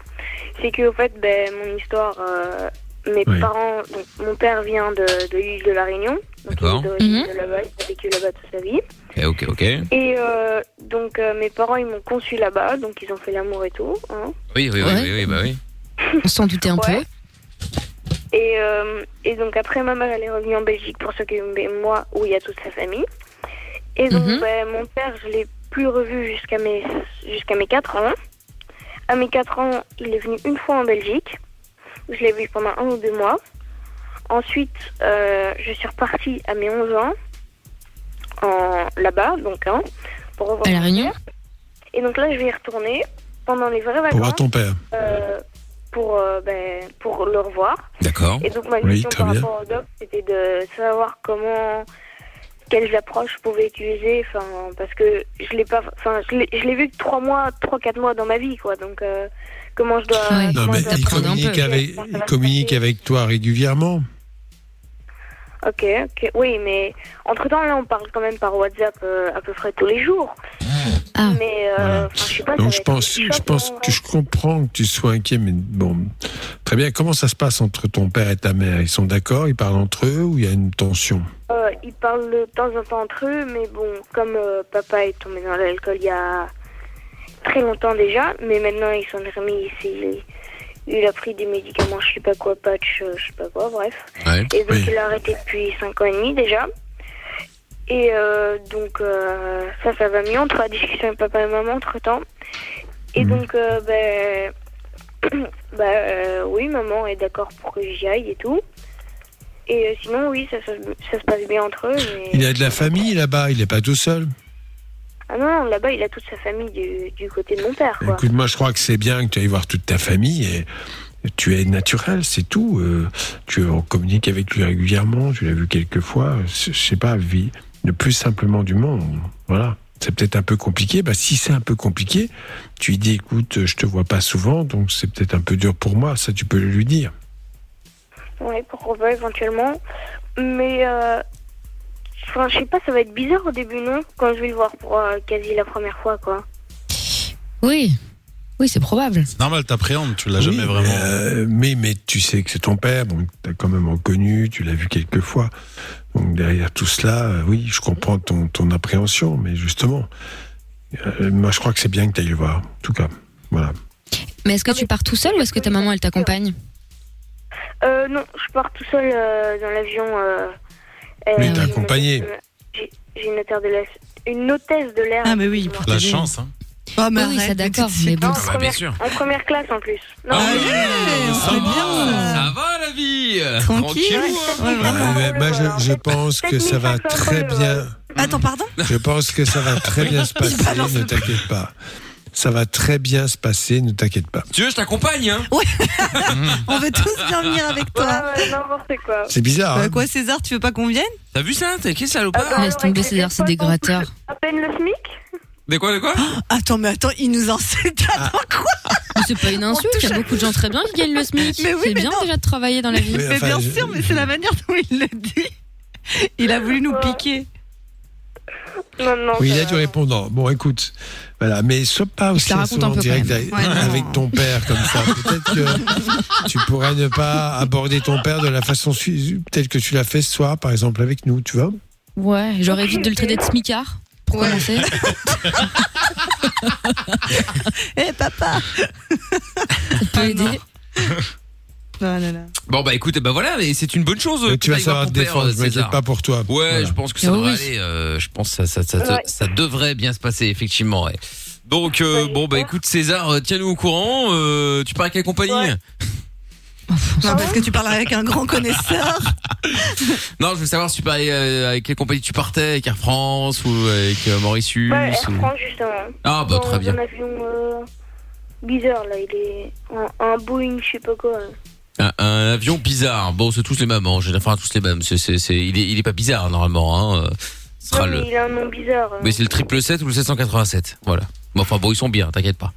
c'est que au fait, ben, mon histoire, euh, mes Oui. parents, donc, mon père vient de, de l'île de la Réunion, donc il D'accord. est d'origine Mhm. de là-bas, il a vécu là-bas toute sa vie. Eh, ok, ok. Et euh, donc euh, mes parents ils m'ont conçu là-bas, donc ils ont fait l'amour et tout. Hein. Oui, oui, oui, Ouais. oui, oui, bah oui. On s'en doutait un Ouais. peu. Et, euh, et donc après ma mère elle est revenue en Belgique pour s'occuper de moi où il y a toute sa famille. Et donc Mhm. ben, mon père je l'ai plus revu jusqu'à mes jusqu'à mes 4 ans. À mes 4 ans il est venu une fois en Belgique. Je l'ai vu pendant un ou deux mois. Ensuite euh, je suis repartie à mes 11 ans en là-bas donc hein, pour revoir À La Réunion. Et donc là je vais y retourner pendant les vraies Pour vacances. voir ton père. euh, pour, euh, ben, pour le revoir. D'accord. Et donc ma question par bien. rapport au doc, c'était de savoir comment quelles approches je pouvais utiliser, enfin, parce que je l'ai pas, enfin, je l'ai vu que trois mois, trois quatre mois dans ma vie, quoi. Donc, euh, comment je dois. Non, comment mais je dois il communique, il avec toi régulièrement. Ok, ok, oui, mais entre temps là, on parle quand même par WhatsApp euh, à peu près tous les jours. Mais euh, enfin, je sais pas. ça Donc je pense, je pense pour- que je comprends que tu sois inquiet, mais bon, très bien. Comment ça se passe entre ton père et ta mère? Ils sont d'accord? Ils parlent entre eux ou il y a une tension? Euh, ils parlent de temps en temps entre eux, mais bon, comme euh, papa est tombé dans l'alcool il y a très longtemps déjà, mais maintenant il s'en est remis, il, il a pris des médicaments, je sais pas quoi, patch, euh, je sais pas quoi, bref. Ouais. Et donc il a arrêté depuis 5 ans et demi déjà. Et euh, donc euh, ça, ça va mieux, on trouve la discussion avec papa et maman entre temps. Et donc, euh, ben, <clears throat> bah, oui, maman est d'accord pour que j'y aille et tout. Et sinon, oui, ça, ça, ça se passe bien entre eux. Mais... Il a de la famille là-bas, il n'est pas tout seul. Ah non, là-bas, il a toute sa famille du, du côté de mon père, quoi. Écoute, moi je crois que c'est bien que tu ailles voir toute ta famille et tu es naturel, c'est tout. Euh, tu en communiques avec lui régulièrement, tu l'as vu quelques fois. Je sais pas, vie le plus simplement du monde. Voilà. C'est peut-être un peu compliqué. Bah, si c'est un peu compliqué, tu lui dis écoute, je te vois pas souvent, donc c'est peut-être un peu dur pour moi. Ça, tu peux le lui dire. Oui, pourquoi pas, éventuellement. Mais, euh, enfin, je sais pas, ça va être bizarre au début, non? Quand je vais le voir pour euh, quasi la première fois, quoi. Oui, oui, c'est probable. C'est normal, t'appréhendes, tu l'as Oui, jamais mais, vraiment. euh, mais, mais tu sais que c'est ton père, donc tu as quand même reconnu, tu l'as vu quelques fois. Donc derrière tout cela, euh, oui, je comprends ton, ton appréhension, mais justement, euh, moi je crois que c'est bien que tu ailles le voir. En tout cas, voilà. Mais est-ce que tu pars tout seul ou est-ce que ta maman elle t'accompagne? Euh, non, je pars tout seul euh, dans l'avion. Euh, Mais t'es j'ai une accompagné. hôtesse de- J'ai une hôtesse de l'air. Une hôtesse de l'air. Ah, mais oui, excuse-moi. La chance, hein. Oh, mais Oui, oui, ça d'accord, mais bon. En, bah, bien première, sûr. en première classe en plus. Non, Ah ça c'est va, bien. ça va la vie Tranquille. moi je, je pense que ça va très bien. Attends, pardon? Je pense que ça va très bien se <laughs> passer, ne t'inquiète pas. Ça va très bien se passer, ne t'inquiète pas. Tu veux, je t'accompagne, hein <laughs> On veut tous bien venir avec toi. Ouais, ouais, n'importe quoi. C'est bizarre. Bah, hein quoi, César, tu veux pas qu'on vienne? T'as vu ça T'es qui salopard Ah bah, Laisse tomber César, c'est des gratteurs. À peine le SMIC De quoi, de quoi? Attends, mais attends, il nous insulte. Attends, quoi? Mais c'est pas une insulte, il y a beaucoup de gens très bien qui gagnent le SMIC. Mais oui, c'est bien non. déjà de travailler dans la vie. Mais Mais enfin, bien je- sûr, mais c'est la manière dont il le dit. Il a voulu nous piquer. Non, non. Oui, il a du répondant. Bon, écoute, voilà, mais sois pas aussi en direct avec. Ouais, ton père comme ça. Peut-être que tu pourrais ne pas aborder ton père de la façon suivante, telle que tu l'as fait ce soir, par exemple, avec nous, tu vois. Ouais, genre évite de le traiter de smicard. Pour commencer. <laughs> Eh, papa Ça peut aider. Là là. Bon bah écoute, bah voilà, mais c'est une bonne chose. Mais que tu vas savoir te père, défendre, je m'inquiète pas pour toi. Ouais, Voilà. je pense que ça Oh devrait oui. aller. euh, je pense que ça, ça, ça, ça, Ouais. ça devrait bien se passer, effectivement. ouais. Donc, euh, Ouais, bon, bah écoute, César, euh, tiens-nous au courant. euh, tu pars avec quelle compagnie Ouais. Non, parce que tu parles avec un grand connaisseur. <laughs> Non, je veux savoir si tu parlais euh, avec quelle compagnie tu partais, avec Air France ou avec euh, Mauritius. Ouais, Air ou- France, justement. Ah, bah Dans très bien. Un avion euh, bizarre, là. Il est un, un Boeing, je sais pas quoi. Un, un avion bizarre. Bon, c'est tous les mêmes. Hein. J'ai- Enfin, tous les mêmes. C'est, c'est, c'est- il, est, il est pas bizarre normalement. Hein. Ce sera Non, le. mais il a un nom bizarre. euh. Mais c'est le triple 7 ou le 787. Voilà. Bon, enfin bon, ils sont bien, t'inquiète pas.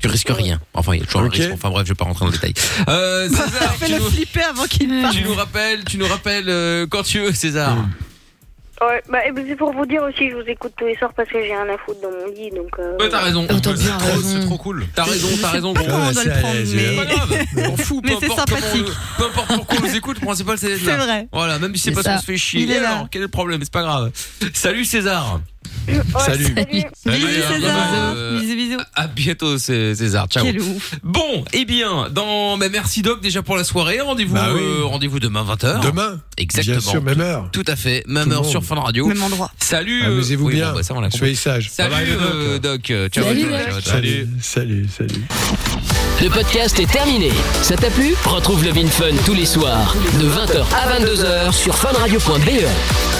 Tu risques rien. Enfin, il y a toujours Ok. un risque. Enfin bref, je vais pas rentrer dans le détail. Euh, <laughs> César, tu nous, flipper avant qu'il tu nous rappelles, tu nous rappelles euh, quand tu veux, César. Ouais, bah, c'est pour vous dire aussi, je vous écoute tous les soirs parce que j'ai rien à foutre dans mon lit, donc. Euh, Ouais, t'as raison. Oh, t'as bien C'est trop- raison. C'est trop cool. T'as raison, Je t'as sais raison. pas gros. comment on doit le prendre, C'est mais. pas grave. On fout, peu Mais c'est importe comment on, sympathique. peu importe pourquoi on nous écoute, le principal c'est d'être C'est là. vrai. Voilà, même si c'est C'est pas ça. qu'on se fait chier. Il est là. Alors, quel est le problème? C'est pas grave. Salut César. Ouais, Salut. salut. Bisous, hein, César. euh, Bisous, bisous. À bientôt, César. Ciao. Quel ouf. Bon, eh bien, dans, mais merci Doc déjà pour la soirée. Rendez-vous, Bah oui. euh, rendez-vous demain 20h. Demain, Exactement. bien sûr, même heure. Tout à fait, même Tout heure monde. sur Fun Radio. Même endroit. Salut. euh, Amusez-vous oui, bien. bon, bah, ça, on. Soyez sages. Salut Bye bye, Doc. euh, Doc. Ciao, Salut, ciao, ciao. Salut, salut, salut. Le podcast est terminé. Ça t'a plu? Retrouve le Vin Fun tous les soirs de 20h à 22h sur funradio.be.